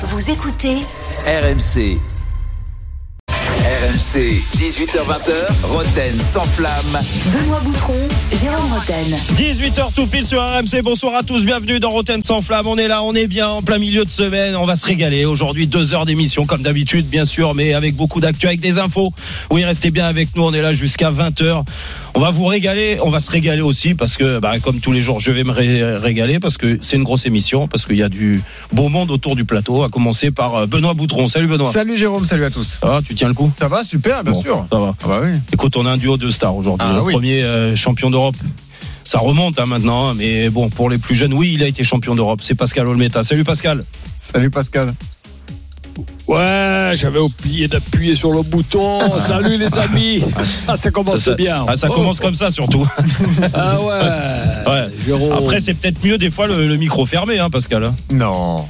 Vous écoutez RMC. RMC, 18h20h, Roten sans flamme. Benoît Boutron, Jérôme Roten. 18h tout pile sur RMC. Bonsoir à tous. Bienvenue dans Roten sans flamme. On est là, on est bien en plein milieu de semaine. On va se régaler. Aujourd'hui, deux heures d'émission comme d'habitude, bien sûr, mais avec beaucoup d'actu, avec des infos. Oui, restez bien avec nous. On est là jusqu'à 20h. On va vous régaler. On va se régaler aussi parce que, bah, comme tous les jours, je vais me ré- régaler parce que c'est une grosse émission, parce qu'il y a du beau monde autour du plateau, à commencer par euh, Benoît Boutron. Salut Benoît. Salut Jérôme, salut à tous. Ça va, tu tiens le coup? Ça va, super, bien Bon, sûr. Ça va. Ah bah oui. Écoute, on a un duo de stars aujourd'hui. Ah le oui. premier euh, champion d'Europe. Ça remonte hein, maintenant, hein, mais bon, pour les plus jeunes, oui, il a été champion d'Europe. C'est Pascal Olmeta. Salut Pascal. Salut Pascal. Ouais, j'avais oublié d'appuyer sur le bouton. Salut les amis. Ah, ça commence Ça- ça- bien. Ah, ça Oh, commence comme ça surtout. Ah ouais. Après, c'est peut-être mieux des fois le, le micro fermé, hein, Pascal. hein. Non.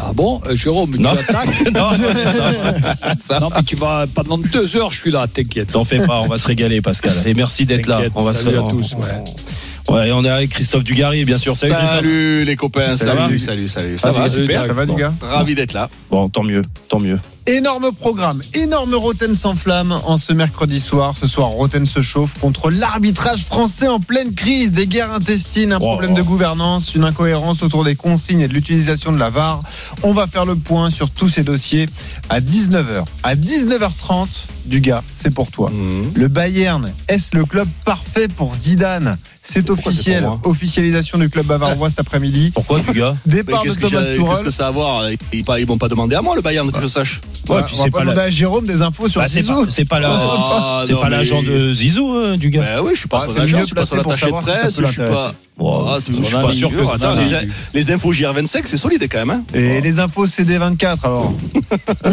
Ah bon, euh, Jérôme, tu Non. attaques non, ça, ça- Non, mais tu vas pendant deux heures, je suis là, t'inquiète. T'en fais pas, on va se régaler, Pascal. Et merci d'être là. On va salut se à tous, ouais. Ouais, on est avec Christophe Dugarry, bien sûr. Salut. Salut les copains, Ça va salut, salut, salut. Ça Salut, va, salut, super. Ça va Bon. du gars Ravi d'être là. Bon, tant mieux, tant mieux. Énorme programme, énorme Roten sans flamme en ce mercredi soir. Ce soir, Roten se chauffe contre l'arbitrage français en pleine crise, des guerres intestines, un Oh. problème de gouvernance, une incohérence autour des consignes et de l'utilisation de la VAR. On va faire le point sur tous ces dossiers à 19h. À 19h30, du gars, c'est pour toi. Le Bayern, est-ce le club parfait pour Zidane? C'est officiel, officialisation du club bavarois cet après-midi. Pourquoi, du gars Départ de Thomas qu'est-ce que ça a à voir? Ils m'ont pas demandé à moi le Bayern que je sache. Ouais, Ouais, puis on va c'est pas pas demander la- à Jérôme des infos sur Bah, c'est Zizou. pas, c'est pas la, c'est non, pas mais- l'agent de Zizou, euh, du gars. Ben oui, je suis pas Ah, son c'est agent, mieux je suis pas placé son pour attaché de presse, peut je suis pas. Wow. Ah, je suis pas sûr que. Attends, les, infos JR25, c'est solide quand même. Hein Et les infos CD24 alors.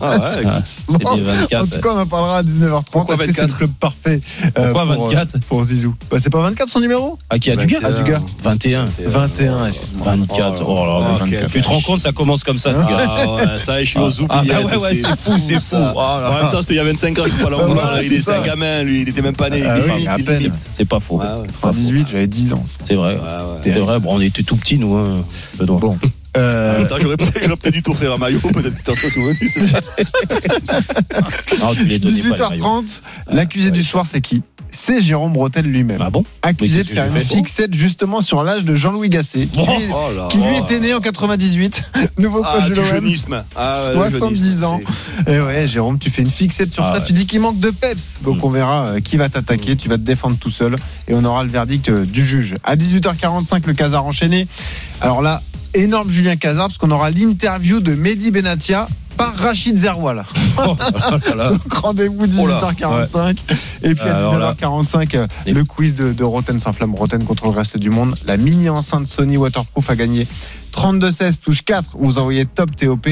ah ouais. Bon, 24, en tout cas, on en parlera à 19h30. Pourquoi Est-ce que c'est le 24? club parfait Pourquoi pour, 24? pour Zizou bah, C'est pas 24 son numéro? Ah, qui a du gars Ah, du gars. 21. 21, excuse-moi. 24. Oh là là. Ah, ok. 24. Tu te rends compte, ça commence comme ça, du gars. Ah ouais, ça, je suis aux Ah, oubliettes. bah ouais, ouais, c'est fou, c'est fou. En même temps, c'était il y a 25 ans, je pas Ah, Il est un gamin, lui, il était même pas né. Ah. C'est pas faux. Ah ouais. 98, j'avais 10 ans. C'est vrai. Ouais, ouais. C'est vrai. Bon, on était tout petits, nous, hein, Benoît. Bon. Euh, j'aurais peut-être dû t'offrir un maillot, peut-être que t'en serais souvenu, c'est ça. Non, tu les donnais pas, le maillot. 18h30, l'accusé du soir, c'est qui? C'est Jérôme Bretel lui-même. Ah bon Accusé de faire une fixette justement sur l'âge de Jean-Louis Gasset, qui, lui- Oh là qui lui là. était né en 98, nouveau Ah, coach de du l'OM. jeunisme. Ah, ouais, du 70 jeunisme, ans. Et ouais, Jérôme, tu fais une fixette sur Ah ça. ouais. Tu dis qu'il manque de peps. Donc Mm. on verra euh, qui va t'attaquer. Tu vas te défendre tout seul. Et on aura le verdict euh, du juge. À 18h45, le Casar enchaîné. Alors là, énorme Julien Casar, parce qu'on aura l'interview de Mehdi Benatia par Rachid Zerwal. Oh là. Donc rendez-vous Oh là, 18h45. Et puis à Alors là. 19h45, euh, le quiz de, de Roten sans flamme. Roten contre le reste du monde. La mini enceinte Sony Waterproof a gagné 32-16, touche 4. Vous envoyez top TOP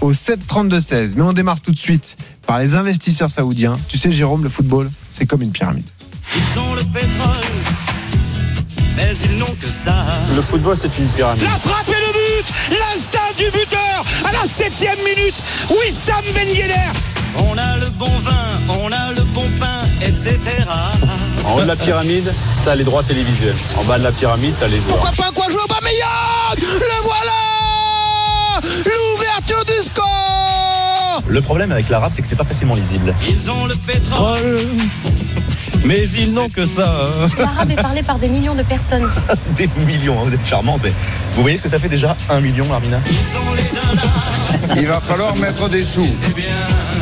au 7-32-16. Mais on démarre tout de suite par les investisseurs saoudiens. Tu sais, Jérôme, le football, c'est comme une pyramide. Ils ont le pétrole, mais ils n'ont que ça. Le football, c'est une pyramide. La frappe et le but L'instinct du buteur à la septième minute Wissam Ben Yedder On a le bon vin, on a le bon pain, etc. En haut de la pyramide, t'as les droits télévisuels. En bas de la pyramide, t'as les joueurs. Pourquoi pas quoi jouer au Bameyang? Le voilà L'ouverture du score Le problème avec l'arabe, c'est que c'est pas facilement lisible. Ils ont le pétrole, Mais ils n'ont que ça. hein. L'arabe est parlé par des millions de personnes. Des millions, hein, vous êtes charmante. Mais vous voyez ce que ça fait déjà Un million, Armina Il va falloir mettre des sous.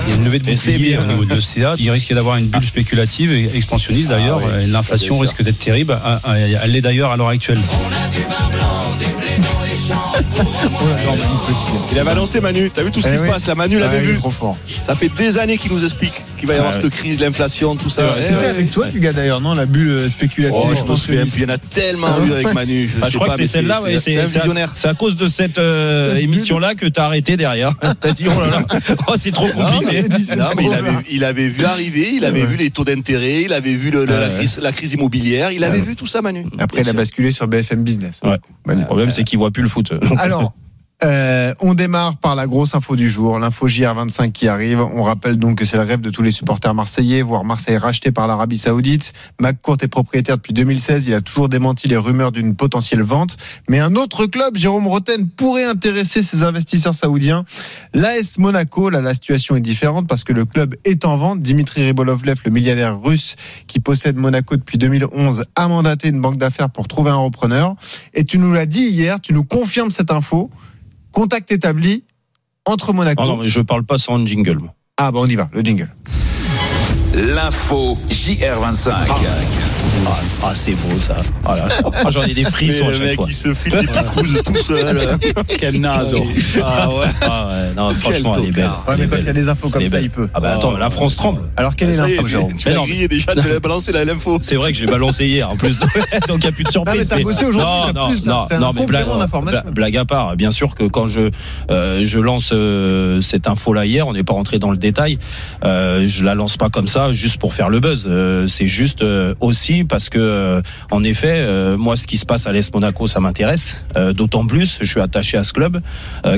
Il y a une levée de bouclier au niveau de l'OCA. Il risque d'avoir une bulle spéculative et expansionniste d'ailleurs. Ah oui, L'inflation risque d'être terrible. Ah, ah, Elle l'est d'ailleurs à l'heure actuelle. Il avait annoncé Manu. T'as vu tout ce qui Eh se oui. passe là Manu l'avait est vu. trop fort. Ça fait des années qu'il nous explique qu'il va y avoir Ouais. cette crise, l'inflation, tout ça. Eh c'est C'était ouais. avec toi, du gars d'ailleurs, non La bulle euh, spéculative. Oh, je me souviens expansionniste. plus. Il y en a tellement Ah eu avec Manu. Bah, je sais crois pas, que c'est celle-là, c'est un c'est visionnaire. C'est à cause de cette euh, émission-là que t'as arrêté derrière. T'as dit, oh là là, oh, c'est trop compliqué. mais, non, mais il, avait, il avait vu arriver, il avait vu les taux d'intérêt, il avait vu le- le- la, crise, la crise immobilière, il avait vu tout ça, Manu. Après, il a basculé sur BFM Business. Ouais. Le problème, c'est qu'il voit plus le Alors, Euh, on démarre par la grosse info du jour, l'info JR25 qui arrive. On rappelle donc que c'est le rêve de tous les supporters marseillais, voir Marseille racheté par l'Arabie Saoudite. McCourt est propriétaire depuis 2016. Il a toujours démenti les rumeurs d'une potentielle vente. Mais un autre club, Jérôme Roten, pourrait intéresser ses investisseurs saoudiens. L'AS Monaco, là, la situation est différente parce que le club est en vente. Dimitri Ribolovlev, le milliardaire russe qui possède Monaco depuis 2011, a mandaté une banque d'affaires pour trouver un repreneur. Et tu nous l'as dit hier, tu nous confirmes cette info. Contact établi entre Monaco. Ah non, mais je parle pas sans un jingle. Ah bon, on y va, le jingle. L'info JR25. Ah, ah, c'est beau ça. Ah, ah, J'en ai des frissons le mec, fois. il se file des picouses tout seul. Quel naze. Ah ouais. Ah ouais. Non, franchement, elle est belle. Ouais, mais quand il y a des infos comme est ça, il peut. Ah bah attends, la France tremble. Alors, quelle est l'info, Jérôme tu l'as grillé déjà, tu l'as balancé la l'info. C'est vrai que j'ai balancé hier en plus, donc il n'y a plus de surprise. Non, mais t'as bossé aujourd'hui, non, non, plus, non, mais blague, blague à part. Bien sûr que quand je euh, je lance euh, cette info là hier, on n'est pas rentré dans le détail. Euh, je la lance pas comme ça juste pour faire le buzz. Euh, c'est juste euh, aussi parce que euh, en effet, moi ce qui se passe à l'Est Monaco, ça m'intéresse. D'autant plus, je suis attaché à ce club.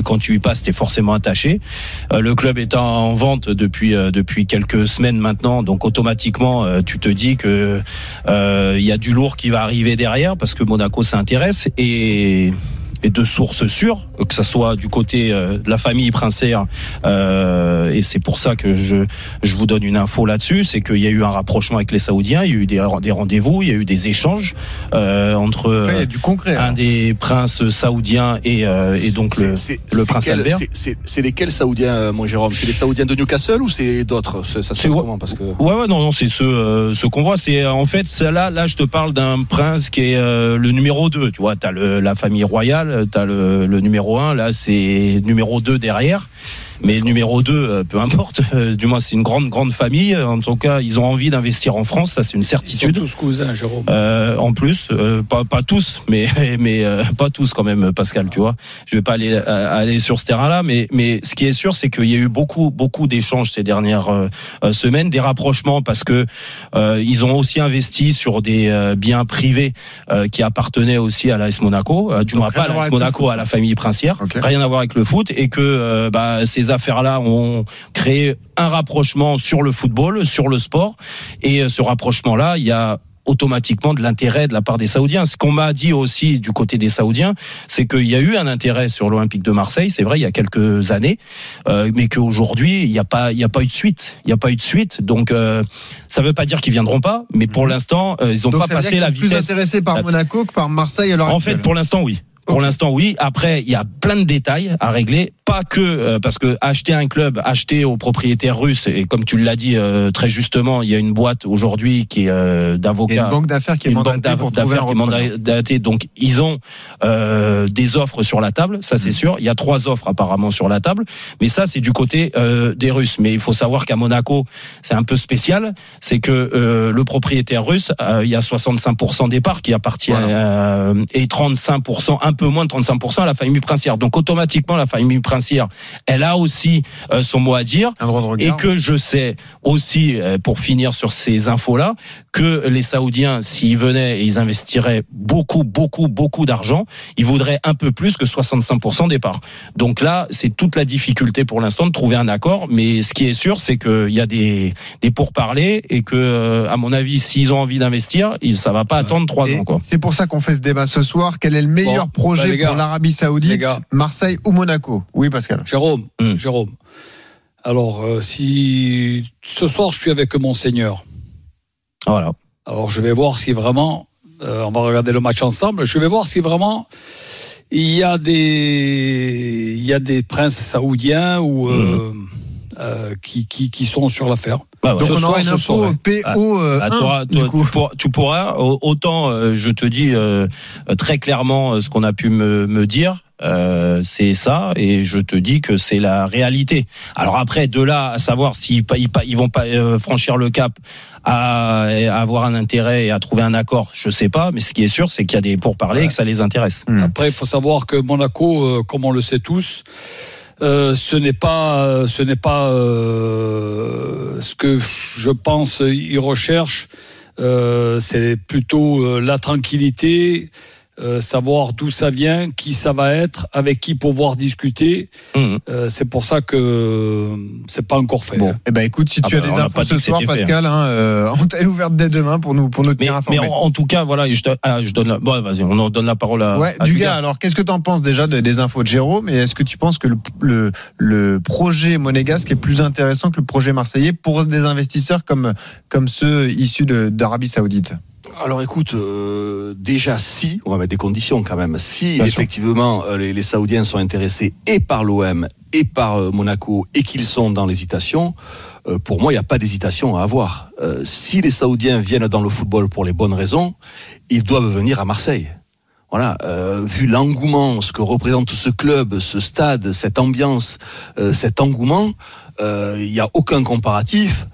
Quand tu y passes, t'es forcément attaché. Le club est en vente depuis depuis quelques semaines maintenant, donc automatiquement tu te dis que il y a du lourd qui va arriver derrière parce que Monaco s'intéresse et et de sources sûres, que ça soit du côté euh, de la famille princière, euh, et c'est pour ça que je, je vous donne une info là-dessus, c'est qu'il y a eu un rapprochement avec les Saoudiens, il y a eu des, des rendez-vous, il y a eu des échanges euh, entre euh, du concret. un alors. des princes saoudiens et, euh, et donc le, le prince quel- Albert. c'est- lesquels Saoudiens, mon Jérôme? C'est les Saoudiens de Newcastle ou c'est d'autres? Ça se passe comment? Parce que Ouais, ouais, non, non, c'est ce, euh, ce qu'on voit. C'est en fait, là, là, je te parle d'un prince qui est le numéro 2 Tu vois, t'as le, la famille royale, t'as le, le numéro 1 Là, c'est numéro 2 derrière. Mais numéro 2 peu importe. Euh, du moins, c'est une grande, grande famille. En tout cas, ils ont envie d'investir en France. Ça, c'est une Ils sont certitude. tous cousins, Jérôme. Euh, en plus, euh, pas, pas tous, mais mais euh, pas tous quand même, Pascal. Tu vois, je vais pas aller euh, aller sur ce terrain-là, mais mais ce qui est sûr, c'est qu'il y a eu beaucoup beaucoup d'échanges ces dernières euh, euh, semaines, des rapprochements parce que euh, ils ont aussi investi sur des euh, biens privés euh, qui appartenaient aussi à l'AS Monaco, euh, du moins rien pas à l'AS Monaco, à la famille princière, rien à voir avec le foot, et que euh, bah, ces affaires-là ont créé un rapprochement sur le football, sur le sport, et euh, ce rapprochement-là, il y a automatiquement de l'intérêt de la part des Saoudiens. Ce qu'on m'a dit aussi du côté des Saoudiens, c'est qu'il y a eu un intérêt sur l'Olympique de Marseille, c'est vrai, il y a quelques années, euh, mais qu'aujourd'hui, il n'y a pas, il y a pas eu de suite. Il n'y a pas eu de suite. Donc, euh, ça ne veut pas dire qu'ils viendront pas, mais pour l'instant, euh, ils n'ont Mhm. Pas ça veut dire passé la sont plus vitesse. intéressés par Monaco que par Marseille En actuelle. fait, pour l'instant, oui. Pour l'instant, oui. Après, il y a plein de détails à régler. Pas que euh, parce que acheter un club, acheter aux propriétaires russes, et comme tu l'as dit euh, très justement, il y a une boîte aujourd'hui qui est euh, d'avocats une banque d'affaires qui est mandatée pour trouver un mandatée. Donc, ils ont euh, des offres sur la table, ça Mm. c'est sûr. Il y a trois offres apparemment sur la table, mais ça c'est du côté euh, des Russes. Mais il faut savoir qu'à Monaco, c'est un peu spécial, c'est que euh, le propriétaire russe, euh, il y a 65% des parts qui appartient euh, et 35%, un peu moins de 35% à la famille princière. Donc automatiquement, la famille princière, elle a aussi euh, son mot à dire. Un droit de Et regard. que je sais aussi, euh, pour finir sur ces infos-là, que les Saoudiens, s'ils venaient et ils investiraient beaucoup, beaucoup, beaucoup d'argent, ils voudraient un peu plus que 65% des parts. Donc là, c'est toute la difficulté pour l'instant de trouver un accord. Mais ce qui est sûr, c'est qu'il y a des, des pourparlers et que, euh, à mon avis, s'ils ont envie d'investir, ça va pas attendre trois Et ans. C'est pour ça qu'on fait ce débat ce soir. Quel est le meilleur Bon, projet bah, les gars, pour l'Arabie Saoudite. Marseille ou Monaco Oui, Pascal. Jérôme, Hmm. Jérôme. Alors, euh, si ce soir je suis avec Monseigneur, Voilà. alors je vais voir si vraiment, euh, on va regarder le match ensemble, je vais voir si vraiment il y a des, il y a des princes saoudiens ou euh, euh, qui, qui, qui sont sur l'affaire. Bah ouais. Donc Ce on soir, aura une info. PO euh, Ah, 1, t'auras- du toi, coup. tu, pourras, tu pourras, au- autant euh, je te dis euh, très clairement euh, ce qu'on a pu me, me dire, euh, c'est ça, et je te dis que c'est la réalité. Alors après, de là à savoir s'ils ils, vont pas euh, franchir le cap à, à avoir un intérêt et à trouver un accord, je sais pas, mais ce qui est sûr, c'est qu'il y a des pourparlers et que ça les intéresse. Après, il faut savoir que Monaco, euh, comme on le sait tous, euh, ce n'est pas, euh, ce n'est pas euh, ce que je pense ils recherchent. C'est plutôt la tranquillité, euh, savoir d'où ça vient, qui ça va être, avec qui pouvoir discuter. Mhm. Euh, c'est pour ça que euh, c'est pas encore fait. Bon, hein. eh ben écoute, si Ah tu as des on n'a infos ce soir, Pascal, hein, euh, antenne ouverte dès demain pour nous pour nous Mais, tenir mais informés. en, en tout cas, voilà, je, te- ah, je donne la, bon, vas-y, on en donne la parole à, Ouais, à du Dugas. gars. Alors, qu'est-ce que tu en penses déjà de- des infos de Jérôme Et est-ce que tu penses que le, le, le projet monégasque est plus intéressant que le projet marseillais pour des investisseurs comme, comme ceux issus d'Arabie Saoudite? Alors écoute, euh, déjà si, on va mettre des conditions quand même, si Bien effectivement euh, les, les Saoudiens sont intéressés et par l'OM et par euh, Monaco et qu'ils sont dans l'hésitation, euh, pour moi il n'y a pas d'hésitation à avoir. Euh, si les Saoudiens viennent dans le football pour les bonnes raisons, ils doivent venir à Marseille. Voilà, euh, vu l'engouement, ce que représente ce club, ce stade, cette ambiance, euh, cet engouement, euh, il n'y a aucun comparatif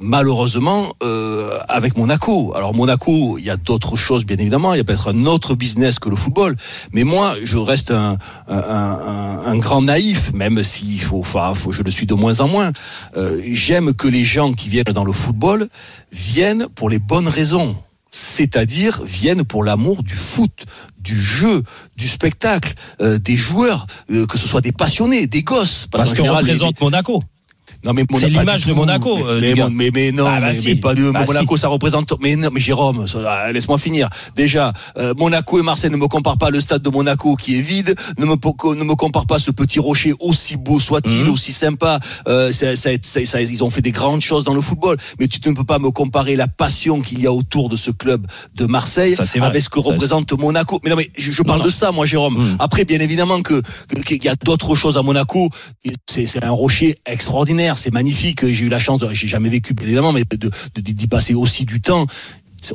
malheureusement euh, avec Monaco. Alors Monaco, il y a d'autres choses bien évidemment, il y a peut-être un autre business que le football, mais moi je reste un, un, un- un grand naïf, même s'il faut, enfin, faut, je le suis de moins en moins. Euh, J'aime que les gens qui viennent dans le football viennent pour les bonnes raisons. C'est-à-dire viennent pour l'amour du foot, du jeu, du spectacle, euh, des joueurs, euh, que ce soit des passionnés, des gosses. Parce qu'on les- représente Monaco. Non mais C'est l'image de. Monaco, Mais, euh, mais, mais- mais non, Ah, bah mais, si. mais pas de Bah Monaco, ça représente. Mais non, mais Jérôme, ah, laisse-moi finir. Déjà, euh, Monaco et Marseille ne me comparent pas le stade de Monaco qui est vide. Ne me ne me compare pas ce petit rocher aussi beau soit-il, Mhm. aussi sympa. Euh, ça- ça- ça- ils ont fait des grandes choses dans le football, mais tu ne peux pas me comparer la passion qu'il y a autour de ce club de Marseille Ça, c'est vrai. avec ce que représente Monaco. Mais non, mais je, je parle non. de ça, moi, Jérôme. Mhm. Après, bien évidemment que qu'il y a d'autres choses à Monaco. C'est un rocher extraordinaire, c'est magnifique. J'ai eu la chance, j'ai jamais vécu évidemment, mais d'y passer aussi du temps.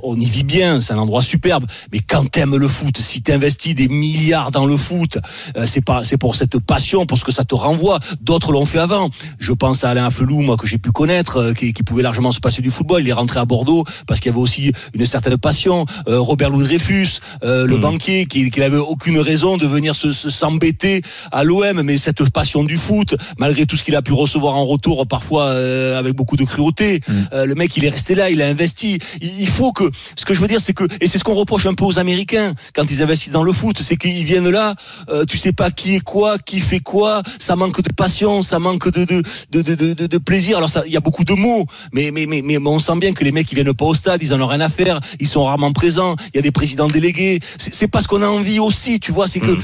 On y vit bien, c'est un endroit superbe. Mais quand t'aimes le foot, si t'investis des milliards dans le foot, euh, c'est pas, c'est pour cette passion, pour ce que ça te renvoie. D'autres l'ont fait avant. Je pense à Alain Felou, moi que j'ai pu connaître, euh, qui, qui pouvait largement se passer du football. Il est rentré à Bordeaux parce qu'il y avait aussi une certaine passion. Euh, Robert Louis Dreyfus, euh, le Mhm. banquier, qui, qui n'avait aucune raison de venir se se- s'embêter à l'OM, mais cette passion du foot, malgré tout ce qu'il a pu recevoir en retour, parfois euh, avec beaucoup de cruauté, euh, le mec il est resté là, il a investi. Il, il faut que, ce que je veux dire, c'est que, et c'est ce qu'on reproche un peu aux Américains quand ils investissent dans le foot, c'est qu'ils viennent là, euh, tu sais pas qui est quoi, qui fait quoi, ça manque de passion, ça manque de de de de, de, plaisir. Alors ça, il y a beaucoup de mots, mais mais mais mais on sent bien que les mecs ils viennent pas au stade, ils en ont rien à faire, ils sont rarement présents. Il y a des présidents délégués. C'est pas ce qu'on a envie aussi, tu vois. C'est que, Mhm.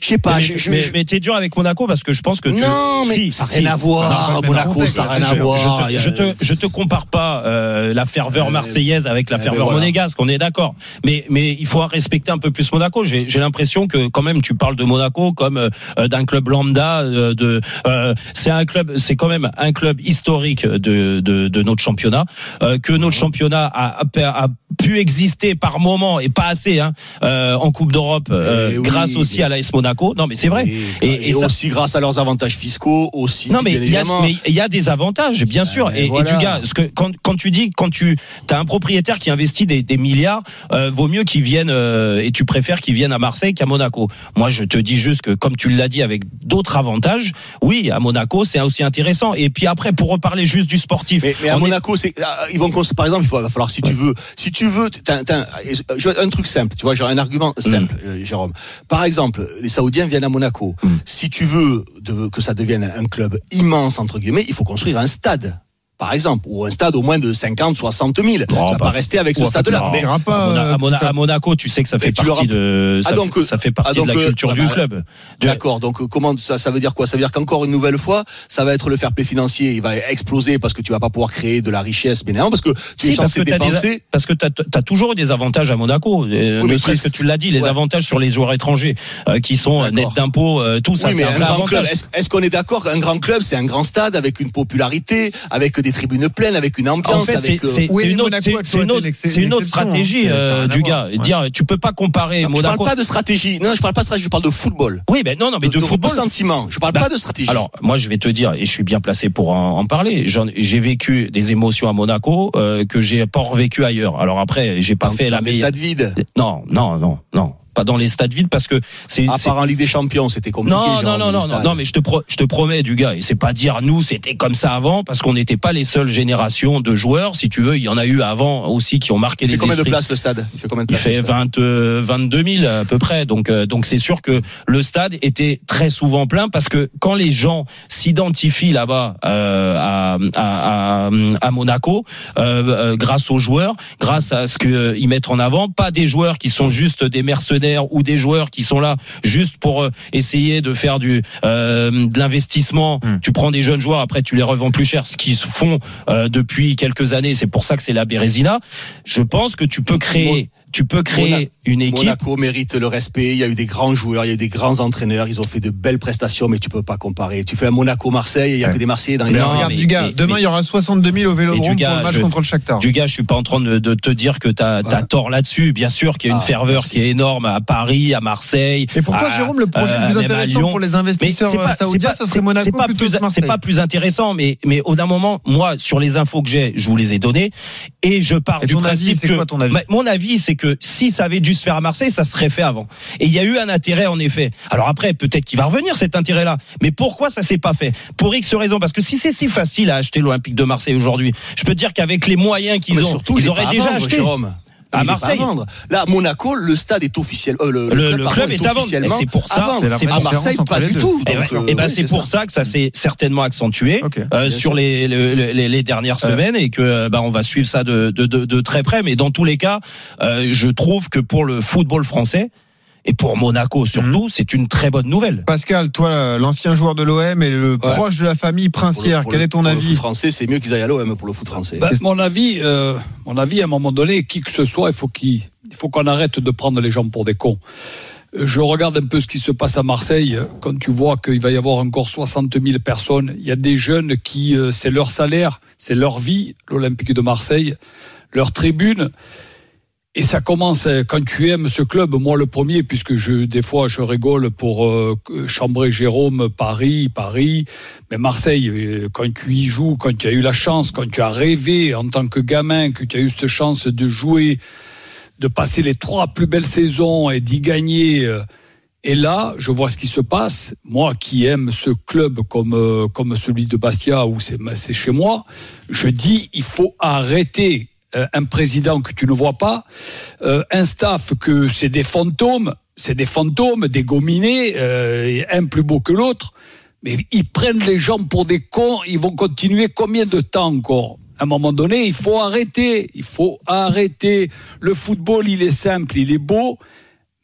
je sais pas. mais, je- mais, je- mais t'es dur avec Monaco parce que je pense que tu... non, mais Si, ça n'a si. rien à voir. Monaco, ça n'a rien à voir. Je te, je te, compare pas euh, la ferveur Euh, marseillaise avec la eh voilà. monégasque, on est d'accord. Mais, mais il faut respecter un peu plus Monaco. J'ai l'impression que quand même tu parles de Monaco comme euh, d'un club lambda. euh, de, euh, c'est un club, c'est quand même un club historique de, de, de notre championnat. euh, que notre championnat a, a, a pu exister par moment et pas assez hein, euh, en Coupe d'Europe euh, Eh oui, grâce aussi à l'AS Monaco. Non, mais c'est vrai. Et, Et- et et ça- aussi grâce à leurs avantages fiscaux, aussi. Non, mais il y, y a des avantages, bien sûr. ben et, et voilà. du gars, ce que, quand, quand tu dis, quand tu as un propriétaire qui investit des, des milliards, euh, vaut mieux qu'il vienne euh, et tu préfères qu'il vienne à Marseille qu'à Monaco. Moi, je te dis juste que, comme tu l'as dit, avec d'autres avantages, oui, à Monaco, c'est aussi intéressant. Et puis après, pour reparler juste du sportif, Mais, mais à est- Monaco, c'est, ah, ils vont, par exemple, il va falloir, si tu veux, si tu veux, un truc simple, tu vois, j'ai un argument simple, Mm. euh, Jérôme. Par exemple, les Saoudiens viennent à Monaco. Si tu veux de- que ça devienne un club immense, entre guillemets, il faut construire un stade. Par exemple, ou un stade au moins de 50, 60 000. tu vas bah, pas rester avec ce stade-là. tu Mais- pas, à, Mona- euh, à Mona- à Monaco, tu sais que ça fait Mais tu partie de, ça, Ah, donc, ça fait partie ah, donc, de la euh, culture ouais, du bah, club. D'accord. Donc euh, comment ça, ça veut dire quoi? Ça veut dire qu'encore une nouvelle fois, ça va être le fair play financier. Il va exploser parce que tu vas pas pouvoir créer de la richesse, bien évidemment, parce que tu es Si, parce censé que dépenser. des, parce que t'as, t'as toujours eu des avantages à Monaco. Euh, Oui, mais c'est- que tu l'as dit, les ouais. avantages sur les joueurs étrangers euh, qui sont nets d'impôts, euh, tout ça, oui, mais c'est un un vrai grand club. avantage. Est-ce, est-ce qu'on est d'accord qu'un grand club, c'est un grand stade avec une popularité, avec des tribunes pleines, avec une ambiance, En fait, c'est, avec. euh, c'est, Oui, une autre, une autre, une autre stratégie hein. Euh, du gars. Dire, tu peux pas comparer je Monaco. parle pas de stratégie. Non, je parle pas de stratégie. Je parle de football. Oui, ben non, non, mais de, football. sentiment. Je parle Bah, pas de stratégie. Alors, moi, je vais te dire, et je suis bien placé pour en, en parler. J'ai vécu des émotions à Monaco euh, que j'ai pas revécu ailleurs. Alors après, j'ai pas Dans- fait la meilleure. stades vides. Non, non, non, non. Pas dans les stades vides parce que c'est. À part en Ligue des Champions, c'était compliqué. non, non, non, non, non, mais je te, pro- je te promets, du gars, et c'est pas dire nous, c'était comme ça avant, parce qu'on n'était pas les seules générations de joueurs, si tu veux, il y en a eu avant aussi qui ont marqué Il les fait combien de places le stade? Il fait combien de Il places le fait stade? 20, euh, 22 000 à peu près. Donc, euh, donc c'est sûr que le stade était très souvent plein parce que quand les gens s'identifient là-bas euh, à, à, à, à Monaco, euh, grâce aux joueurs, grâce à ce qu'ils mettent en avant, pas des joueurs qui sont juste des mercenaires ou des joueurs qui sont là juste pour euh, essayer de faire du euh, de l'investissement. Hmm. Tu prends des jeunes joueurs, après tu les revends plus cher, ce qu'ils font euh, depuis quelques années. C'est pour ça que c'est la Bérésina. Je pense que tu peux créer, tu peux créer Mona- une équipe. Monaco mérite le respect. Il y a eu des grands joueurs, il y a eu des grands entraîneurs. Ils ont fait de belles prestations, mais tu peux pas comparer. Tu fais un Monaco-Marseille, il y a Ouais. que des Marseillais dans les Mais Non, regarde, mais- du gars, mais- demain il y aura 62 000 au Vélodrome du pour le match je- contre le Shakhtar. Du gars, je suis pas en train de, de te dire que t'as as tort là-dessus. Bien sûr qu'il y a une Ah, ferveur merci. qui est énorme à Paris, à Marseille. Et pourquoi, à- Jérôme, le projet euh, le plus intéressant pour les investisseurs c'est pas- euh, saoudiens, pas- serait Monaco pas plutôt plus, que Marseille c'est pas plus intéressant, mais, mais au d'un moment, moi, sur les infos que j'ai, je vous les ai données, et je pars du principe c'est que, quoi ton avis Ma- mon avis, c'est que si ça avait dû se faire à Marseille, ça serait fait avant. Et il y a eu un intérêt, en effet. Alors après, peut-être qu'il va revenir cet intérêt-là. Mais pourquoi ça s'est pas fait Pour X raisons. Parce que si c'est si facile à acheter l'Olympique de Marseille aujourd'hui, je peux te dire qu'avec les moyens qu'ils ont, surtout, ils auraient déjà acheté. Jérôme. À Marseille. vendre. Là, Monaco, le stade est officiel. euh, le, Le- club, le pardon, club est à vendre. c'est pour ça- à à Marseille, pas du tout. Et euh, oui, c'est pour ça. ça que ça s'est certainement accentué euh, sur les, le- le- les, les dernières semaines et que euh, bah, on va suivre ça de, de, de, de très près. Mais dans tous les cas, euh, je trouve que pour le football français et pour Monaco surtout, c'est une très bonne nouvelle. Pascal, toi, l'ancien joueur de l'OM et le proche de la famille Pour le- princière, pour quel le- est ton pour Le avis foot français, c'est mieux qu'ils aillent à l'OM pour le foot français. Ben, mon avis, euh, mon avis, à un moment donné, qui que ce soit, il faut qu'il, il faut qu'on arrête de prendre les gens pour des cons. Je regarde un peu ce qui se passe à Marseille. Quand tu vois qu'il va y avoir encore 60 000 personnes, il y a des jeunes qui, euh, c'est leur salaire, c'est leur vie, l'Olympique de Marseille, leur tribune. Et ça commence euh, quand tu aimes ce club, moi le premier, puisque je des fois je rigole pour euh, chambrer Jérôme, Paris, Paris, mais Marseille, euh, quand tu y joues, quand tu as eu la chance, quand tu as rêvé en tant que gamin, que tu as eu cette chance de jouer, de passer les trois plus belles saisons et d'y gagner. euh, Et là, je vois ce qui se passe. Moi qui aime ce club comme, comme celui de Bastia, où c'est chez moi, je dis il faut arrêter un président que tu ne vois pas, euh, un staff que c'est des fantômes, c'est des fantômes, des gominés, euh, un plus beau que l'autre, mais ils prennent les gens pour des cons, ils vont continuer combien de temps encore? À un moment donné, il faut arrêter, il faut arrêter. Le football, il est simple, il est beau,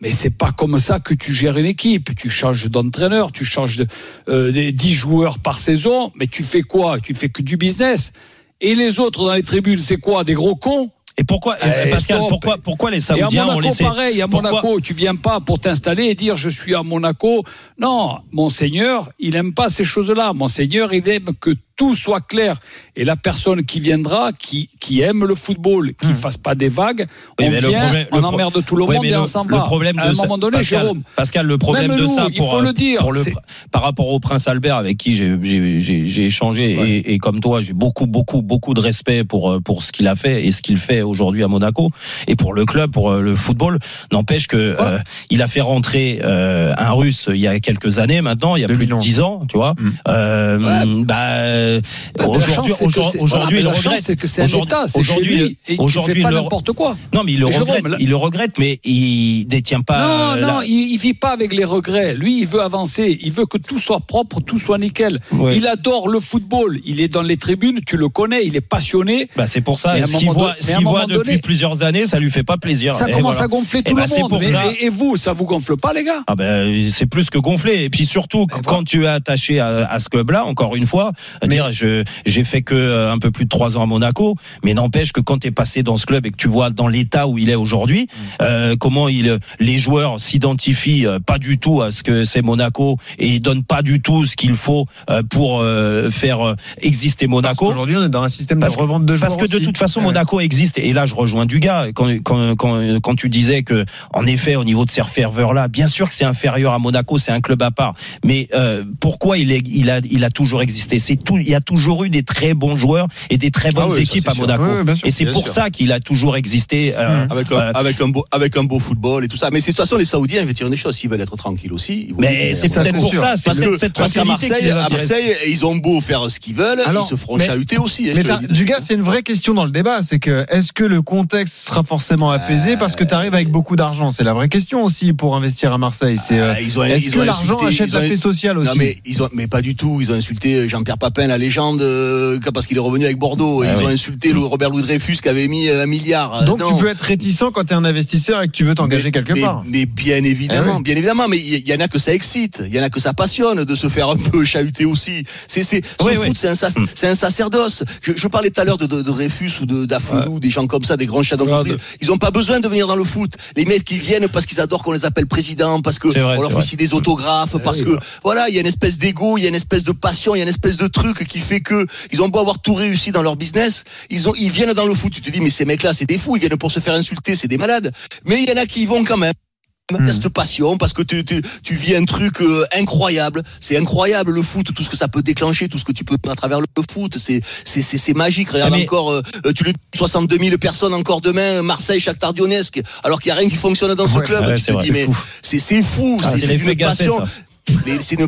mais c'est pas comme ça que tu gères une équipe. Tu changes d'entraîneur, tu changes de, euh, des 10 joueurs par saison, mais tu fais quoi? Tu fais que du business. Et les autres dans les tribunes, c'est quoi Des gros cons? Et pourquoi, Eh, Pascal, stop. pourquoi, pourquoi les et Saoudiens à ont Monaco, laissé pareil, à pourquoi- Monaco, tu viens pas pour t'installer et dire je suis à Monaco. Non, Monseigneur, il aime pas ces choses-là. Monseigneur, il aime que tout soit clair. Et la personne qui viendra, qui, qui aime le football, qui fasse pas des vagues, Oui, on vient, problème- on emmerde tout le Oui, monde et le- on s'en le va. problème à un moment donné, Pascal, Jérôme. Pascal, le problème Même de nous, ça, il pour, faut euh, le dire, pour le- c'est- par rapport au prince Albert avec qui j'ai- j'ai j'ai- j'ai échangé et, et comme toi, j'ai beaucoup, beaucoup, beaucoup de respect pour euh, pour ce qu'il a fait et ce qu'il fait aujourd'hui à Monaco et pour le club, pour euh, le football. N'empêche que euh, il a fait rentrer euh, un Russe il y a quelques années maintenant, il y a plus de 2011. 10 ans, tu vois. Euh, bah, euh, Bah, mais aujourd'hui, aujourd'hui, voilà, mais il le regrette. c'est que c'est un Aujourd'hui- aujourd'hui, aujourd'hui, pas n'importe quoi. Non, mais il le Et regrette. Il le regrette, mais il détient pas. Non, euh, non, il, il vit pas avec les regrets. Lui, il veut avancer. Il veut que tout soit propre, tout soit nickel. Il adore le football. Il est dans les tribunes, tu le connais, il est passionné. Bah, c'est pour ça. Mais Ce qu'il voit, ce mais qu'il voit depuis donné- plusieurs années, ça lui fait pas plaisir. Ça Et commence voilà. à gonfler Eh tout ben, le monde. Mais- et, vous, ça vous gonfle pas, les gars? Ah ben, c'est plus que gonflé. Et puis surtout, quand tu es attaché à, ce club-là, encore une fois, à dire je j'ai fait que euh, un peu plus de trois ans à Monaco, mais n'empêche que quand tu es passé dans ce club et que tu vois dans l'état où il est aujourd'hui, euh, comment il les joueurs s'identifient euh, pas du tout à ce que c'est Monaco et ils donnent pas du tout ce qu'il faut euh, pour faire exister Monaco. Aujourd'hui, on est dans un système Parce de revente de joueurs. Parce que de toute façon. Monaco existe. Et là, je rejoins du gars. Quand, quand, quand, quand tu disais que, en effet, au niveau de ces ferveurs-là, bien sûr que c'est inférieur à Monaco, c'est un club à part. Mais euh, pourquoi il, est, il, a, il a toujours existé? C'est tout. Il y a toujours eu des très bons joueurs et des très bonnes Ah oui, ça, équipes à. Monaco. Oui, sûr, et c'est pour sûr. ça qu'il a toujours existé. euh, Avec un, euh, avec, un beau, avec un beau football et tout ça. Mais c'est- de toute façon, les Saoudiens, ils veulent tirer des choses. S'ils veulent être tranquilles aussi. ils mais c'est peut-être pour sûr. ça, c'est Parce peut-être que cette parce qu'à Marseille, à. Marseille, ils ont beau faire ce qu'ils veulent, Alors, ils se feront mais- chahuter aussi. hein, Mais. Dugas, c'est une vraie question dans le débat. C'est que est-ce que le contexte sera forcément apaisé parce que tu arrives avec beaucoup d'argent? C'est la vraie question aussi pour investir à Marseille. C'est euh, Ah, ils ont- est-ce que l'argent achète la paix sociale aussi? Non mais ils ont mais pas du tout. Ils ont insulté Jean-Pierre Papin, la légende, euh, parce qu'il est revenu avec Bordeaux. Ah ils oui. ont insulté le Robert Louis Dreyfus qui avait mis euh, un milliard. Donc Non. tu peux être réticent quand tu es un investisseur et que tu veux t'engager quelque mais, part. Mais bien évidemment, Eh oui. bien évidemment. Mais il y, y en a que ça excite, il y en a que ça passionne de se faire un peu chahuter aussi. C'est c'est Oui, foot, oui. c'est un sac- c'est un sacerdoce. Je, je parlais tout à l'heure de, de, de Dreyfus ou de d'Afoulou, des gens comme ça, des grands chefs d'entreprise. Ils ont pas besoin de venir dans le foot. Les mecs qui viennent parce qu'ils adorent qu'on les appelle président, parce que vrai, on leur fait aussi des autographes, parce oui, que voilà. voilà, il y a une espèce d'ego, il y a une espèce de passion, il y a une espèce de truc qui fait que ils ont beau avoir tout réussi dans leur business, ils ont, ils viennent dans le foot. Tu te dis, mais ces mecs-là, c'est des fous, ils viennent pour se faire insulter, c'est des malades. Mais il y en a qui y vont quand même. A cette passion parce que tu, tu, tu vis un truc euh, incroyable. C'est incroyable le foot, tout ce que ça peut déclencher, tout ce que tu peux faire à travers le foot. C'est c'est c'est magique. Regarde Ah, mais- encore, euh, euh, tu le 62 000 personnes encore demain, Marseille, Donetsk, alors qu'il y a rien qui fonctionne dans ce Ouais, club. ouais, tu c'est te vrai, dis mais fou. c'est fou, Ah, c'est une passion. ça.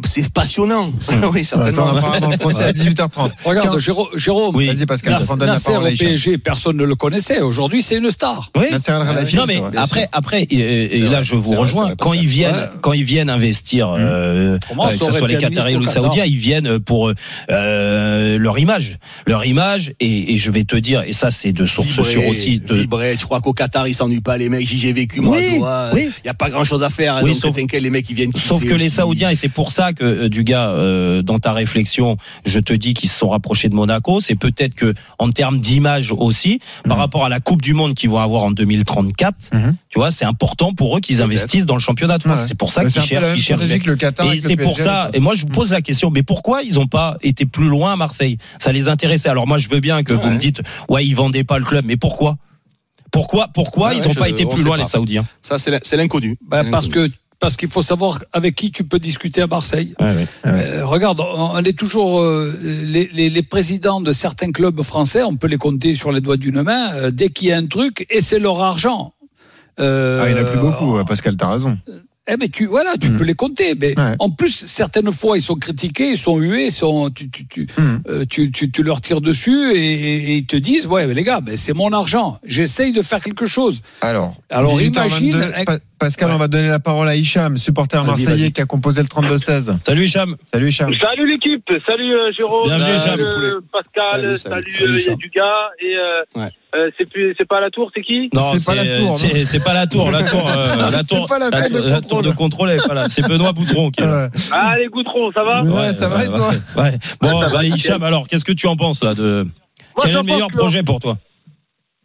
C'est passionnant. oui, Ça, on certainement. en parlera dans le procès à 18h30. Regarde, Tiens, Jérôme, Jérôme Oui. Vas-y Pascal, Nas- on Nasser au. PSG, personne ne le connaissait. Aujourd'hui, c'est une star. Oui. Nasser Non mais après, après, et, et là vrai, je vous rejoins. vrai, quand ils viennent, Ouais. quand ils viennent investir, euh, Autrement, euh, que ce soit les Qataris ou les. Saoudiens, ils viennent pour euh, leur image, leur image. Et, et je vais te dire, et ça c'est de source sûre aussi. De... vibrer. Tu crois qu'au Qatar, ils s'ennuient pas, les mecs J'y ai vécu, moi. Il y a pas grand chose à faire. Oui, donc, sauf- t'inquiète, les mecs, ils viennent. Sauf que les aussi. Et c'est pour ça que euh, du gars, euh, dans ta réflexion, je te dis qu'ils se sont rapprochés de Monaco. C'est peut-être que en termes d'image aussi, par Mhm. rapport à la Coupe du Monde qu'ils vont avoir en 2034, Mhm. tu vois, c'est important pour eux qu'ils investissent dans le championnat de France. Ouais. C'est pour ça Mais qu'ils cherchent, cherchent. le Qatar Et c'est pour ça. Et moi, je vous pose la question. Mais pourquoi ils n'ont pas été plus loin à Marseille? Ça les intéressait. Alors moi, je veux bien que vous me dites, ouais, ils vendaient pas le club. Mais pourquoi? Pourquoi Pourquoi Ouais, ils n'ont je- pas été plus loin pas. les Saoudiens? Ça, c'est l'in- c'est l'inconnu. C'est parce que parce qu'il faut savoir avec qui tu peux discuter à Marseille. Ouais, ouais. Euh, regarde, on on est toujours euh, les, les, les présidents de certains clubs français, on peut les compter sur les doigts d'une main. euh, dès qu'il y a un truc, et c'est leur argent. Ah, il n'y en a plus beaucoup, euh, Pascal, t'as raison. Eh ben tu voilà, tu Mm. peux les compter. Mais Ouais. en plus, certaines fois, ils sont critiqués, ils sont hués, ils sont, tu, tu, tu, Mm. euh, tu, tu, tu leur tires dessus et, et ils te disent, ouais, mais les gars, ben, c'est mon argent. J'essaye de faire quelque chose. Alors, Alors, 18h22, imagine un- Pascal, Ouais. on va donner la parole à Hicham, supporter marseillais qui a composé le 32-16. Salut Hicham. Salut Hicham. Salut l'équipe, salut euh, Jérôme, Bienvenue, salut euh, Pascal, Salut, salut, salut, euh. Yaduga et euh, Ouais. euh, c'est plus c'est pas la tour, c'est qui? Non, C'est pas la tour, non C'est c'est pas la tour. La tour, euh, la tour, pas la tour de la tour de contrôle. elle est pas là. C'est Benoît Boutron qui est là. Ah les Goutron, ça va? Ouais, ça va et toi? ouais. Bon, bah, Hicham, alors, qu'est-ce que tu en penses là de Quel est le meilleur projet pour toi?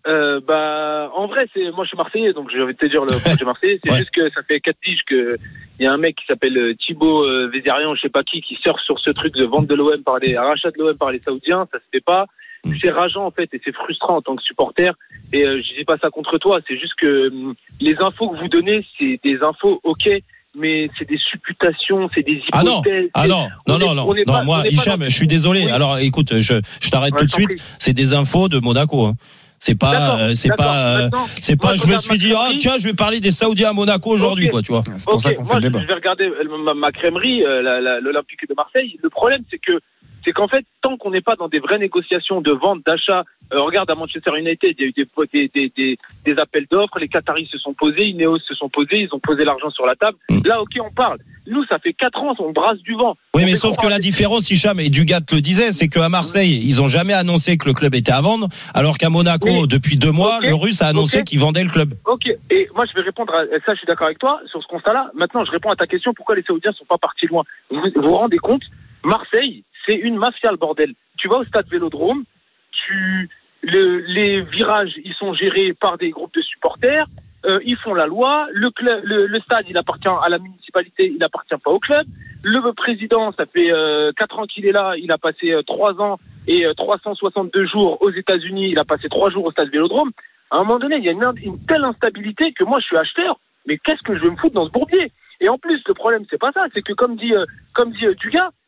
Euh, bah, en vrai, c'est moi je suis marseillais, donc je vais te dire le projet marseillais. C'est Ouais. juste que ça fait quatre piges que il y a un mec qui s'appelle euh, Thibaut euh, Vézérian, je sais pas qui, qui surfe sur ce truc de vente de l'OM par les rachat de l'OM par les Saoudiens. Ça se fait pas. Mm. C'est rageant en fait et c'est frustrant en tant que supporter. Et euh, je dis pas ça contre toi, c'est juste que hum, les infos que vous donnez, c'est des infos ok, mais c'est des supputations, c'est des Ah non, hypothèses. ah non, on non, non, non, non, pas- on moi, Hicham, je suis désolé. Alors, écoute, je, je t'arrête tout de suite. C'est des infos de Monaco. Hein. C'est pas, D'accord, euh, c'est pas, euh, c'est pas. Je me suis dit, ah tiens, je vais parler des Saoudiens à Monaco aujourd'hui, quoi, tu vois. C'est pour ça qu'on fait moi le je, débat. je vais regarder euh, ma, ma crèmerie, euh, l'Olympique de Marseille. Le problème, c'est que c'est qu'en fait, tant qu'on n'est pas dans des vraies négociations de vente, d'achat, euh, regarde à Manchester United, il y a eu des, des, des, des, des appels d'offres, les Qataris se sont posés, Ineos se sont posés, ils ont posé l'argent sur la table. Mm. Là, ok, on parle. Nous, ça fait quatre ans, on brasse du vent. Oui, On mais sauf que la différence, Hicham et Dugat le disait, c'est qu'à Marseille, ils ont jamais annoncé que le club était à vendre, alors qu'à Monaco, Oui. depuis deux mois, le Russe a annoncé qu'il vendait le club. Ok, et moi je vais répondre à ça, je suis d'accord avec toi sur ce constat-là. Maintenant, je réponds à ta question pourquoi les Saoudiens sont pas partis loin? Vous vous, vous rendez compte? Marseille, c'est une mafia le bordel. Tu vas au stade Vélodrome, tu le, les virages, ils sont gérés par des groupes de supporters. euh, ils font la loi. Le, club, le, stade, il appartient à la municipalité, il appartient pas au club. Le président, ça fait euh, quatre ans qu'il est là. Il a passé euh, trois ans et euh, 362 jours aux États-Unis. Il a passé trois jours au stade Vélodrome. À un moment donné, il y a une, une telle instabilité que moi, je suis acheteur. Mais qu'est-ce que je vais me foutre dans ce bourbier? Et en plus, le problème, c'est pas ça, c'est que comme dit, euh, comme dit euh,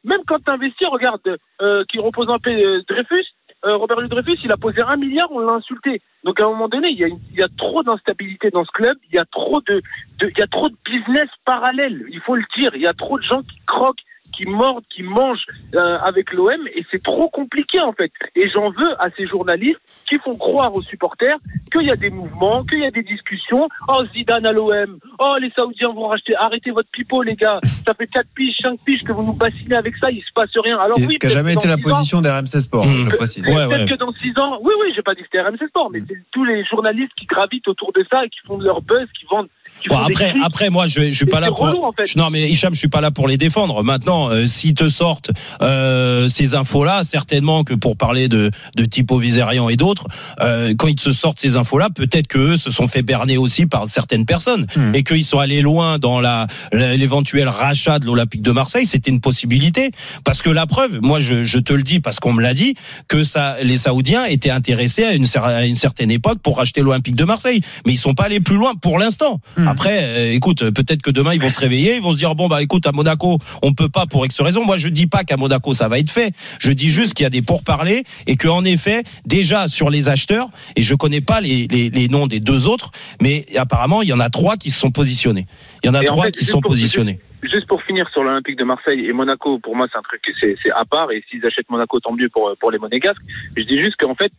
même quand tu investis, regarde, euh, qui repose un peu euh, Dreyfus, euh, Robert Louis Dreyfus, il a posé un milliard, on l'a insulté. Donc à un moment donné, il y a, une- il y a trop d'instabilité dans ce club, il y a trop de, de- il y a trop de business parallèle. Il faut le dire, il y a trop de gens qui croquent, qui mordent, qui mangent euh, avec l'OM, et c'est trop compliqué en fait. Et j'en veux à ces journalistes qui font croire aux supporters qu'il y a des mouvements, qu'il y a des discussions. Oh Zidane à l'OM, oh les Saoudiens vont racheter. Arrêtez votre pipeau les gars. Ça fait 4 piges, 5 piges que vous nous bassinez avec ça, il se passe rien. Alors Ce oui, qui n'a peut-être jamais que été dans la 10 ans, position d'RMC Sport, Mmh. je. Ouais, Peut-être ouais. que dans 6 ans, oui, oui, j'ai pas dit que c'était RMC Sport, mais c'est tous les journalistes qui gravitent autour de ça et qui font de leur buzz, qui vendent. Qui Bon, font des après, après, moi, je, je suis pas là pour. relou, en fait. Non, mais Hicham, je suis pas là pour les défendre. Maintenant, euh, s'ils te sortent euh, ces infos-là, certainement que pour parler de de Tipo Vizerian et d'autres, euh, quand ils te sortent ces infos-là, peut-être que eux se sont fait berner aussi par certaines personnes Hmm. et qu'ils sont allés loin dans la l'éventuel rachat de l'Olympique de Marseille. C'était une possibilité parce que la preuve, moi, je, je te le dis parce qu'on me l'a dit que ça, les Saoudiens étaient intéressés à une, cer- à une certaine époque pour racheter l'Olympique de Marseille, mais ils sont pas allés plus loin pour l'instant. Hmm. Après, écoute, peut-être que demain ils vont se réveiller, ils vont se dire bon bah écoute à Monaco on peut pas pour X raison. Moi je dis pas qu'à Monaco ça va être fait. Je dis juste qu'il y a des pourparlers et que en effet déjà sur les acheteurs et je connais pas les, les, les noms des deux autres, mais apparemment il y en a trois qui se sont positionnés. Il y en a Et en trois fait, qui juste sont pour- positionnés. Juste pour finir sur l'Olympique de Marseille et Monaco, pour moi, c'est un truc, c'est, c'est à part. Et s'ils achètent Monaco, tant mieux pour, pour les Monégasques. Je dis juste qu'en fait,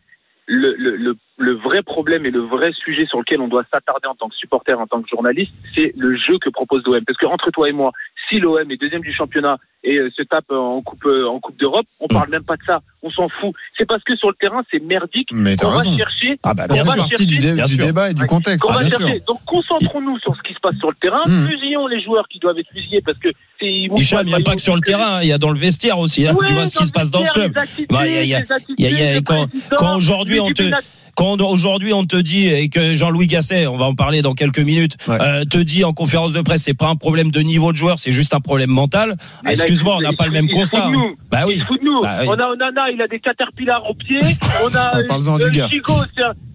le, le, le, le vrai problème et le vrai sujet sur lequel on doit s'attarder en tant que supporter, en tant que journaliste, c'est le jeu que propose l'OM. Parce que entre toi et moi, si l'OM est deuxième du championnat et euh, se tape en coupe euh, en coupe d'Europe, on parle même pas de ça. On s'en fout. C'est parce que sur le terrain, c'est merdique. Mais va raison. chercher. Ah bah on bien va du, chercher- dé- Bien du débat et du contexte. qu'on va bien chercher. sûr. Donc concentrons-nous sur ce qui se passe sur le terrain, Mm. fusillons les joueurs qui doivent être fusillés parce que c'est ils Hicham, il n'y a pas que sur le terrain, il y a dans le vestiaire aussi. hein. Tu vois ce qui se passe dans ce club. Bah, y a- y a- y a- quand- aujourd'hui on te- Quand aujourd'hui on te dit et que Jean-Louis Gasset, on va en parler dans quelques minutes, Ouais. euh, te dit en conférence de presse, c'est pas un problème de niveau de joueur, c'est juste un problème mental. Ah, Excuse-moi, on il- n'a il pas le même il constat. fout de hein. nous. Bah Il oui. se fout de nous. Bah oui. On a Onana, il a des caterpillars aux pieds. On a Ah, parle-en à euh, Dugas. Chico,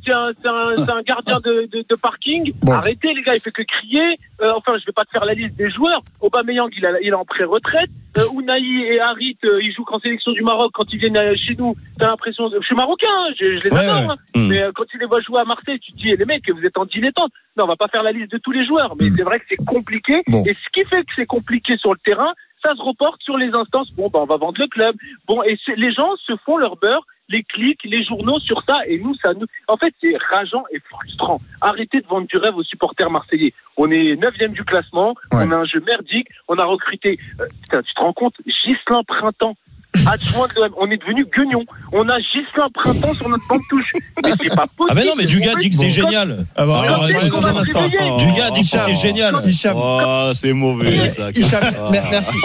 c'est un, gardien de, de, de parking. Bon. Arrêtez les gars, il fait que crier. Euh, enfin, je vais pas te faire la liste des joueurs. Aubameyang, il, a, il est en pré-retraite. Euh, Ounaï et Harit, euh, ils jouent qu'en sélection du Maroc. Quand ils viennent euh, chez nous, t'as l'impression... Je suis marocain, hein, je, je les Ouais, adore. ouais. hein. Mm. Mais quand tu les vois jouer à Marseille, tu te dis, eh, les mecs, vous êtes en dilettante. Non, on va pas faire la liste de tous les joueurs. Mais c'est vrai que c'est compliqué. Bon. Et ce qui fait que c'est compliqué sur le terrain, ça se reporte sur les instances. Bon, ben, on va vendre le club. Bon, et les gens se font leur beurre, les clics, les journaux sur ça. Et nous, ça nous. En fait, c'est rageant et frustrant. Arrêtez de vendre du rêve aux supporters marseillais. On est neuvième du classement. Ouais. On a un jeu merdique. On a recruté. euh, putain, tu te rends compte? Gislain Printemps. Adjoint de l'OM. On est devenu guignon. On a Gislain Printemps sur notre banc de touche. Mais c'est pas possible. Ah mais non, mais Dugas dit que c'est génial. Ah bah, Alors, on va en écoute, parler dans un instant. Oh. Dugas dit que c'était génial. Oh, c'est mauvais ça. Hicham, mer- merci.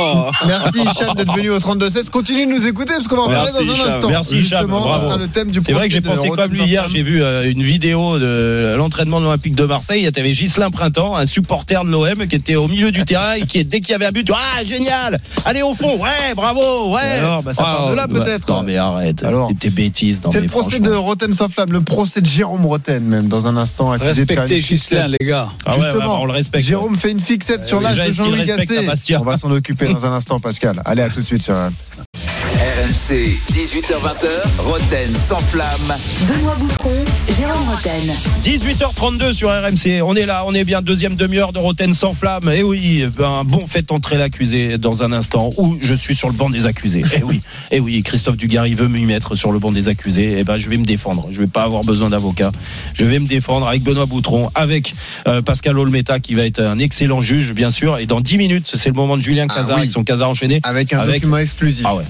Merci Hicham d'être venu au 32-16. Continue de nous écouter parce qu'on va en parler Merci, dans un instant. Merci, Hicham. Justement, ça Bravo. sera le thème du C'est vrai que j'ai pensé comme lui hier. J'ai vu euh, une vidéo de l'entraînement de l'Olympique de Marseille. Tu avais Gislain Printemps, un supporter de l'OM qui était au milieu du terrain et qui, dès qu'il y avait un but, ah génial, allez au fond, ouais, bravo, ouais. Alors, bah, ça part de là, bah, peut-être. Non mais arrête, Alors, tes bêtises. C'est le procès de Roten sans flamme, le procès de Jérôme Roten même dans un instant. accusé de faire Respectez Gislain, les gars. Ah ouais, ouais, Justement, bah, on le respecte. Jérôme fait une fixette sur l'âge déjà, de Jean-Louis Gasset. On va s'en occuper dans un instant, Pascal. Allez, à tout de suite sur RMC. RMC, 18h20h, Roten sans flamme. Benoît Boutron, Jérôme Roten. 18h32 sur RMC. On est là, on est bien deuxième demi-heure de Roten sans flamme. Et oui, ben bon, faites entrer l'accusé dans un instant où je suis sur le banc des accusés. Et oui, et oui, Christophe Dugarry veut m'y mettre sur le banc des accusés. Et ben je vais me défendre. Je vais pas avoir besoin d'avocat. Je vais me défendre avec Benoît Boutron, avec euh, Pascal Olmeta qui va être un excellent juge, bien sûr. Et dans 10 minutes, c'est le moment de Julien Ah Cazard oui. avec son Cazard enchaîné. Avec un Avec- document exclusif. Ah ouais.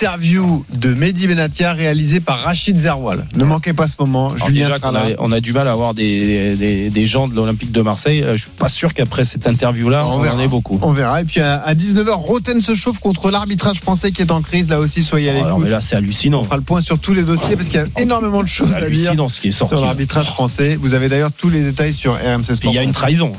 L'interview de Mehdi Benatia réalisée par Rachid Zerwal. Ne manquez pas ce moment. Alors Julien déjà on a du mal à avoir des, des, des gens de l'Olympique de Marseille. Euh, Je suis pas sûr qu'après cette interview-là, On on, verra. en ait beaucoup. On verra. Et puis à, à 19h, Roten se chauffe contre l'arbitrage français qui est en crise. Là aussi, soyez à Oh, alors, l'écoute. mais là, c'est hallucinant. On fera le point sur tous les dossiers parce qu'il y a énormément de choses à dire hallucinant ce qui est sorti. sur l'arbitrage français. Vous avez d'ailleurs tous les détails sur RMC Sport. il y a une trahison.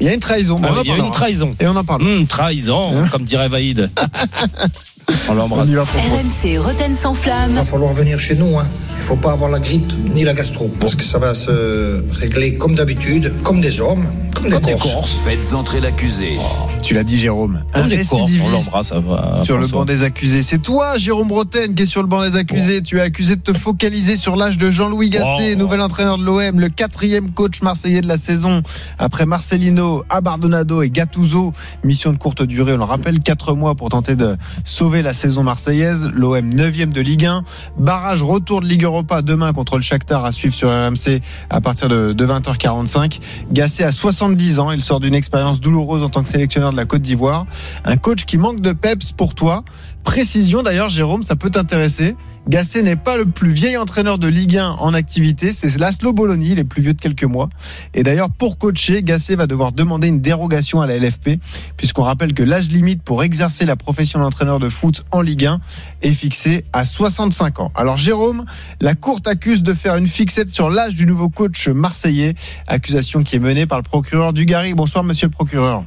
Il y a une trahison. Ah, il y a une trahison. Et on en parle. Hum, trahison, comme dirait Vaïd. On l'embrasse. RMC Roten sans flamme. Il va falloir venir chez nous. Hein. Il faut pas avoir la grippe ni la gastro. Parce que ça va se régler comme d'habitude, comme des hommes, comme des Corses. Faites entrer l'accusé. Tu l'as dit, Jérôme. Un Comme des corps, on l'embrasse. ça va, sur le banc des accusés. C'est toi, Jérôme Bretagne, qui est sur le banc des accusés. Tu es accusé de te focaliser sur l'âge de Jean-Louis Gasset, Oh. nouvel entraîneur de l'OM, le quatrième coach marseillais de la saison. Après Marcelino, Abardonado et Gattuso. Mission de courte durée, on le rappelle, quatre mois pour tenter de sauver la saison marseillaise. L'OM 9e de Ligue 1. Barrage retour de Ligue Europa demain contre le Shakhtar à suivre sur RMC à partir de, de 20h45. Gasset a 70 ans. Il sort d'une expérience douloureuse en tant que sélectionneur de la Côte d'Ivoire. Un coach qui manque de peps pour toi. Précision d'ailleurs, Jérôme, ça peut t'intéresser. Gasset n'est pas le plus vieil entraîneur de Ligue 1 en activité, c'est Laszlo Bologna, il est plus vieux de quelques mois. Et d'ailleurs, pour coacher, Gasset va devoir demander une dérogation à la LFP, puisqu'on rappelle que l'âge limite pour exercer la profession d'entraîneur de foot en Ligue 1 est fixé à 65 ans. Alors Jérôme, la Cour t'accuse de faire une fixette sur l'âge du nouveau coach marseillais, accusation qui est menée par le procureur Dugarry. Bonsoir monsieur le procureur.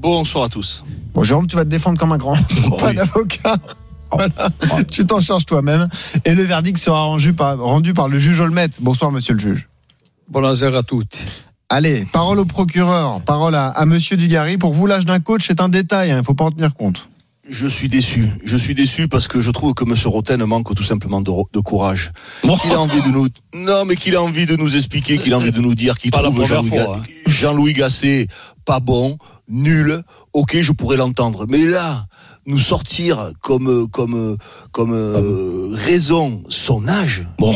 Bonsoir à tous. Bon, Jérôme, tu vas te défendre comme un grand. Pas d'avocat. Voilà. Tu t'en charges toi-même. Et le verdict sera rendu par, rendu par le juge Olmet. Bonsoir, monsieur le juge. Bonjour à toutes. Allez, parole au procureur, parole à, à monsieur Dugarry. Pour vous, l'âge d'un coach, c'est un détail, il ne faut pas en tenir compte. Je suis déçu. Je suis déçu parce que je trouve que M. Roten manque tout simplement de, de courage. Qu'il a envie de nous, non, mais qu'il a envie de nous expliquer, qu'il a envie de nous dire qu'il trouve Ga- hein. Jean-Louis Gasset pas bon, nul. Ok, je pourrais l'entendre. Mais là, nous sortir comme comme comme euh, raison son âge. Bon.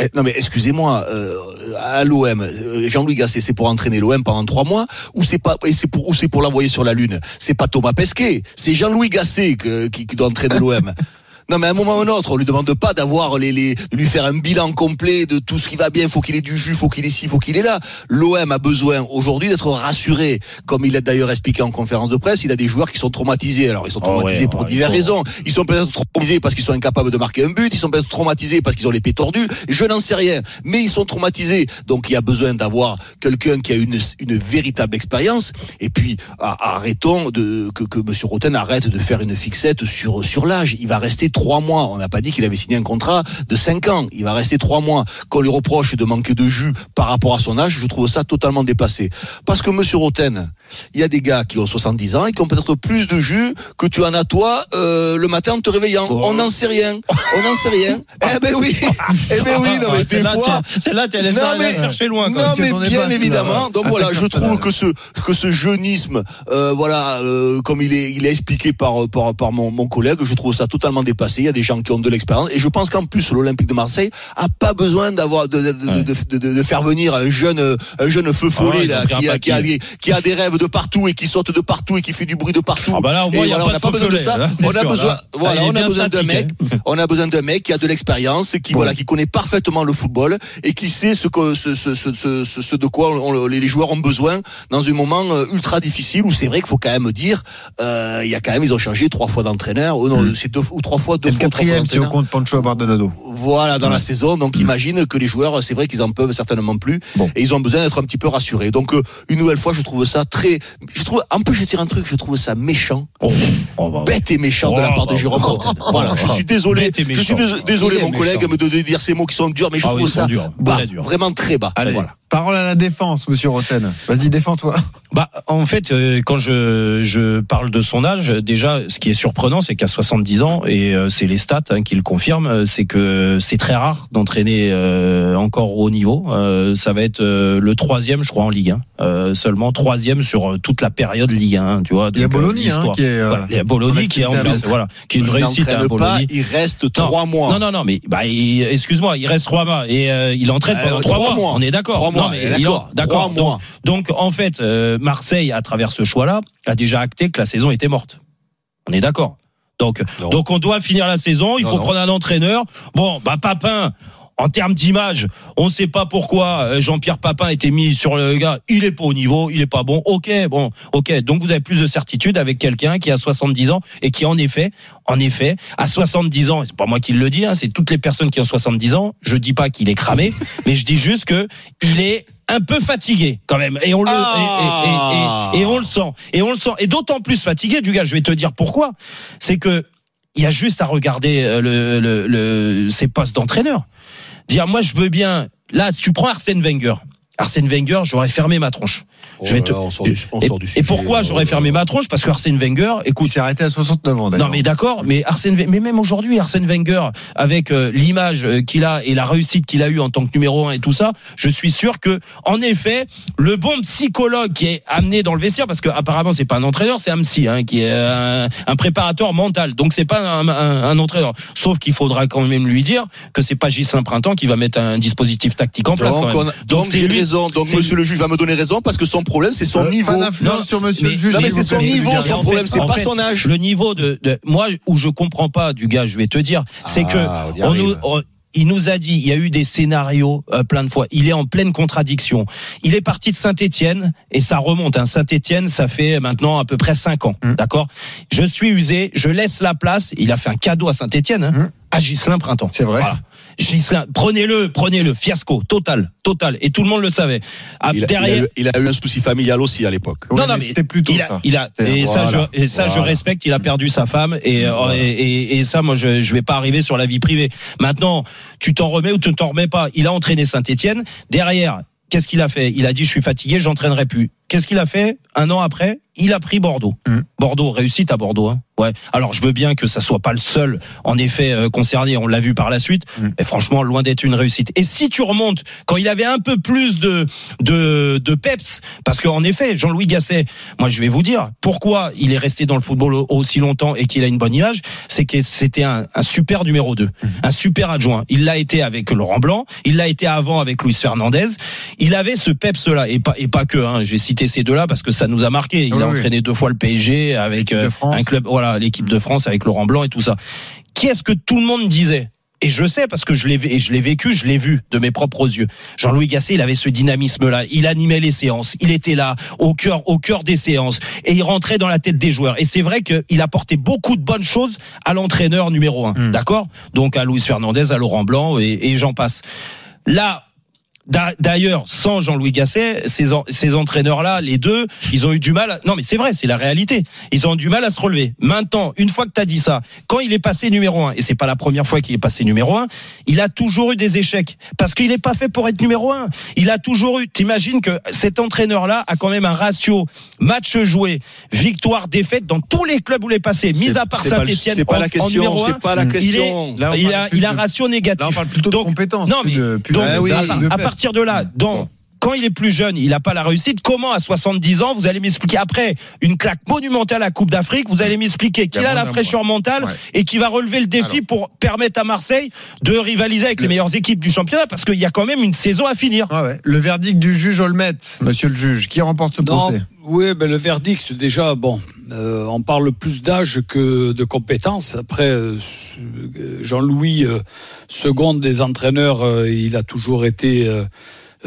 Eh, non mais excusez-moi, euh, à l'OM, euh, Jean-Louis Gasset, c'est pour entraîner l'OM pendant trois mois ou c'est pas et c'est pour ou c'est pour l'envoyer sur la lune? C'est pas Thomas Pesquet, c'est Jean-Louis Gasset que- qui, qui doit entraîner l'OM. Non mais à un moment ou un autre, on lui demande pas d'avoir les, les de lui faire un bilan complet de tout ce qui va bien. Faut qu'il ait du jus, faut qu'il ait ci, faut qu'il ait là. L'OM a besoin aujourd'hui d'être rassuré, comme il l'a d'ailleurs expliqué en conférence de presse. Il a des joueurs qui sont traumatisés. Alors ils sont ouais, traumatisés pour ouais, diverses il faut- raisons. Ils sont peut-être traumatisés parce qu'ils sont incapables de marquer un but. Ils sont peut-être traumatisés parce qu'ils ont l'épée tordue. Je n'en sais rien, mais ils sont traumatisés. Donc il y a besoin d'avoir quelqu'un qui a une une véritable expérience. Et puis arrêtons de que que Monsieur Roten arrête de faire une fixette sur sur l'âge. Il va rester trois mois. On n'a pas dit qu'il avait signé un contrat de cinq ans. Il va rester trois mois. Qu'on lui reproche de manquer de jus par rapport à son âge, je trouve ça totalement dépassé. Parce que Monsieur Roten, il y a des gars qui ont 70 ans et qui ont peut-être plus de jus que tu en as toi euh, le matin en te réveillant. On n'en sait rien. On n'en sait rien. eh ben oui. Eh ben oui. Non mais des Celle-là, fois. tu- Celle-là, tu allais Non, mais- chercher loin. Non mais bien évidemment. Donc Ah, voilà, je trouve que ce que ce jeunisme, euh, voilà, euh, comme il est il est expliqué par par par mon, mon collègue, je trouve ça totalement Il y a des gens qui ont de l'expérience et je pense qu'en plus l'Olympique de Marseille a pas besoin d'avoir de de, faire venir un jeune un jeune feu Ah follet qui a, qui, a des, qui a des rêves de partout et qui saute de partout et qui fait du bruit de partout. Ah bah là, au moins, Et voilà, on n'a pas besoin de ça. là, c'est On a sûr, besoin, là. voilà, Ah, il est on a besoin d'un mec hein. on a besoin d'un mec qui a de l'expérience, qui voilà, qui connaît parfaitement le football et qui sait ce que ce, ce, de quoi on- les joueurs ont besoin dans un moment euh, ultra difficile où c'est vrai qu'il faut quand même dire, euh, il y a quand même ils ont changé trois fois d'entraîneur, ou non, c'est deux ou trois fois C'est le quatrième si on compte Pancho Abardonado. Voilà, dans la saison. Donc, imagine que les joueurs, c'est vrai qu'ils en peuvent certainement plus. Bon. Et ils ont besoin d'être un petit peu rassurés. Donc, euh, une nouvelle fois, je trouve ça très, je trouve, en plus, je vais dire un truc, je trouve ça méchant. Oh, oh, bah, Bête et méchant de la part de Jérôme oh, oh, Voilà, je suis désolé. Je suis désolé, mon collègue, de, dire ces mots qui sont durs, mais je Ah trouve ça bas, vraiment très bas. Voilà. Parole à la défense, monsieur Roten. Vas-y, défends-toi. Bah, en fait, euh, quand je, je parle de son âge, déjà, ce qui est surprenant, c'est qu'à 70 ans, et euh, c'est les stats hein, qui le confirment, euh, c'est que c'est très rare d'entraîner euh, encore au haut niveau. Euh, ça va être euh, le troisième, je crois, en Ligue 1. Euh, seulement troisième sur toute la période Ligue 1. Tu vois, Il y a donc, Bologna, hein, qui est. euh, Voilà, il y a Bologna en qui est en Lens. voilà, qui est une Il réussite à Bologna. il reste trois mois. Non, non, non, mais bah, excuse-moi, il reste trois mois et euh, il entraîne pendant trois, trois mois. mois. On est d'accord. Non, d'accord. Donc, donc, en fait, euh, Marseille, à travers ce choix-là, a déjà acté que la saison était morte. On est d'accord. Donc, Non. donc, on doit finir la saison. Il Non, faut prendre un entraîneur. Bon, bah, Papin. En termes d'image, on ne sait pas pourquoi euh, Jean-Pierre Papin a été mis sur le gars. Il est pas au niveau, il est pas bon. Ok, bon, ok. Donc vous avez plus de certitude avec quelqu'un qui a 70 ans et qui en effet, en effet, à 70 ans, c'est pas moi qui le dis, hein, c'est toutes les personnes qui ont 70 ans. Je dis pas qu'il est cramé, mais je dis juste que il est un peu fatigué quand même et on le et, et- et- et- et on le sent et on le sent et d'autant plus fatigué du gars je vais te dire pourquoi c'est que il y a juste à regarder euh, le, le, le, ses postes d'entraîneur. Dire, moi, je veux bien. Là, si tu prends Arsène Wenger, Arsène Wenger, j'aurais fermé ma tronche. Je vais te- Oh on sort du, on et, sort du et sujet, pourquoi euh, j'aurais fermé ma tronche? Parce que Arsène Wenger, écoute, Il s'est arrêté à 69 ans d'ailleurs. non mais d'accord, mais Arsène, Wenger- mais même aujourd'hui Arsène Wenger, avec euh, l'image euh, qu'il a et la réussite qu'il a eue en tant que numéro un et tout ça, je suis sûr que, en effet, le bon psychologue qui est amené dans le vestiaire, parce que apparemment c'est pas un entraîneur, c'est un psy, hein, qui est un, un préparateur mental, donc c'est pas un, un- un entraîneur. Sauf qu'il faudra quand même lui dire que c'est pas Gislain Printemps qui va mettre un dispositif tactique en place. Donc, quand même. on- donc j'ai raison. Donc monsieur le juge va me donner raison parce que son problème c'est son Euh, niveau. Non, sur monsieur mais- le juge. non, mais c'est son niveau, Julien. son en problème, c'est pas son âge. Le niveau de, de- moi où je comprends pas du gars, je vais te dire, c'est Ah, que on nous, on- il nous a dit, il y a eu des scénarios euh, plein de fois. Il est en pleine contradiction. Il est parti de Saint-Étienne et ça remonte. Hein. Saint-Étienne, ça fait maintenant à peu près cinq ans, Hum. d'accord? Je suis usé, je laisse la place. Il a fait un cadeau à Saint-Étienne, hein, Hum. à Gislain Printemps. C'est vrai. Voilà. Gislain, prenez-le, prenez-le, fiasco total, total. Et tout le monde le savait. Ah, Il a, il a derrière, eu, il a eu un souci familial aussi à l'époque. Oui, non, non, mais mais c'était plutôt il a, ça. il a, C'est- et ça, je, et ça, je respecte. Il a perdu sa femme et, euh, et, et, et ça, moi, je, je vais pas arriver sur la vie privée. Maintenant, tu t'en remets ou tu t'en remets pas. Il a entraîné Saint-Étienne. Derrière, qu'est-ce qu'il a fait? Il a dit, je suis fatigué, j'entraînerai plus. Qu'est-ce qu'il a fait Un an après, il a pris Bordeaux. Mhm. Bordeaux, réussite à Bordeaux. Hein. Ouais. Alors, je veux bien que ça soit pas le seul, en effet, euh, concerné. On l'a vu par la suite. Mhm. Mais franchement, loin d'être une réussite. Et si tu remontes, quand il avait un peu plus de de, de peps, parce qu'en effet, Jean-Louis Gasset, moi, je vais vous dire pourquoi il est resté dans le football au- aussi longtemps et qu'il a une bonne image, c'est que c'était un, un super numéro 2, un super adjoint. Il l'a été avec Laurent Blanc, il l'a été avant avec Luis Fernandez. Il avait ce peps-là et pas et pas que. Hein, J'ai cité ces deux-là parce que ça nous a marqué. Il a oui. entraîné deux fois le PSG avec L'équipe de euh, France. un club, voilà, l'équipe de France avec Laurent Blanc et tout ça. Qu'est-ce que tout le monde disait? Et je sais parce que je l'ai je l'ai vécu, je l'ai vu de mes propres yeux. Jean-Louis Gasset, il avait ce dynamisme-là. Il animait les séances. Il était là, au cœur, au cœur des séances, et il rentrait dans la tête des joueurs. Et c'est vrai qu'il apportait beaucoup de bonnes choses à l'entraîneur numéro un. Mm. D'accord? Donc à Luis Fernandez, à Laurent Blanc, et, et j'en passe. Là. D'a- D'ailleurs, sans Jean-Louis Gasset, ces, en- ces entraîneurs-là, les deux, ils ont eu du mal. à- Non, mais c'est vrai, c'est la réalité. Ils ont du mal à se relever. Maintenant, une fois que tu as dit ça, quand il est passé numéro un, et c'est pas la première fois qu'il est passé numéro un, il a toujours eu des échecs parce qu'il n'est pas fait pour être numéro un. Il a toujours eu. T'imagines que cet entraîneur-là a quand même un ratio match joué, victoire, défaite dans tous les clubs où il est passé, mis à part Saint-Etienne. C'est pas la question. C'est pas la il est- question. Là, il a, il a un ratio négatif. Là, on parle plutôt Donc, de compétences. non, mais de, plus donc, de- oui. de- à, de à peps. Partir de là, dans. Quand il est plus jeune, il n'a pas la réussite. Comment à 70 ans, vous allez m'expliquer après une claque monumentale à la Coupe d'Afrique, vous allez m'expliquer qu'il a la fraîcheur mentale Ouais. et qui va relever le défi Alors. pour permettre à Marseille de rivaliser avec Le- les meilleures équipes du championnat parce qu'il y a quand même une saison à finir. Ah ouais. Le verdict du juge Olmet, monsieur le juge, qui remporte ce Non, procès oui, ben le verdict, déjà, bon, euh, on parle plus d'âge que de compétences. Après, euh, Jean-Louis, euh, second des entraîneurs, euh, il a toujours été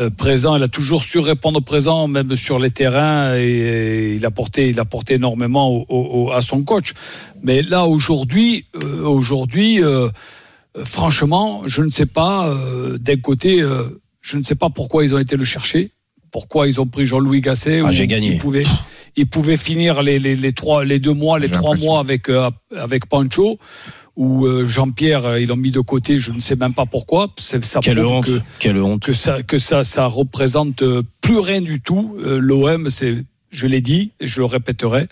présent, il a toujours su répondre présent, même sur les terrains, et, et il a porté, il a porté énormément au- au- au- à son coach. Mais là, aujourd'hui, euh, aujourd'hui, euh, euh, franchement, je ne sais pas. euh, D'un côté, euh, je ne sais pas pourquoi ils ont été le chercher. Pourquoi ils ont pris Jean-Louis Gasset Ah, j'ai gagné. Il pouvait, il pouvait finir les, les, les trois, les deux mois, les trois mois avec euh, avec Pancho ou euh, Jean-Pierre. euh, Ils l'ont mis de côté. Je ne sais même pas pourquoi. Ça Quelle honte, que quelle honte. que ça que ça ça représente euh, plus rien du tout. L'OM, c'est je l'ai dit et je le répéterai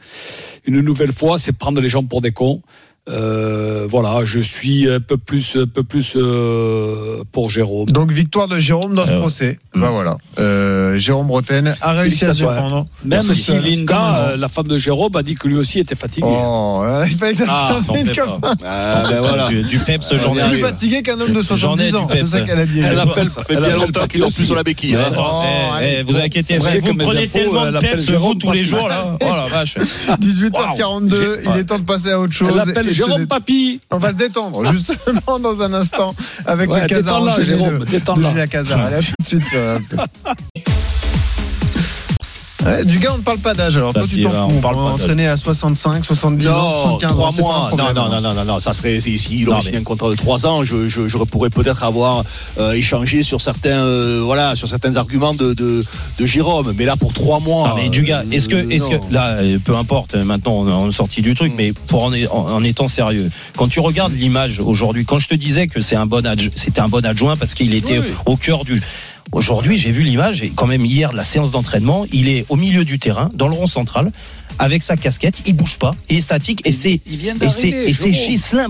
une nouvelle fois, c'est prendre les gens pour des cons. Euh, voilà, je suis un peu plus, un peu plus euh, pour Jérôme. Donc victoire de Jérôme dans ce Euh, procès. Bah voilà. Euh, Jérôme Roten a réussi à se défendre. Même Merci. si Linda, euh, la femme de Jérôme, a dit que lui aussi était fatigué. Oh, il fallait que ça Ah, comme. Ah, ben voilà. Du, du peps, j'en ai plus fatigué qu'un homme de J'en ai 70 du ans. C'est ça qu'elle a dit. Elle appelle, Ça fait elle bien appelle longtemps qu'il dort plus sur la béquille. hein. Attends, Oh, eh, allez, eh, vous inquiétez vrai vous prenez tellement elle de peps, vous, tous les jours, là. Oh la vache. 18h42, il est temps de passer à autre chose. Jérôme dé- Papy. On va se détendre justement dans un instant avec Ouais, le Casar Jérôme, détends-la. Julien Casar. Allez, à tout de suite sur. Ouais, du gars, on ne parle pas d'âge. Alors, Ça, toi, tu t'en euh, fous. on On parle d'âge. entraîner à 65, 70 ans, Non, 75 trois ans. c'est pas un mois. Non, problème, non, hein. non, non, non, non, ça serait, si, si il Non, aurait mais- signé un contrat de trois ans, je, je, je pourrais peut-être avoir euh, échangé sur certains, euh, voilà, sur certains arguments de, de, de Jérôme. Mais là, pour trois mois. Non, mais du gars, est-ce que, euh, est-ce que, non. là, euh, peu importe, euh, maintenant on est en sortie du truc, mais pour en, en- en étant sérieux, quand tu regardes l'image aujourd'hui, quand je te disais que c'est un bon adj- c'était un bon adjoint parce qu'il était oui. au cœur du. Aujourd'hui, j'ai vu l'image et quand même hier de la séance d'entraînement, il est au milieu du terrain, dans le rond central, avec sa casquette, il bouge pas, il est statique et c'est et c'est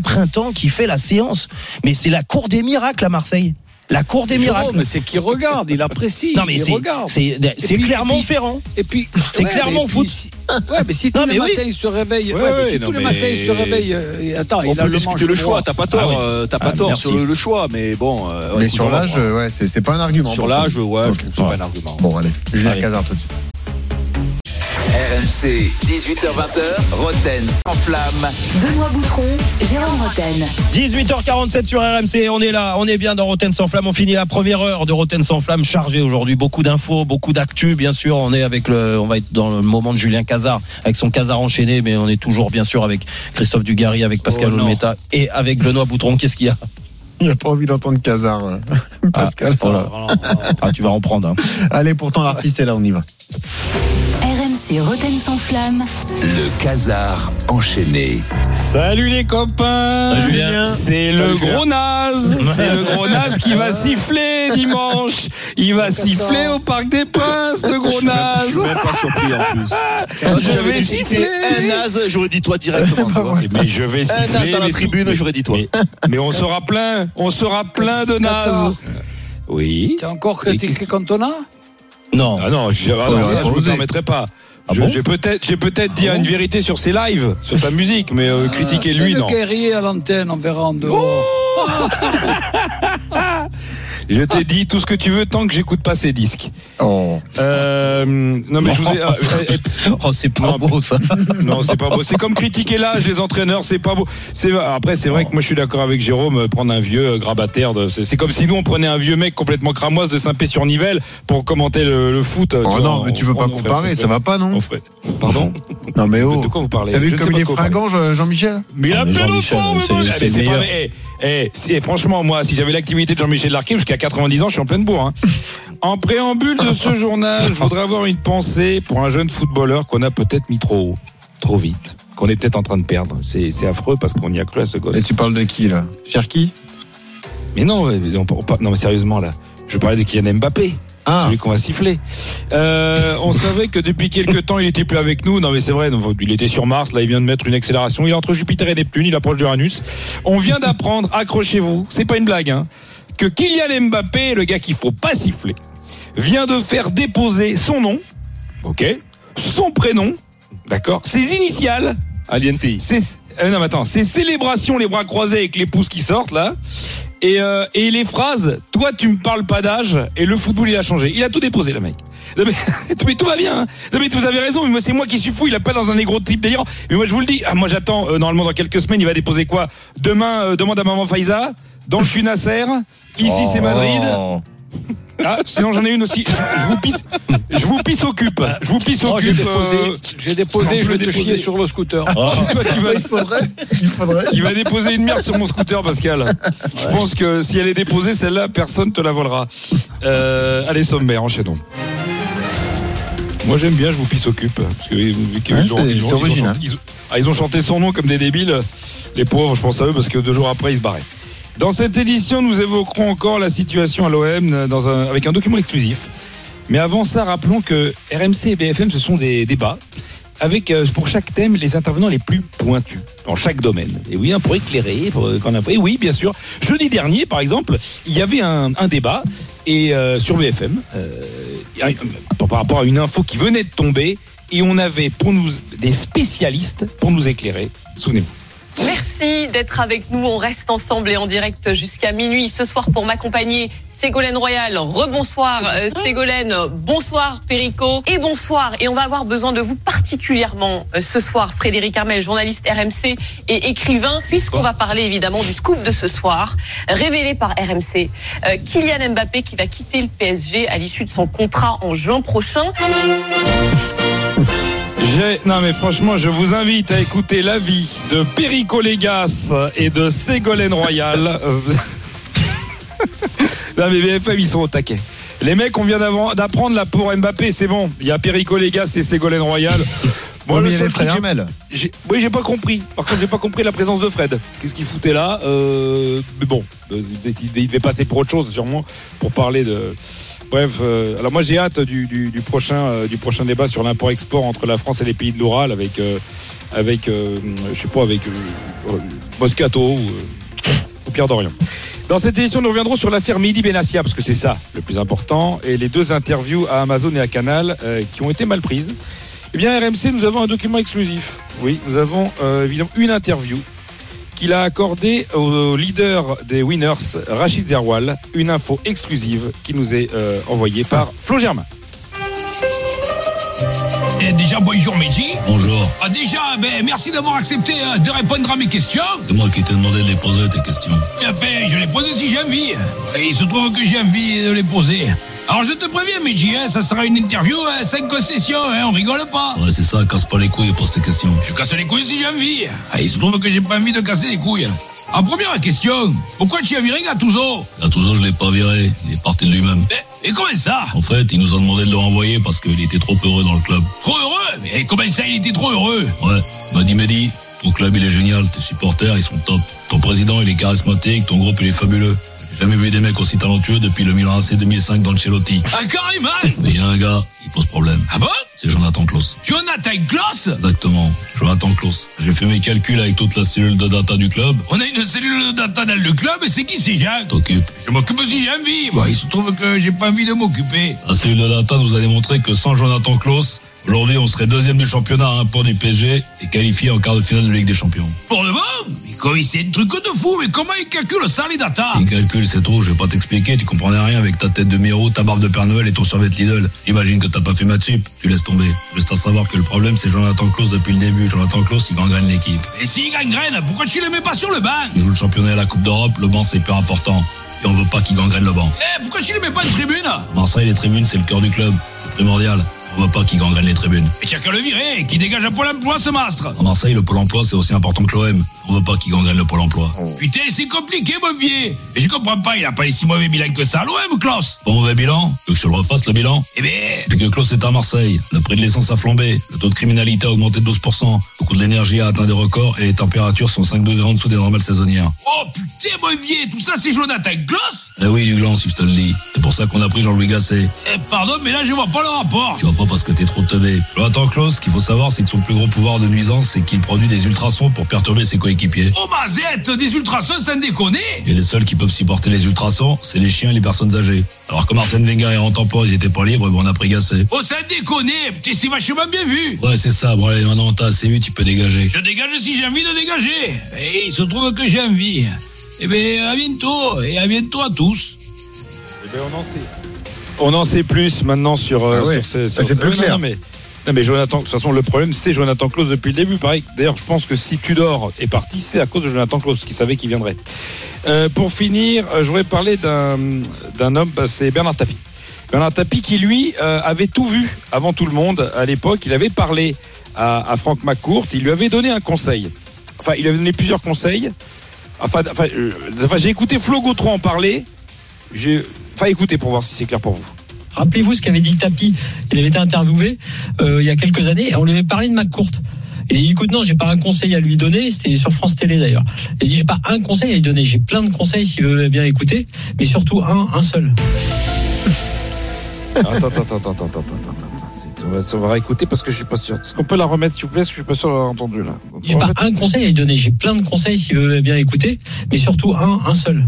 Printemps qui fait la séance. Mais c'est la cour des miracles à Marseille. La cour des Jérôme, miracles. c'est qu'il regarde, il apprécie. Non mais il regarde. c'est clairement et puis- Ferrand. Et puis, C'est ouais, clairement mais foot. ouais, mais si tous Non, les mais matins il se réveille, mais si tous les mais- matins il se réveille, euh, attends, On il a peut le choix, t'as pas tort, Ah oui. euh, t'as pas Ah, tort merci. sur le, le choix, mais bon. euh, Mais sur l'âge, ouais, c'est pas un argument. Sur l'âge, ouais, je trouve pas un argument. Bon, allez, Julien. Cazard tout de suite. RMC, 18h20h, Roten sans flamme. Benoît Boutron, Jérôme Roten. 18h47 sur RMC, on est là, on est bien dans Roten sans flamme, on finit la première heure de Roten sans flamme chargée aujourd'hui, beaucoup d'infos, beaucoup d'actu, bien sûr, on est avec le, on va être dans le moment de Julien Cazard, avec son Cazard enchaîné, mais on est toujours bien sûr avec Christophe Dugarry, avec Pascal Oh. Olmeta et avec Benoît Boutron, qu'est-ce qu'il y a? Il n'a pas envie d'entendre Cazard, euh, Pascal. Ah, oh là. Ah, tu vas en prendre. hein. Allez, pourtant, l'artiste est là, on y va. RMC Roten sans flamme. Le casar enchaîné. Salut les copains. C'est le gros naze C'est le gros naze qui va siffler dimanche Il va siffler au Parc des Princes, le gros Je suis naze même pas surpris en plus. Je vais siffler un naze, j'aurais dit toi directement. vois. Mais je vais Un siffler naze dans la mais- tribune, j'aurais dit toi. mais, mais on sera plein On sera plein de nazes Oui Tu as encore critiqué Cantona Non. Ah non, je, ah je me osé. permettrai pas. Ah bon vais peut-être, j'ai peut-être dit une vérité sur ses lives, sur sa musique, mais euh, critiquer Fais lui, le non. guerrier à l'antenne, on verra en dehors. Je t'ai dit tout ce que tu veux tant que j'écoute pas ses disques. Oh. Euh, non mais je vous ai. euh, euh, Oh, c'est pas Non. beau ça. non, c'est pas beau. C'est comme critiquer l'âge des entraîneurs, c'est pas beau. C'est après, c'est vrai que moi je suis d'accord avec Jérôme. euh, Prendre un vieux euh, grabataire, de- c'est comme si nous on prenait un vieux mec complètement cramoise de Saint-Pé-sur-Nivelle pour commenter le, le foot. Oh vois, non, on- mais tu veux pas comparer, on ça va pas, non on ferait- Pardon Non, mais oh. De quoi vous parlez T'as vu comme il est fringant, Jean- Jean-Michel Mais il a Ah, plein de c'est- c'est pas vrai. Eh, eh, franchement, moi, si j'avais l'activité de Jean-Michel Larquet jusqu'à 90 ans, je suis en pleine bourre. hein. En préambule de ce journal, je voudrais avoir une pensée pour un jeune footballeur qu'on a peut-être mis trop haut, trop vite, qu'on est peut-être en train de perdre. C'est affreux parce qu'on y a cru à ce gosse. Et tu parles de qui, là? Cherki? Mais non, mais on- on- on- non, mais sérieusement là, je parlais de Kylian Mbappé. Ah, Celui qu'on va siffler. Euh, on savait que depuis quelques temps, il était plus avec nous. Non, mais c'est vrai. donc, Il était sur Mars. Là, il vient de mettre une accélération. Il est entre Jupiter et Neptune. Il approche d'Uranus. On vient d'apprendre, accrochez-vous, c'est pas une blague, hein, que Kylian Mbappé, le gars qu'il faut pas siffler, vient de faire déposer son nom, ok, son prénom, d'accord, ses initiales Alien Pays. Euh, non mais attends, c'est célébration les bras croisés avec les pouces qui sortent là. Et, euh, et les phrases, toi tu me parles pas d'âge et le football il a changé. Il a tout déposé le mec. Mais, tout va bien. hein. Non, mais vous avez raison, mais c'est moi qui suis fou, il a pas dans un négro type délirant. Mais moi je vous le dis, ah, moi j'attends euh, normalement dans quelques semaines, il va déposer quoi? Demain euh, demande à maman Faiza, dans le Tunasser, ici c'est Madrid. Ah, sinon j'en ai une aussi. Je, je vous pisse je vous pisse au cube. Je vous pisse au Oh, j'ai déposé, euh, j'ai déposé, je je vais vais te déposer. chier sur le scooter. si toi tu vas Il faudrait. Il faudrait. il va déposer une merde sur mon scooter, Pascal. Je pense que si elle est déposée, celle-là, personne te la volera. Euh, allez, sommaire, enchaînons. Moi, j'aime bien, je vous pisse au cul. Parce que, vu qu'ils Ouais, l'ont- c'est- ils ont- c'est ils ont original. chanté- ils ont- ah, ils ont chanté son nom comme des débiles. Les pauvres, je pense à eux, parce que deux jours après, ils se barraient. Dans cette édition, nous évoquerons encore la situation à l'OM un- avec un document exclusif. Mais avant ça, rappelons que RMC et BFM, ce sont des débats avec euh, pour chaque thème les intervenants les plus pointus dans chaque domaine. Et oui, hein, pour éclairer, pour euh, Et oui, bien sûr. Jeudi dernier, par exemple, il y avait un, un débat et euh, sur BFM euh, par rapport à une info qui venait de tomber et on avait pour nous des spécialistes pour nous éclairer. Souvenez-vous. Merci d'être avec nous. On reste ensemble et en direct jusqu'à minuit ce soir pour m'accompagner. Ségolène Royal, rebonsoir euh, Ségolène, bonsoir Perico et bonsoir. Et on va avoir besoin de vous particulièrement euh, ce soir, Frédéric Armel, journaliste RMC et écrivain, puisqu'on va parler évidemment du scoop de ce soir, révélé par RMC. Euh, Kylian Mbappé qui va quitter le PSG à l'issue de son contrat en juin prochain. J'ai- Non mais franchement, je vous invite à écouter l'avis de Perico Légas et de Ségolène Royal. Non mais BFM, ils sont au taquet. Les mecs, on vient d'apprendre là pour Mbappé, c'est bon. Il y a Perico Légas et Ségolène Royal. Y a seul truc, j'ai- Hermel. j'ai- Oui, j'ai pas compris. Par contre, j'ai pas compris la présence de Fred. Qu'est-ce qu'il foutait là Euh, Mais bon, euh, il, devait passer pour autre chose, sûrement, pour parler de. Bref, euh, alors moi j'ai hâte du, du- du prochain, euh, du prochain débat sur l'import-export entre la France et les pays de l'Oural avec, euh, avec euh, je sais pas, avec Moscato ou, euh, ou Pierre Dorian. Dans cette édition, nous reviendrons sur l'affaire Midi Benassia, parce que c'est ça le plus important, et les deux interviews à Amazon et à Canal euh, qui ont été mal prises. Eh bien, RMC, nous avons un document exclusif. Oui, nous avons euh, évidemment une interview qu'il a accordée au leader des Winners, Rachid Zerwal, une info exclusive qui nous est euh, envoyée par Flo Germain. Et déjà, bonjour Mehdi. Bonjour. Ah, déjà, ben, merci d'avoir accepté euh, de répondre à mes questions. C'est moi qui t'ai demandé de les poser tes questions. Bien fait, je les pose si j'ai envie. Et il se trouve que j'ai envie de les poser. Alors je te préviens, Mehdi, hein, ça sera une interview, hein, cinq concessions, hein, on rigole pas. Ouais, c'est ça, casse pas les couilles et pose tes questions. Je casse les couilles si j'ai envie. Ah, il se trouve que j'ai pas envie de casser les couilles. En première question, pourquoi tu as viré Gattuso? Gattuso, je l'ai pas viré. Il est parti de lui-même. Et comment ça? En fait, il nous a demandé de le renvoyer parce qu'il était trop heureux dans le club. Trop heureux Mais comment ça, il était trop heureux Ouais, il m'a dit ton club il est génial, tes supporters ils sont top. Ton président il est charismatique, ton groupe il est fabuleux. J'ai jamais vu des mecs aussi talentueux depuis le Milan AC 2005 dans le Celotti. Ah, carrément Mais il y a un gars, il pose problème. Ah bon C'est Jonathan Klaus. Jonathan Klaus Exactement, Jonathan Klaus. J'ai fait mes calculs avec toute la cellule de data du club. On a une cellule de data dans le club et c'est qui c'est Jacques T'occupe. Je m'occupe si j'ai envie. Bon, il se trouve que j'ai pas envie de m'occuper. La cellule de data nous a démontré que sans Jonathan Klaus, aujourd'hui on serait deuxième du championnat à un point du PSG et qualifié en quart de finale de Ligue des Champions. Pour le bon comme c'est un truc de fou, mais comment il calcule ça les data Les calculs, c'est trop, je vais pas t'expliquer, tu comprenais rien avec ta tête de Miro, ta barbe de Père Noël et ton survêt Lidl. J'imagine que t'as pas fait maths sup, tu laisses tomber. Juste à savoir que le problème c'est Jonathan Klaus depuis le début. Jonathan Klaus, il gangrène l'équipe. Et s'il gangrène, pourquoi tu le mets pas sur le banc? Il joue le championnat et la Coupe d'Europe, le banc c'est hyper important. Et on veut pas qu'il gangrène le banc. Eh, pourquoi tu le mets pas en tribune? Marseille, les tribunes, c'est le cœur du club. C'est primordial. On veut pas qu'il gangrène les tribunes. Mais as qu'à le virer, qui dégage un pôle emploi ce mastre À Marseille, le pôle emploi, c'est aussi important que l'OM. On veut pas qu'il gangrène le pôle emploi. Putain, c'est compliqué, mon vieux Et je comprends pas, il a pas eu si mauvais bilan que ça, l'OM, Klaus Pas mauvais bilan Tu veux que je te le refasse, le bilan Eh ben, Depuis que Klaus est à Marseille, le prix de l'essence a flambé, le taux de criminalité a augmenté de 12%, le coût de l'énergie a atteint des records et les températures sont 5 degrés en dessous des normales saisonnières. oh putain, mon tout ça c'est Jonathan Klaus? Eh oui, du gland, si je te le dis. C'est pour ça qu'on a pris Jean-Louis Gasset. Eh, pardon, mais là je vois pas le rapport Tu vois pas parce que t'es trop teubé. Jonathan Klaus, ce qu'il faut savoir, c'est que son plus gros pouvoir de nuisance, c'est qu'il produit des ultrasons pour perturber ses coéquipiers. Oh, mazette, des ultrasons sans déconner Et les seuls qui peuvent supporter les ultrasons, c'est les chiens et les personnes âgées. Alors comme Arsène Wenger est en emploi, ils étaient pas libres, ben on a pris Gasset. Oh, sans déconner, putain, c'est vachement bien vu Ouais, c'est ça. Bon, allez, maintenant t'as assez vu, tu peux dégager. Je dégage si j'ai envie de dégager. Et il se trouve que j'ai envie. Eh bien, à bientôt. Et à bientôt à tous. Eh ben, on en sait. On en sait plus maintenant sur, euh, Ah ouais, sur ces. sur- c'est plus non, mais, non, mais Jonathan, de toute façon, le problème, c'est Jonathan Klaus depuis le début. Pareil. D'ailleurs, je pense que si Tudor est parti, c'est à cause de Jonathan Klaus, qui savait qu'il viendrait. Euh, pour finir, euh, je voudrais parler d'un d'un homme, bah, c'est Bernard Tapie. Bernard Tapie qui, lui, euh, avait tout vu avant tout le monde à l'époque. Il avait parlé à, à Franck McCourt. Il lui avait donné un conseil. Enfin, il lui avait donné plusieurs conseils. Enfin, enfin, euh, enfin, j'ai écouté Flo Gautreau en parler. J'ai, enfin, écoutez pour voir si c'est clair pour vous. Rappelez-vous ce qu'avait dit Tapi. Il avait été interviewé euh, il y a quelques années et on lui avait parlé de McCourt. Il dit écoute non, j'ai pas un conseil à lui donner, c'était sur France Télé d'ailleurs. Il dit j'ai pas un conseil à lui donner, j'ai plein de conseils s'il veut bien écouter, mais surtout un, un seul. Attends, attends, attends, attends, attends, attends, attends. On va, on va réécouter parce que je suis pas sûr. Est-ce qu'on peut la remettre s'il vous plaît Parce que je suis pas sûr d'avoir entendu là. J'ai pas un conseil à lui donner, j'ai plein de conseils s'il veut bien écouter, mais surtout un, un seul.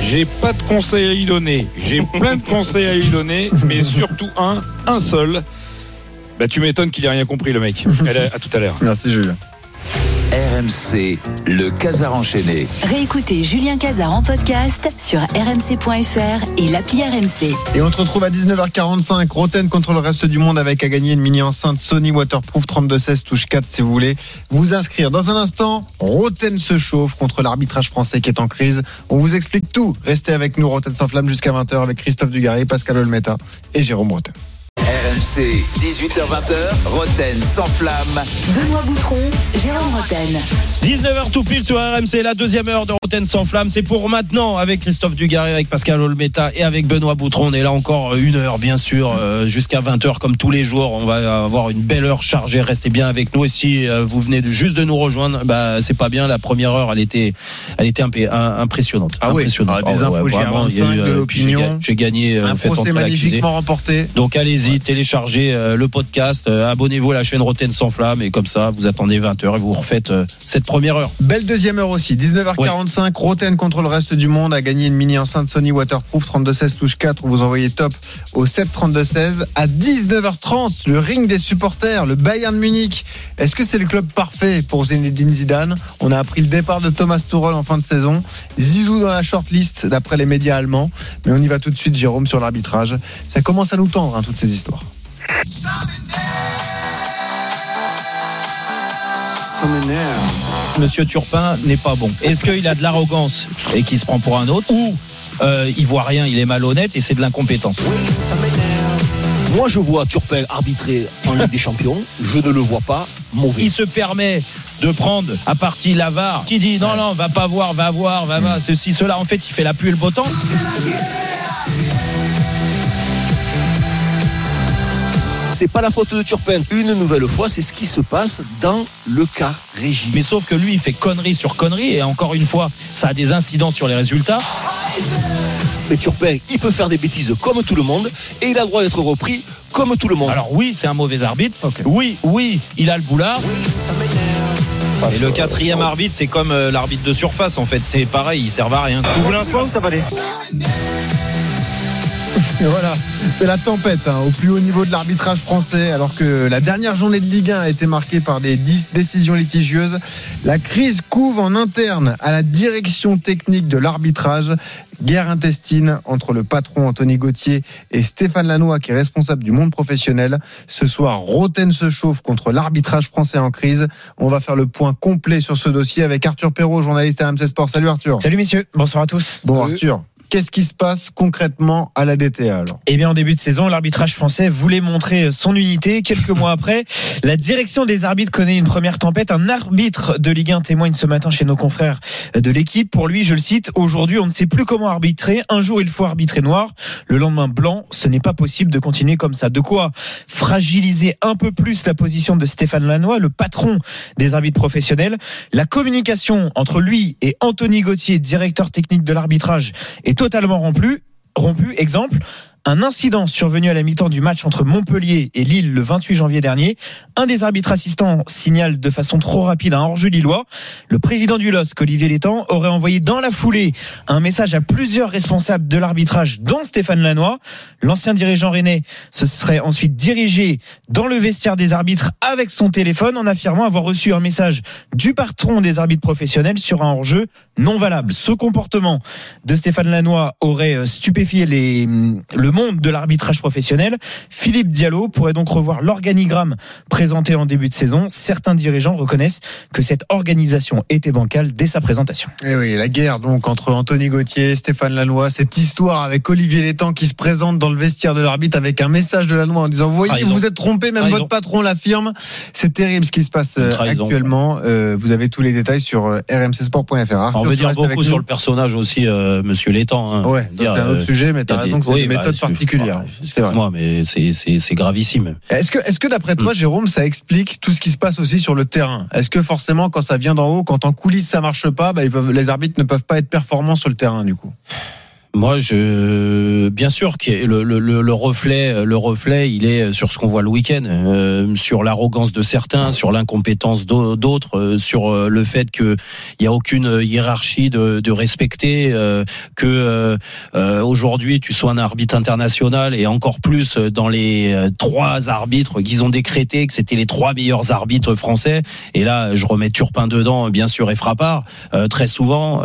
J'ai pas de conseils à lui donner. J'ai plein de conseils à lui donner, mais surtout un, un seul. Bah tu m'étonnes qu'il ait rien compris le mec. Elle a- à tout à l'heure. Merci Julien. RMC, le Casar enchaîné. Réécoutez Julien Cazard en podcast sur rmc.fr et l'appli RMC. Et on se retrouve à 19h45. Roten contre le reste du monde avec à gagner une mini enceinte Sony Waterproof 3216 touche 4 si vous voulez vous inscrire. Dans un instant, Roten se chauffe contre l'arbitrage français qui est en crise. On vous explique tout. Restez avec nous, Roten sans flamme jusqu'à 20h avec Christophe Dugarry, Pascal Olmeta et Jérôme Roten. RMC, 18h20h, Roten sans flamme. Benoît Boutron, Jérôme Roten. 19h tout pile sur RMC, la deuxième heure de Roten sans flamme. C'est pour maintenant avec Christophe Dugarry, avec Pascal Olmeta et avec Benoît Boutron. On est là encore une heure, bien sûr, euh, jusqu'à 20h comme tous les jours. On va avoir une belle heure chargée. Restez bien avec nous. Et si euh, vous venez de- juste de nous rejoindre, bah, c'est pas bien. La première heure, elle était, elle était impé- un- impressionnante. Ah oui, impressionnante. ah, des Oh, ouais, infos vraiment, il y a GR25, eu, de l'opinion. j'ai ga- J'ai gagné. euh, Un procès magnifiquement remporté. Donc allez-y, téléchargez euh, le podcast, euh, abonnez-vous à la chaîne Roten sans flamme et comme ça, vous attendez 20h et vous refaites euh, cette première heure. Belle deuxième heure aussi, 19h45, Roten contre le reste du monde. A gagné une mini enceinte Sony Waterproof 3216 touche 4 où vous envoyez top au 7 32 16 à 19h30 le ring des supporters, le Bayern de Munich. Est-ce que c'est le club parfait pour Zinedine Zidane? On a appris le départ de Thomas Tuchel en fin de saison, Zizou dans la shortlist d'après les médias allemands, mais on y va tout de suite Jérôme sur l'arbitrage. Ça commence à nous tendre hein, toutes ces histoires. Monsieur Turpin n'est pas bon. Est-ce qu'il a de l'arrogance et qu'il se prend pour un autre ou euh, il voit rien, il est malhonnête et c'est de l'incompétence? Moi, je vois Turpin arbitrer en Ligue des Champions. Je ne le vois pas mauvais. Il se permet de prendre à partie l'avare qui dit non, non, va pas voir, va voir, va voir, ceci, cela. En fait, il fait la pluie et le beau temps. C'est pas la faute de Turpin. Une nouvelle fois, c'est ce qui se passe dans le cas Régis. Mais sauf que lui, il fait connerie sur connerie et encore une fois, ça a des incidences sur les résultats. Mais Turpin, il peut faire des bêtises comme tout le monde et il a le droit d'être repris comme tout le monde. Alors oui, c'est un mauvais arbitre. Oui, oui, il a le boulard. Et le quatrième arbitre, c'est comme euh, l'arbitre de surface en fait. C'est pareil, il sert à rien. Vous voulez un soin ou ça va aller Et voilà, c'est la tempête hein, au plus haut niveau de l'arbitrage français. Alors que la dernière journée de Ligue 1 a été marquée par des dix- décisions litigieuses, la crise couve en interne à la direction technique de l'arbitrage. Guerre intestine entre le patron Anthony Gauthier et Stéphane Lannoy, qui est responsable du monde professionnel. Ce soir, Roten se chauffe contre l'arbitrage français en crise. On va faire le point complet sur ce dossier avec Arthur Perrault, journaliste à RMC Sport. Salut Arthur. Salut messieurs, bonsoir à tous. Bon Arthur, qu'est-ce qui se passe concrètement à la DTA alors? Eh bien, en début de saison, l'arbitrage français voulait montrer son unité. Quelques mois après, la direction des arbitres connaît une première tempête. Un arbitre de Ligue 1 témoigne ce matin chez nos confrères de l'équipe. Pour lui, je le cite, aujourd'hui, on ne sait plus comment arbitrer. Un jour, il faut arbitrer noir. Le lendemain, blanc. Ce n'est pas possible de continuer comme ça. De quoi fragiliser un peu plus la position de Stéphane Lannoy, le patron des arbitres professionnels. La communication entre lui et Anthony Gauthier, directeur technique de l'arbitrage, est totalement. Rompu. Exemple, un incident survenu à la mi-temps du match entre Montpellier et Lille le 28 janvier dernier. Un des arbitres assistants signale de façon trop rapide un hors-jeu lillois. Le président du LOSC, Olivier Létang, aurait envoyé dans la foulée un message à plusieurs responsables de l'arbitrage, dont Stéphane Lannoy. L'ancien dirigeant rennais se serait ensuite dirigé dans le vestiaire des arbitres avec son téléphone en affirmant avoir reçu un message du patron des arbitres professionnels sur un hors-jeu non valable. Ce comportement de Stéphane Lannoy aurait euh, stupéfié les, le monde de l'arbitrage professionnel. Philippe Diallo pourrait donc revoir l'organigramme présenté en début de saison. Certains dirigeants reconnaissent que cette organisation était bancale dès sa présentation. Eh oui, la guerre donc entre Anthony Gauthier, Stéphane Lannoy, cette histoire avec Olivier Létang qui se présente dans le vestiaire de l'arbitre avec un message de Lannoy en disant voyez Trahison. vous êtes trompé, même Trahison. votre patron l'affirme. C'est terrible ce qui se passe euh, Trahison. actuellement. Euh, vous avez tous les détails sur euh, rmcsport.fr. On veut dire beaucoup sur le personnage aussi, euh, Monsieur Létang. hein. Ouais, c'est un autre euh, sujet, mais t'as raison que c'est oui, des bah, méthodes ouais, C'est vrai. Excuse-moi, mais c'est- gravissime. Est-ce que, est-ce que d'après toi, Jérôme, ça explique tout ce qui se passe aussi sur le terrain? Est-ce que forcément, quand ça vient d'en haut, quand en coulisses ça marche pas, bah, ils peuvent, les arbitres ne peuvent pas être performants sur le terrain du coup? Moi, je, bien sûr que le, le, le, le reflet, le reflet, il est sur ce qu'on voit le week-end, euh, sur l'arrogance de certains, sur l'incompétence d'au- d'autres, euh, sur euh, le fait que il y a aucune hiérarchie de, de respecter, euh, que euh, euh, aujourd'hui tu sois un arbitre international et encore plus dans les trois arbitres qu'ils ont décrété que c'était les trois meilleurs arbitres français. Et là, je remets Turpin dedans, bien sûr, et Frappard très souvent,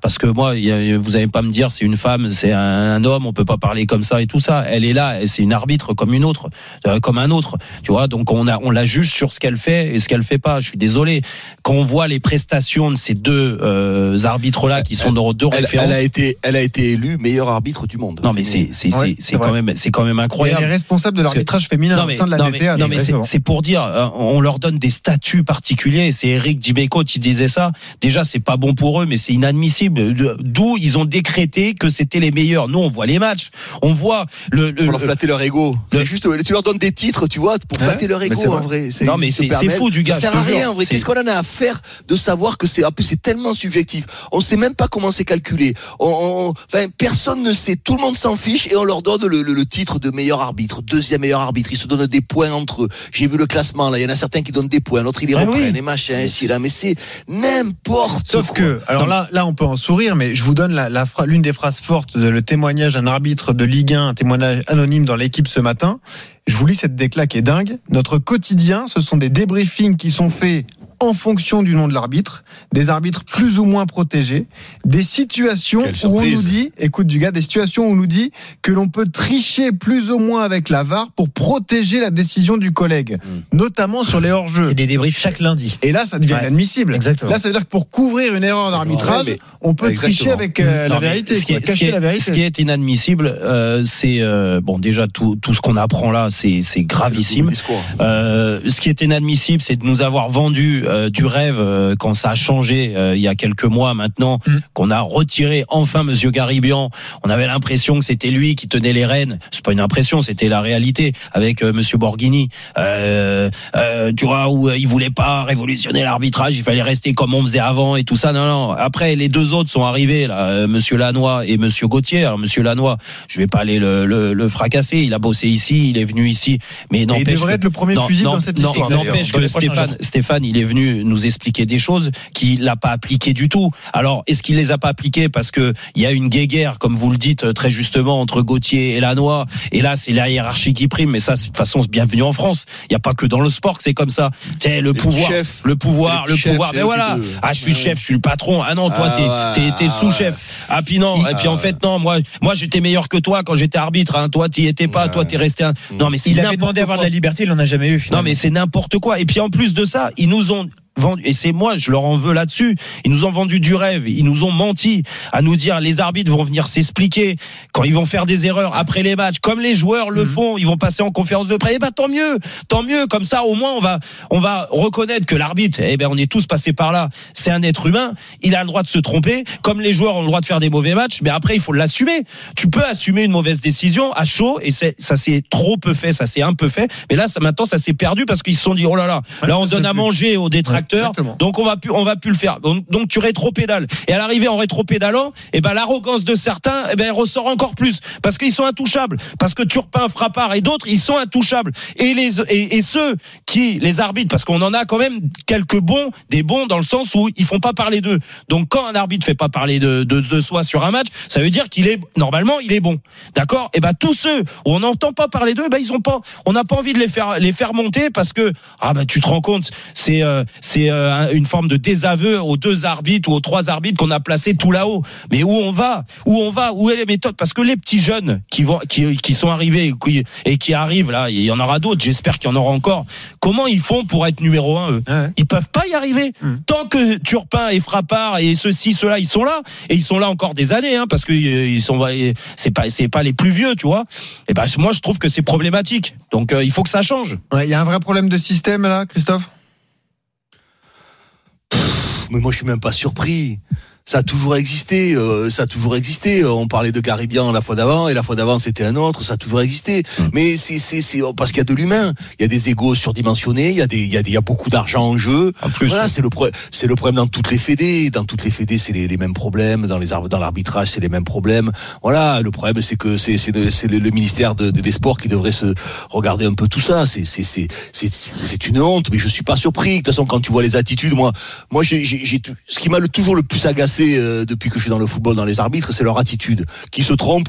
parce que moi, a- vous n'allez pas me dire c'est femme, c'est un, homme, on peut pas parler comme ça et tout ça. Elle est là, et c'est une arbitre comme une autre, euh, comme un autre. Tu vois, donc on a, on la juge sur ce qu'elle fait et ce qu'elle fait pas. Je suis désolé. Quand on voit les prestations de ces deux euh, arbitres-là qui sont nos deux Elle, références. elle a été, elle a été élue meilleure arbitre du monde. Non mais c'est c'est Ouais, c'est quand vrai. même c'est quand même Et incroyable. elle est responsable de l'arbitrage féminin non, au mais, sein de la non, DTA. non, mais c'est- pour dire, euh, on leur donne des statuts particuliers. et C'est Eric Dibeco qui disait ça. Déjà, c'est pas bon pour eux, mais c'est inadmissible. De- D'où ils ont décrété que c'était les meilleurs. Nous, on voit les matchs, on voit le. le- pour leur flatter leur ego. C'est juste, tu leur donnes des titres, tu vois, pour flatter leur ego en vrai. Non, mais c'est- fou du gars, Ça sert à rien en vrai. C'est- Qu'est-ce qu'on en a à faire de savoir que c'est, en plus, c'est tellement subjectif. On sait même pas comment c'est calculé. On, on- enfin, personne ne sait. Tout le monde s'en fiche et on leur donne le, le- le titre de meilleur arbitre, deuxième meilleur arbitre. Ils se donnent des points entre eux. J'ai vu le classement là. Il y en a certains qui donnent des points, l'autre ils les Ah reprennent oui. et machin, ici là. Mais c'est n'importe Sauf quoi. que, alors là, là, on peut en sourire, mais je vous donne la, la phra- l'une des phrases de le témoignage d'un arbitre de Ligue 1, un témoignage anonyme dans l'équipe ce matin. Je vous lis cette décla qui est dingue. Notre quotidien, ce sont des débriefings qui sont faits en fonction du nom de l'arbitre, des arbitres plus ou moins protégés, des situations Quelle où on nous dit, écoute du gars, des situations où on nous dit que l'on peut tricher plus ou moins avec la VAR pour protéger la décision du collègue, notamment sur les hors-jeux. C'est des débriefs chaque lundi. Et là, ça devient Ouais. inadmissible. Exactement. Là, ça veut dire que pour couvrir une erreur d'arbitrage, Ouais, on peut Exactement. tricher avec euh, la Non, vérité, ce qui, est, ce qui cacher est- la vérité. ce qui est inadmissible, euh, c'est euh, bon déjà tout, tout ce qu'on apprend là, c'est c'est gravissime. Euh, ce qui est inadmissible, c'est de nous avoir vendu euh, du rêve euh, quand ça a changé euh, il y a quelques mois maintenant, Mm. qu'on a retiré enfin Monsieur Garibian. On avait l'impression que c'était lui qui tenait les rênes. C'est pas une impression, c'était la réalité avec euh, Monsieur Borghini. Euh, euh, tu vois où il voulait pas révolutionner l'arbitrage, il fallait rester comme on faisait avant et tout ça. Non, non. Après, les deux autres sont arrivés là, euh, Monsieur Lannoy et Monsieur Gauthier. Alors Monsieur Lannoy, je vais pas aller le, le, le fracasser. Il a bossé ici, il est venu ici, mais il devrait que- être le premier non, non, dans cette non, histoire. N'empêche que Stéphane. Stéphane, il est venu nous expliquer des choses qu'il n'a pas appliquées du tout. Alors, est-ce qu'il les a pas appliquées parce que il y a une guéguerre, comme vous le dites euh, très justement, entre Gauthier et Lannoy Et là, c'est la hiérarchie qui prime. Mais ça, c'est- de toute façon, c'est bienvenu en France. Il n'y a pas que dans le sport que c'est comme ça. Tu sais, le pouvoir, chefs. le pouvoir, le petits chefs, pouvoir. Mais voilà. Ah, je suis le chef, je suis le patron. Ah non, toi, Ah t'es, t'es ah sous-chef. Ah puis non. Et puis en fait, non. Moi, moi, j'étais meilleur que toi quand j'étais arbitre. Hein. Toi, t'y étais pas. Toi, t'es resté. Un... Non, mais c'est Il avait demandé à avoir de la liberté, il en a jamais eu Non, mais c'est n'importe quoi. Et puis en plus de ça, ils nous ont vendu, et c'est moi, je leur en veux là-dessus. Ils nous ont vendu du rêve. Ils nous ont menti à nous dire les arbitres vont venir s'expliquer quand ils vont faire des erreurs après les matchs, comme les joueurs le font. Ils vont passer en conférence de presse. Eh ben tant mieux, tant mieux. Comme ça, au moins, on va, on va reconnaître que l'arbitre, eh ben on est tous passés par là. C'est un être humain. Il a le droit de se tromper, comme les joueurs ont le droit de faire des mauvais matchs. Mais après, il faut l'assumer. Tu peux assumer une mauvaise décision à chaud, et ça c'est trop peu fait, ça c'est un peu fait. Mais là, ça, maintenant, ça s'est perdu parce qu'ils se sont dit, oh là là, là on donne à manger aux détracteurs, donc on va plus, on va plus le faire. Donc, donc tu rétropédales. Et à l'arrivée en rétropédalant, eh ben l'arrogance de certains, eh ben elle ressort encore plus parce qu'ils sont intouchables, parce que Turpin, Frappard et d'autres, ils sont intouchables. Et les et, et ceux qui les arbitres, parce qu'on en a quand même quelques bons, des bons dans le sens où ils font pas parler d'eux. Donc quand un arbitre fait pas parler de, de, de soi sur un match, ça veut dire qu'il est normalement il est bon. D'accord? Et ben tous ceux où on n'entend pas parler d'eux, ben ils ont pas, on n'a pas envie de les faire les faire monter parce que ah ben tu te rends compte, c'est euh, c'est euh, une forme de désaveu aux deux arbitres ou aux trois arbitres qu'on a placés tout là-haut. Mais où on va? Où on va? Où est les méthodes Parce que les petits jeunes qui vont qui, qui sont arrivés et qui, et qui arrivent là, il y en aura d'autres. J'espère qu'il y en aura encore. Comment ils font pour être numéro un eux? Ils peuvent pas y arriver. Tant que Turpin et Frappard et ceux-ci, ceux-là, ils sont là et ils sont là encore des années, hein, parce que euh, ils sont, c'est pas, c'est pas les plus vieux, tu vois. Et ben moi, je trouve que c'est problématique. Donc euh, il faut que ça change. Ouais, Il y a un vrai problème de système là, Christophe? Mais moi, je suis même pas surpris. Ça a toujours existé, euh, ça a toujours existé. On parlait de Caribien la fois d'avant et la fois d'avant c'était un autre, ça a toujours existé. Mais c'est c'est c'est parce qu'il y a de l'humain, il y a des égos surdimensionnés, il y a des il y a des il y a beaucoup d'argent en jeu. Voilà, c'est le pro- c'est le problème dans toutes les fédés, dans toutes les fédés c'est les, les mêmes problèmes, dans les dans l'arbitrage c'est les mêmes problèmes. Voilà, le problème c'est que c'est c'est le, c'est le, ministère de- de- des sports qui devrait se regarder un peu tout ça. C'est c'est c'est c'est c'est une honte, mais je suis pas surpris. De toute façon quand tu vois les attitudes, moi moi j'ai ce qui m'a le- toujours le plus agacé euh, depuis que je suis dans le football, dans les arbitres, c'est leur attitude. Qui se trompe,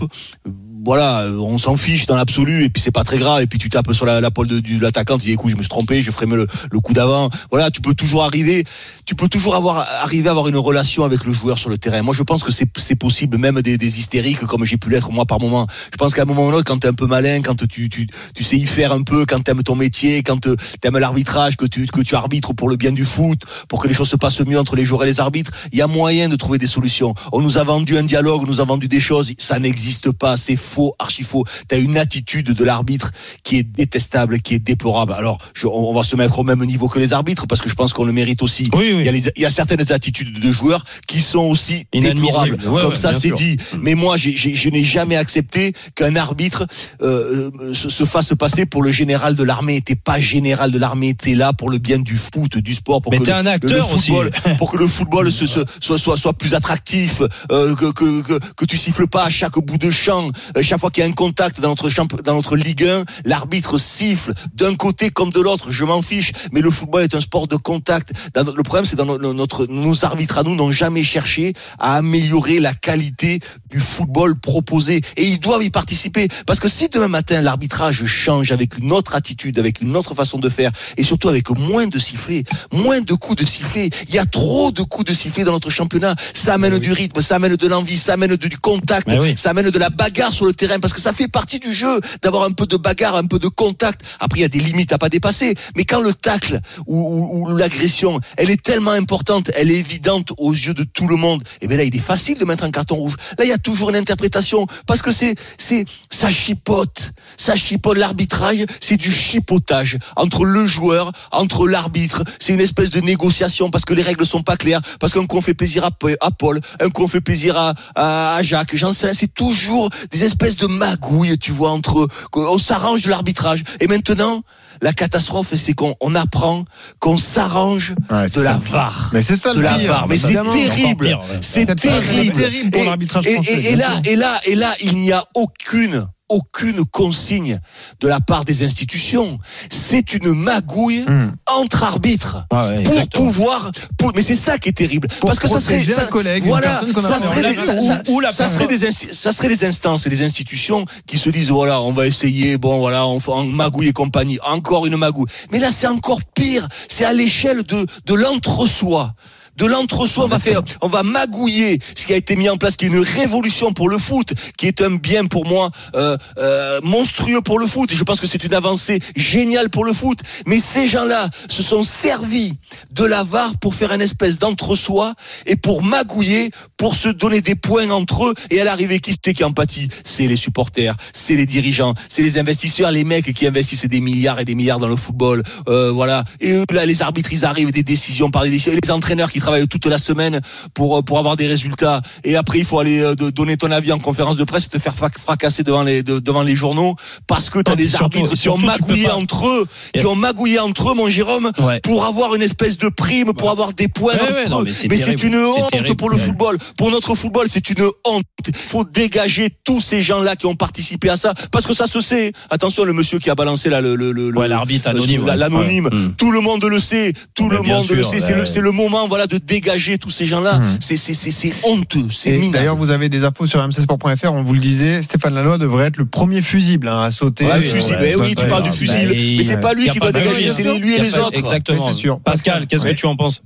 voilà, euh, on s'en fiche dans l'absolu, et puis c'est pas très grave, et puis tu tapes sur la, la pole de, l'attaquant, tu dis écoute, je me suis trompé, je ferai le, le coup d'avant. Voilà, tu peux toujours arriver, tu peux toujours avoir arriver à avoir une relation avec le joueur sur le terrain. Moi, je pense que c'est possible, même des, hystériques comme j'ai pu l'être moi par moment. Je pense qu'à un moment ou l'autre, quand t'es un peu malin, quand tu, tu, tu sais y faire un peu, quand t'aimes ton métier, quand euh, t'aimes l'arbitrage, que tu, que tu arbitres pour le bien du foot, pour que les choses se passent mieux entre les joueurs et les arbitres, il y a moyen de trouver des solutions. On nous a vendu un dialogue, on nous a vendu des choses, ça n'existe pas, c'est faux, archi faux. T'as une attitude de l'arbitre qui est détestable, qui est déplorable. Alors, je- on, on va se mettre au même niveau que les arbitres parce que je pense qu'on le mérite aussi. Il, y a les- il y a certaines attitudes de joueurs qui sont aussi déplorables. Ouais, Comme ouais, ça, c'est dit. Mais moi, j'ai- j'ai- je n'ai jamais accepté qu'un arbitre euh, euh, se, se fasse passer pour le général de l'armée. T'es pas général de l'armée, t'es là pour le bien du foot, du sport, pour Mais que t'es le, un le acteur aussi. football, pour que le football se, se- soit, soit, soit plus attractif, euh, que, que, que, que tu siffles pas à chaque bout de champ, euh, chaque fois qu'il y a un contact dans notre champ, dans notre Ligue 1, l'arbitre siffle d'un côté comme de l'autre. Je m'en fiche, mais le football est un sport de contact. Dans le problème, c'est dans no- notre, nos arbitres à nous n'ont jamais cherché à améliorer la qualité du football proposé, et ils doivent y participer. Parce que si demain matin l'arbitrage change avec une autre attitude, avec une autre façon de faire, et surtout avec moins de sifflets, moins de coups de sifflets, il y a trop de coups de sifflets dans notre championnat. Ça amène du rythme, ça amène de l'envie, ça amène du contact, ça amène de la bagarre sur le terrain, parce que ça fait partie du jeu d'avoir un peu de bagarre, un peu de contact. Après, il y a des limites à pas dépasser. Mais quand le tacle ou, l'agression, elle est tellement importante, elle est évidente aux yeux de tout le monde, et bien là, il est facile de mettre un carton rouge. Là, il y a toujours une interprétation, parce que c'est, c'est, ça chipote, ça chipote. L'arbitrage, c'est du chipotage entre le joueur, entre l'arbitre. C'est une espèce de négociation parce que les règles sont pas claires, parce qu'un coup on fait plaisir à, Paul, un coup on fait plaisir à, à, à Jacques. J'en sais, c'est toujours des espèces de magouilles, tu vois, entre, on s'arrange de l'arbitrage. Et maintenant, la catastrophe, c'est qu'on on apprend qu'on s'arrange c'est de la ça. VAR. Mais c'est ça le de la pire, VAR. Mais c'est terrible. C'est terrible. terrible pour Et- l'arbitrage et- français, Et, et bien là, et là, et là, il n'y a aucune aucune consigne de la part des institutions. C'est une magouille Hmm. entre arbitres pour exactement. pouvoir. pour- mais c'est ça qui est terrible, parce que ça serait, ça, collègue, voilà, serait, des, ça, Ou- ça- ou la ça serait des, ça serait des instances et des institutions qui se disent voilà, on va essayer, bon voilà, on fait magouille et compagnie, encore une magouille. Mais là, c'est encore pire. C'est à l'échelle de de l'entre-soi. De l'entre-soi, on va faire, on va magouiller ce qui a été mis en place, qui est une révolution pour le foot, qui est un bien pour moi euh, euh, monstrueux pour le foot. Je pense que c'est une avancée géniale pour le foot. Mais ces gens-là se sont servis de la VAR pour faire une espèce d'entre-soi et pour magouiller, pour se donner des points entre eux. Et à l'arrivée, qui c'est qui en pâtit? C'est les supporters, c'est les dirigeants, c'est les investisseurs, les mecs qui investissent des milliards et des milliards dans le football. Euh, voilà. Et eux, là, les arbitres, ils arrivent des décisions par des décisions. Les entraîneurs qui travaillent toute la semaine pour euh, pour avoir des résultats. Et après, il faut aller euh, de- donner ton avis en conférence de presse et te faire frac- fracasser devant les de- devant les journaux parce que t'as Non, des surtout- arbitres qui ont magouillé entre eux, qui ont magouillé entre eux, mon Jérôme, pour avoir une espèce de prime, pour avoir des points Ouais, entre non, mais c'est Mais c'est terrible. une C'est honte terrible, pour le football. Pour notre football, c'est une honte. Il faut dégager tous ces gens-là qui ont participé à ça, parce que ça se sait. Attention, le monsieur qui a balancé là, le, le, le- l'arbitre anonyme, l'anonyme. Ouais. Mm. Tout le monde le sait. Tout Mais le monde le sait. C'est le, c'est le moment, voilà, de dégager tous ces gens-là. C'est, c'est, honteux. C'est minable. D'ailleurs, vous avez des infos sur mcsport.fr. On vous le disait, Stéphane Laloy devrait être le premier fusible hein, à sauter. Ouais, Euh, fusible. ouais, Eh oui, tu parles du fusible. ouais. Mais c'est pas lui qui pas va dégager, c'est bien lui et les autres. Exactement. Sûr. Pascal, qu'est-ce que tu en penses?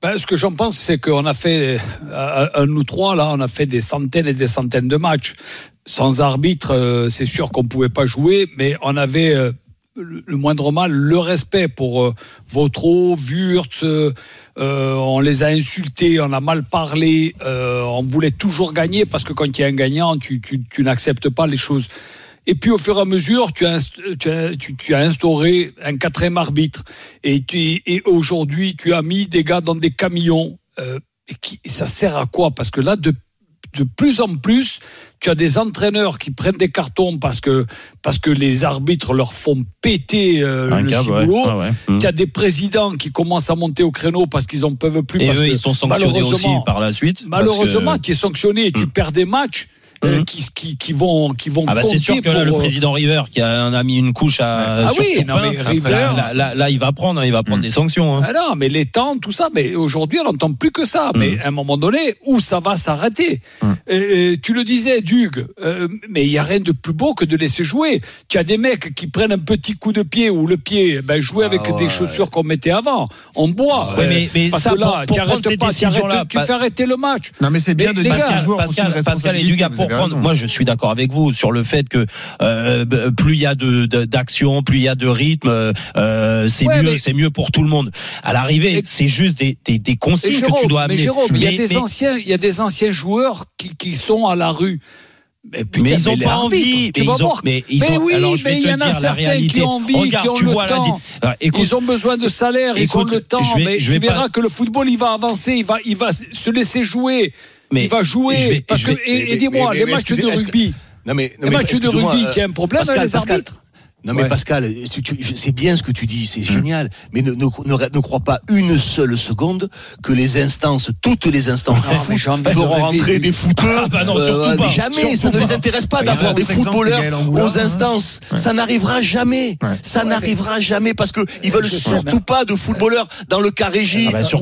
Ben, ce que j'en pense, c'est qu'on a fait, euh, euh, nous trois, là, on a fait des centaines et des centaines de matchs. Sans arbitre, euh, c'est sûr qu'on pouvait pas jouer, mais on avait le, moindre mal, le respect pour euh, Vautreau, Wurtz. Euh, euh, on les a insultés, on a mal parlé, euh, on voulait toujours gagner parce que quand il y a un gagnant, tu, n'acceptes pas les choses. Et puis au fur et à mesure, tu as, instauré un quatrième arbitre. Et, aujourd'hui, tu as mis des gars dans des camions. Et ça sert à quoi? Parce que là, de, de plus en plus, tu as des entraîneurs qui prennent des cartons parce que, les arbitres leur font péter euh, le ciboulot. Ah tu hmm. as des présidents qui commencent à monter au créneau parce qu'ils n'en peuvent plus. Et parce que, ils sont sanctionnés par la suite. Malheureusement, que... qui est sanctionné. et Tu hmm. perds des matchs euh, mhm. qui, vont qui vont. Ah bah, c'est sûr que le euh, président River qui a, a, mis une couche à. Ah sur oui, non, mais ah, River, là, là, il va prendre, hein, il va prendre mm. des sanctions. Hein. Ah non, mais les temps, tout ça. Mais aujourd'hui, on n'entend plus que ça. Mais mm. à un moment donné, où ça va s'arrêter mm. euh, Tu le disais, Dugue. Mais il y a rien de plus beau que de laisser jouer. Tu as des mecs qui prennent un petit coup de pied ou le pied, eh ben jouer avec des chaussures qu'on mettait avant. On boit. Ouais, mais, parce ça, que là, pour, pour tu arrêtes pas, tu, fais arrêter le match. Non, mais c'est bien les, de dire Pascal, Pascal et Dugue pour moi je suis d'accord avec vous sur le fait que euh, plus il y a de d'action, plus il y a de rythme, euh, euh, c'est mieux, c'est mieux pour tout le monde. À l'arrivée, c'est juste des, des, des que tu dois amener. Mais Jérôme, il y a des anciens, joueurs qui, qui sont à la rue. Mais, ils ont mais pas envie. Mais, ils ont, mais oui, mais il y en a certains qui ont envie, qui ont le vois, temps. Écoute, ils ont besoin de salaire, ils ont le temps. Je vais, mais tu verras que le football, il va avancer, il va, il va se laisser jouer mais il va jouer. Vais, parce vais, que, et, et dis-moi, les matchs de rugby. Non mais, non les matchs de rugby, il y a un problème Pascal, avec les arbitres. Pascal, non mais. Pascal, c'est bien ce que tu dis, c'est hum. génial, mais ne, ne, ne, ne, crois pas une seule seconde que les instances, toutes les instances non, feront rentrer des footeux. Ah. Bah euh, jamais, ça ne les intéresse pas d'avoir des footballeurs aux instances. Ça n'arrivera jamais. Ça n'arrivera jamais parce que ils veulent surtout pas de footballeurs dans le carré J ah bah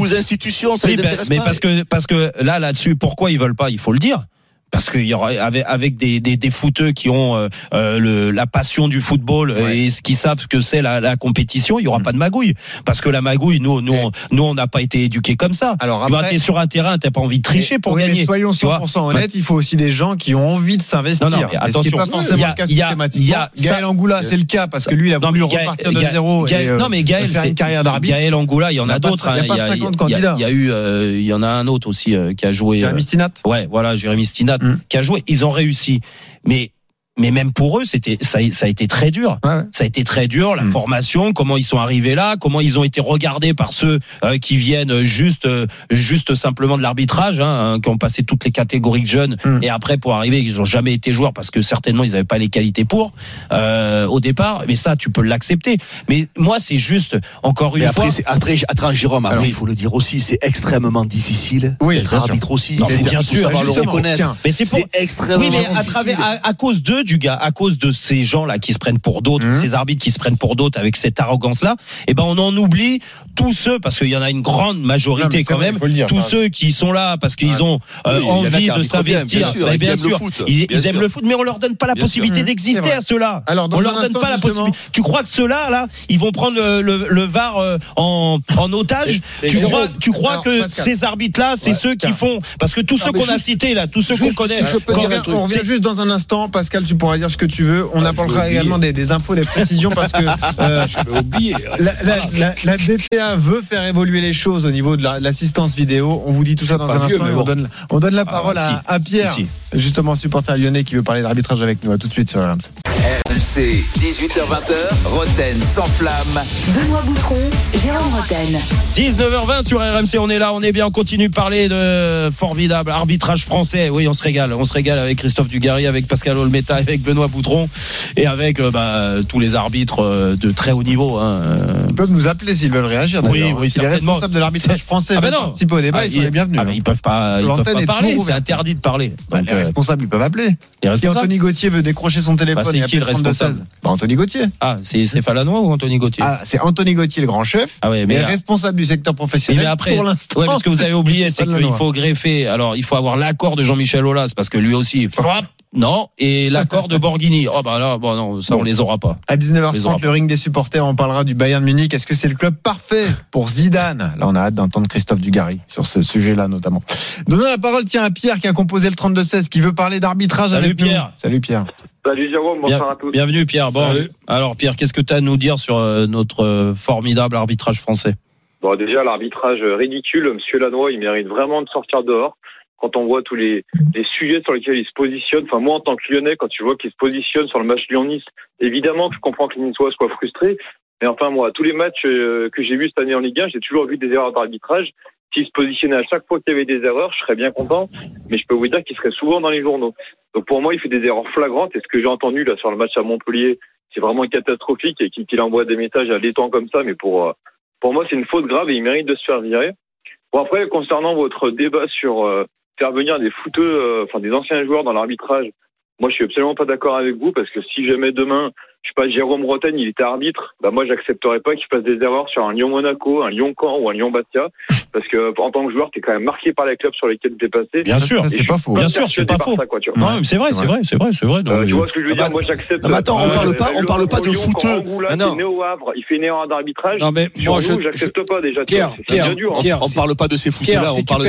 aux, institutions. Ça oui, les intéresse pas. Mais parce que parce que là là-dessus, pourquoi ils veulent pas? Il faut le dire parce qu'il y aura avec, des, des, des qui ont euh, euh, la passion du football et ce qui savent ce que c'est la, la, compétition, il y aura mm. pas de magouille parce que la magouille, nous, nous, on, nous, on n'a pas été éduqués comme ça. Alors après, tu es sur un terrain, t'as pas envie de tricher pour oui, gagner. Mais soyons 100% honnêtes, il faut aussi des gens qui ont envie de s'investir. attention, ce qui pas forcément a, le cas systématiquement. A, Gaël ça, Angoula, c'est le cas parce que lui, il a voulu non, Gaël, repartir de zéro. Gaël, et, non mais Gaël, faire une carrière d'arbitre. Gaël Angoula, il y en a, d'autres. Hein. Il y a Il y a eu, il y en a un autre aussi qui a joué. Jérémy Stinat. Ouais, voilà, Jérémy Stinat qui a joué. Ils ont réussi. Mais mais même pour eux, c'était ça, ça, a été très dur. Ça a été très dur la hmm. formation, comment ils sont arrivés là, comment ils ont été regardés par ceux euh, qui viennent juste, euh, juste simplement de l'arbitrage, hein, hein, qui ont passé toutes les catégories de jeunes et après pour arriver, ils n'ont jamais été joueurs parce que certainement ils n'avaient pas les qualités pour euh, au départ. Mais ça, tu peux l'accepter. Mais moi, c'est juste encore une mais après, fois. Après, Jérôme, il faut le dire aussi, c'est extrêmement difficile oui, d'être arbitre aussi. Non, faut bien sûr, le reconnaître. Mais c'est pour... extrêmement oui, mais à, à cause d'eux à cause de ces gens-là qui se prennent pour d'autres, ces arbitres qui se prennent pour d'autres avec cette arrogance-là, eh ben on en oublie tous ceux, parce qu'il y en a une grande majorité quand même, tous ceux qui sont là parce qu'ils ont euh, envie de s'investir. Bien, sûr, ils, aiment le foot, mais on leur donne pas la possibilité d'exister à ceux-là. Alors, on leur donne pas la possibilité. Tu crois que ceux-là, ils vont prendre le, VAR euh, en, otage? Tu crois, que ces arbitres-là, c'est ceux qui font? Parce que tous ceux qu'on a cités là, tous ceux qu'on connaît, on revient juste dans un instant, Pascal tu pourras dire ce que tu veux. On apportera également des, infos, des précisions parce que euh, oublier, la, DTA veut faire évoluer les choses au niveau de l'assistance vidéo. On vous dit tout ça dans un instant. On, donne, la parole à, Pierre, justement supporter lyonnais qui veut parler d'arbitrage avec nous. À tout de suite sur RMC. RMC, 18h20, Roten sans flamme. Benoît Boutron, Jérôme Roten. 19h20 sur RMC, on est là, on est bien, on continue de parler de formidable arbitrage français. Oui, on se régale, on se régale avec Christophe Dugarry, avec Pascal Olmeta, avec Benoît Boutron et avec euh, bah, tous les arbitres euh, de très haut niveau. Hein. Ils peuvent nous appeler s'ils veulent réagir. Oui, oui, si les responsables de l'arbitrage français ah ben non. participer au débat, ah, ils sont bienvenus. Ah, ils hein. peuvent pas, ils peuvent pas parler, c'est interdit de parler. Bah, les responsables, ils peuvent appeler. Si Anthony Gauthier veut décrocher son téléphone bah, 32-16 Anthony Gauthier. Ah, c'est Falanois ou Anthony Gauthier ah, C'est Anthony Gauthier, le grand chef, ah ouais, mais et responsable du secteur professionnel mais après, pour l'instant. Ouais, parce que vous avez oublié, c'est qu'il faut greffer. Alors, il faut avoir l'accord de Jean-Michel Aulas, parce que lui aussi, non, et l'accord de Borghini. Oh bah là, bon non, ça on les aura pas. À 19h30, le ring des supporters, on parlera du Bayern Munich. Est-ce que c'est le club parfait pour Zidane? Là, on a hâte d'entendre Christophe Dugarry sur ce sujet-là notamment. Donnons la parole tiens à Pierre qui a composé le 32-16 qui veut parler d'arbitrage avec Pierre. nous. Salut Pierre. Salut Jérôme, bonsoir à tous. Bienvenue Pierre. Bon, alors Pierre, qu'est-ce que tu as à nous dire sur euh, notre euh, formidable arbitrage français? Bon déjà l'arbitrage ridicule, monsieur Lannoy, il mérite vraiment de sortir dehors quand on voit tous les, les sujets sur lesquels ils se positionnent, enfin moi en tant que Lyonnais, quand tu vois qu'ils se positionnent sur le match Lyon-Nice, évidemment que je comprends que les Niçois soient frustrés, mais enfin moi, tous les matchs euh, que j'ai vus cette année en Ligue 1, j'ai toujours vu des erreurs d'arbitrage. S'ils se positionnaient à chaque fois qu'il y avait des erreurs, je serais bien content, mais je peux vous dire qu'il serait souvent dans les journaux. Donc pour moi, il fait des erreurs flagrantes, et ce que j'ai entendu là sur le match à Montpellier, c'est vraiment catastrophique, et qu'il envoie des messages à l'étang comme ça, mais pour, euh, pour moi, c'est une faute grave, et il mérite de se faire virer. Bon après, concernant votre débat sur... Euh, faire venir des footeux, euh, enfin des anciens joueurs dans l'arbitrage, moi je suis absolument pas d'accord avec vous parce que si jamais demain, je sais pas, Jérôme Roten, il était arbitre, bah moi j'accepterais pas qu'il fasse des erreurs sur un Lyon-Monaco, un Lyon-Caen ou un Lyon-Bastia parce que en tant que joueur, t'es quand même marqué par les clubs sur lesquels t'es passé. Bien sûr, c'est pas faux. Bien sûr, c'est pas faux. ça, quoi, tu vois. Non, mais c'est vrai, c'est vrai, c'est vrai, c'est vrai. non, Euh, mais- tu vois ce que je veux dire? Moi, j'accepte. Mais attends, on Euh, parle pas- on le- parle pas de footeux. Ah, non. c'est né au Havre, il fait une erreur d'arbitrage. Non, mais moi, je- j'accepte pas déjà. Pierre, hein. Pierre, On parle pas de ces fouteux-là, si on parle.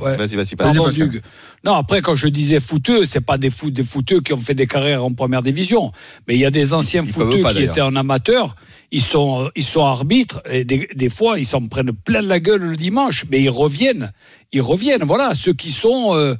Ouais. Vas-y, vas-y. Hugues. Non, après, quand je disais footeux, c'est pas des, foot, des footeux qui ont fait des carrières en première division. Mais il y a des anciens Ils pas, qui étaient en amateur. Ils sont, euh, ils sont arbitres et des, des fois, ils s'en prennent plein la gueule le dimanche. Mais ils reviennent. Ils reviennent. Voilà, ceux qui sont. euh,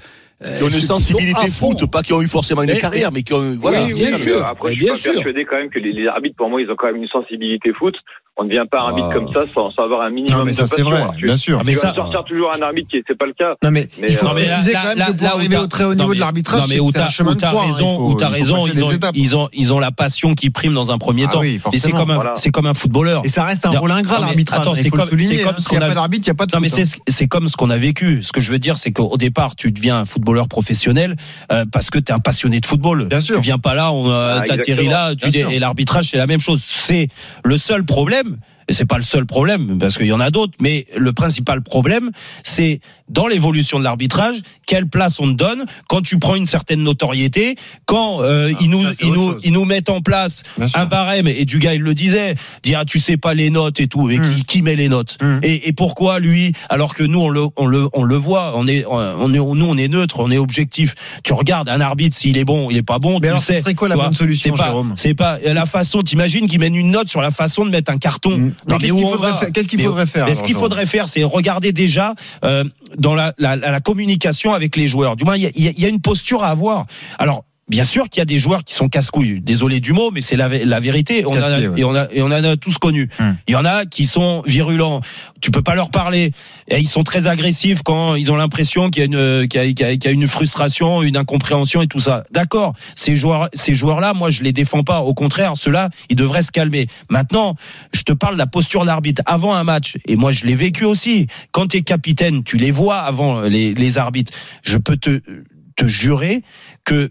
Qui ont une sensibilité foot, pas qui ont eu forcément une carrière, mais qui ont. Voilà, oui, ça, mais le- après, Mais je suis bien pas sûr. persuadé quand même que les, les arbitres, pour moi, ils ont quand même une sensibilité foot. On ne devient pas arbitre Ah. comme ça sans, sans avoir un minimum Non, mais ça, de passion. vrai, Alors, tu- bien sûr. Tu Mais vas ça- sortir toujours un arbitre qui c'est pas le cas. Non mais, Mais, il faut euh, préciser là- quand même là- que pour là arriver au très haut niveau mais- de l'arbitrage, non, mais c'est un chemin où de t'as croix. hein, raison, faut- où t'as raison, ils ont, ils ont, ils ont la passion qui prime dans un premier Ah temps. oui, Et c'est forcément. comme un, Voilà. c'est comme un footballeur. Et ça reste un rôle ingrat non, mais l'arbitrage. attends, c'est Il faut le comme- souligner. c'est comme ce S'il n'y qu'on a a- pas d'arbitre, il n'y a pas de Non mais c'est hein. c'est comme ce qu'on a vécu. Ce que je veux dire, c'est qu'au départ, tu deviens un footballeur professionnel euh, parce que tu es un passionné de football. Bien sûr. Tu viens pas là, euh, Ah, t'atterris là, et l'arbitrage c'est la même chose. C'est le seul problème. problème Et c'est pas le seul problème parce qu'il y en a d'autres, mais le principal problème, c'est dans l'évolution de l'arbitrage, quelle place on te donne quand tu prends une certaine notoriété, quand euh, Ah, ils nous ça, c'est ils nous ils nous mettent en place Bien sûr. un barème et du gars il le disait, dire ah, tu sais pas les notes et tout, mais Mm. qui, qui met les notes Mm. et, et pourquoi lui alors que nous on le on le on le voit, on est on est nous on est neutre, on est objectif. Tu regardes un arbitre s'il est bon, il est pas bon, Mais tu alors, sais. ce serait quoi la bonne solution, C'est pas Jérôme c'est pas la façon. T'imagines qu'ils mènent une note sur la façon de mettre un carton. Mm. Qu'est-ce qu'il faudrait va faire- qu'est-ce qu'il Mais- faudrait faire, mais ce qu'il faudrait faire, c'est regarder déjà euh, dans la, la, la, communication avec les joueurs. Du moins, il y y y a une posture à avoir. Alors. Bien sûr qu'il y a des joueurs qui sont casse-couilles. Désolé du mot, mais c'est la, la vérité. On a, ouais. et on a, et on en a tous connu. Hum. Il y en a qui sont virulents. Tu peux pas leur parler. Et ils sont très agressifs quand ils ont l'impression qu'il y a une, y y y a frustration, une incompréhension et tout ça. D'accord. Ces joueurs, ces joueurs-là, moi, je les défends pas. Au contraire, ceux-là, ils devraient se calmer. Maintenant, je te parle de la posture d'arbitre avant un match. Et moi, je l'ai vécu aussi. Quand tu es capitaine, tu les vois avant les, les arbitres. Je peux te, te jurer que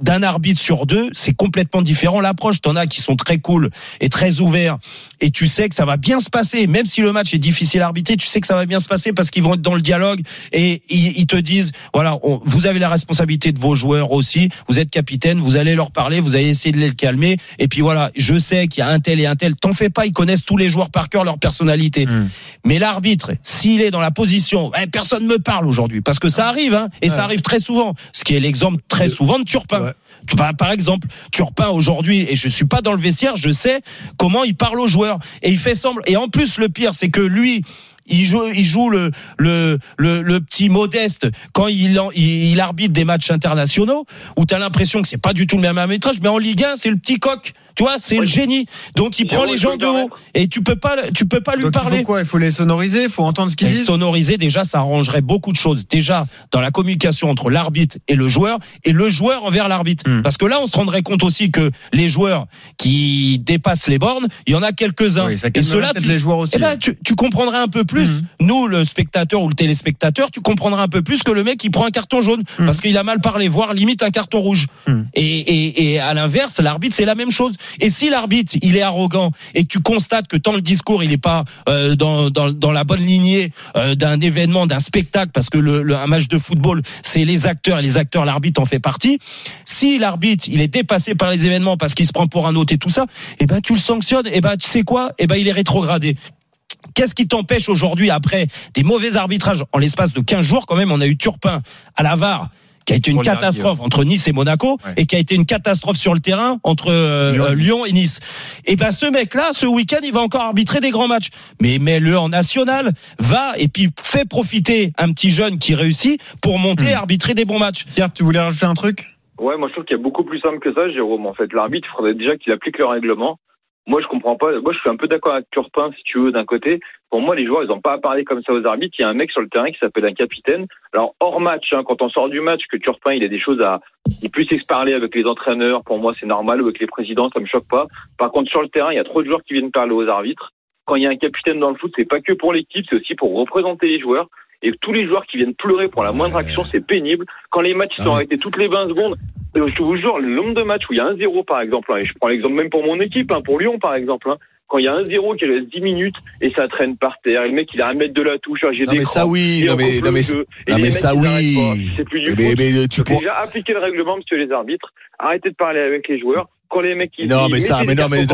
d'un arbitre sur deux, c'est complètement différent l'approche. T'en as qui sont très cool et très ouverts, et tu sais que ça va bien se passer, même si le match est difficile à arbitrer, tu sais que ça va bien se passer parce qu'ils vont être dans le dialogue et ils, ils te disent voilà, on- vous avez la responsabilité de vos joueurs aussi, vous êtes capitaine, vous allez leur parler, vous allez essayer de les calmer, et puis voilà, je sais qu'il y a un tel et un tel, t'en fais pas, ils connaissent tous les joueurs par cœur, leur personnalité. Hum. Mais l'arbitre, s'il est dans la position, eh, personne me parle aujourd'hui, parce que ça arrive, hein, et ça arrive très souvent. Ce qui est l'exemple très souvent de Turpin. Ouais. Tu- Par, exemple, Turpin aujourd'hui, et je suis pas dans le vestiaire, je sais comment il parle aux joueurs, et il fait semblant. Et en plus, le pire, c'est que lui. Il joue, il joue le, le, le, le petit modeste quand il, en- il, il arbitre des matchs internationaux où tu as l'impression que c'est pas du tout le même arbitrage, mais en Ligue 1, c'est le petit coq. Tu vois, c'est le génie. Donc il prend les gens de haut et tu peux pas, tu peux pas lui Donc il parler. faut quoi? Il faut les sonoriser, il faut entendre ce qu'ils Et disent? sonoriser, déjà, ça arrangerait beaucoup de choses. Déjà, dans la communication entre l'arbitre et le joueur, et le joueur envers l'arbitre. Hmm. Parce que là, on se rendrait compte aussi que les joueurs qui dépassent les bornes, il y en a quelques-uns. Oui, et peut-être tu, les joueurs aussi. eh ben, tu, tu comprendrais un peu plus, Hmm. nous, le spectateur ou le téléspectateur, tu comprendrais un peu plus que le mec qui prend un carton jaune. Hmm. Parce qu'il a mal parlé, voire limite un carton rouge. Hmm. Et, et, et à l'inverse, l'arbitre, c'est la même chose. Et si l'arbitre, il est arrogant et que tu constates que tant le discours, il n'est pas euh, dans, dans, dans la bonne lignée euh, d'un événement, d'un spectacle, parce que le, le- un match de football, c'est les acteurs, et les acteurs, l'arbitre en fait partie. Si l'arbitre, il est dépassé par les événements parce qu'il se prend pour un autre et tout ça, eh ben tu le sanctionnes. Et ben tu sais quoi? Eh ben il est rétrogradé. Qu'est-ce qui t'empêche aujourd'hui, après des mauvais arbitrages, en l'espace de 15 jours, quand même, on a eu Turpin à la VAR, qui a été une catastrophe entre Nice et Monaco, Ouais. et qui a été une catastrophe sur le terrain entre euh, Lyon. euh, Lyon et Nice. Et ben ce mec-là, ce week-end, il va encore arbitrer des grands matchs. Mais mets-le en national, va et puis fais profiter un petit jeune qui réussit pour monter Hmm. et arbitrer des bons matchs. Pierre, tu voulais rajouter un truc? Ouais, moi je trouve qu'il y a beaucoup plus simple que ça, Jérôme. En fait, l'arbitre, il faudrait déjà qu'il applique le règlement. Moi je comprends pas. Moi je suis un peu d'accord avec Turpin si tu veux d'un côté. Pour moi les joueurs ils n'ont pas à parler comme ça aux arbitres. Il y a un mec sur le terrain qui s'appelle un capitaine. Alors hors match, hein, quand on sort du match, que Turpin il a des choses à, il puisse parler avec les entraîneurs. Pour moi c'est normal. Avec les présidents ça me choque pas. Par contre sur le terrain il y a trop de joueurs qui viennent parler aux arbitres. Quand il y a un capitaine dans le foot, c'est pas que pour l'équipe, c'est aussi pour représenter les joueurs. Et tous les joueurs qui viennent pleurer pour la moindre action, c'est pénible. Quand les matchs sont arrêtés toutes les 20 secondes, euh, je vous jure, le nombre de matchs où il y a un zéro, par exemple, hein, et je prends l'exemple même pour mon équipe, hein, pour Lyon, par exemple, hein, quand il y a un zéro qui reste 10 minutes et ça traîne par terre, et le mec il a un mètre de la touche, j'ai des mais ça oui, non on mais non non ça oui. C'est plus du Mais mais tu Donc, pour- déjà appliquer le règlement, monsieur les arbitres. Arrêtez de parler avec les joueurs. Quand les mecs ils Non mais ça, mais non mais,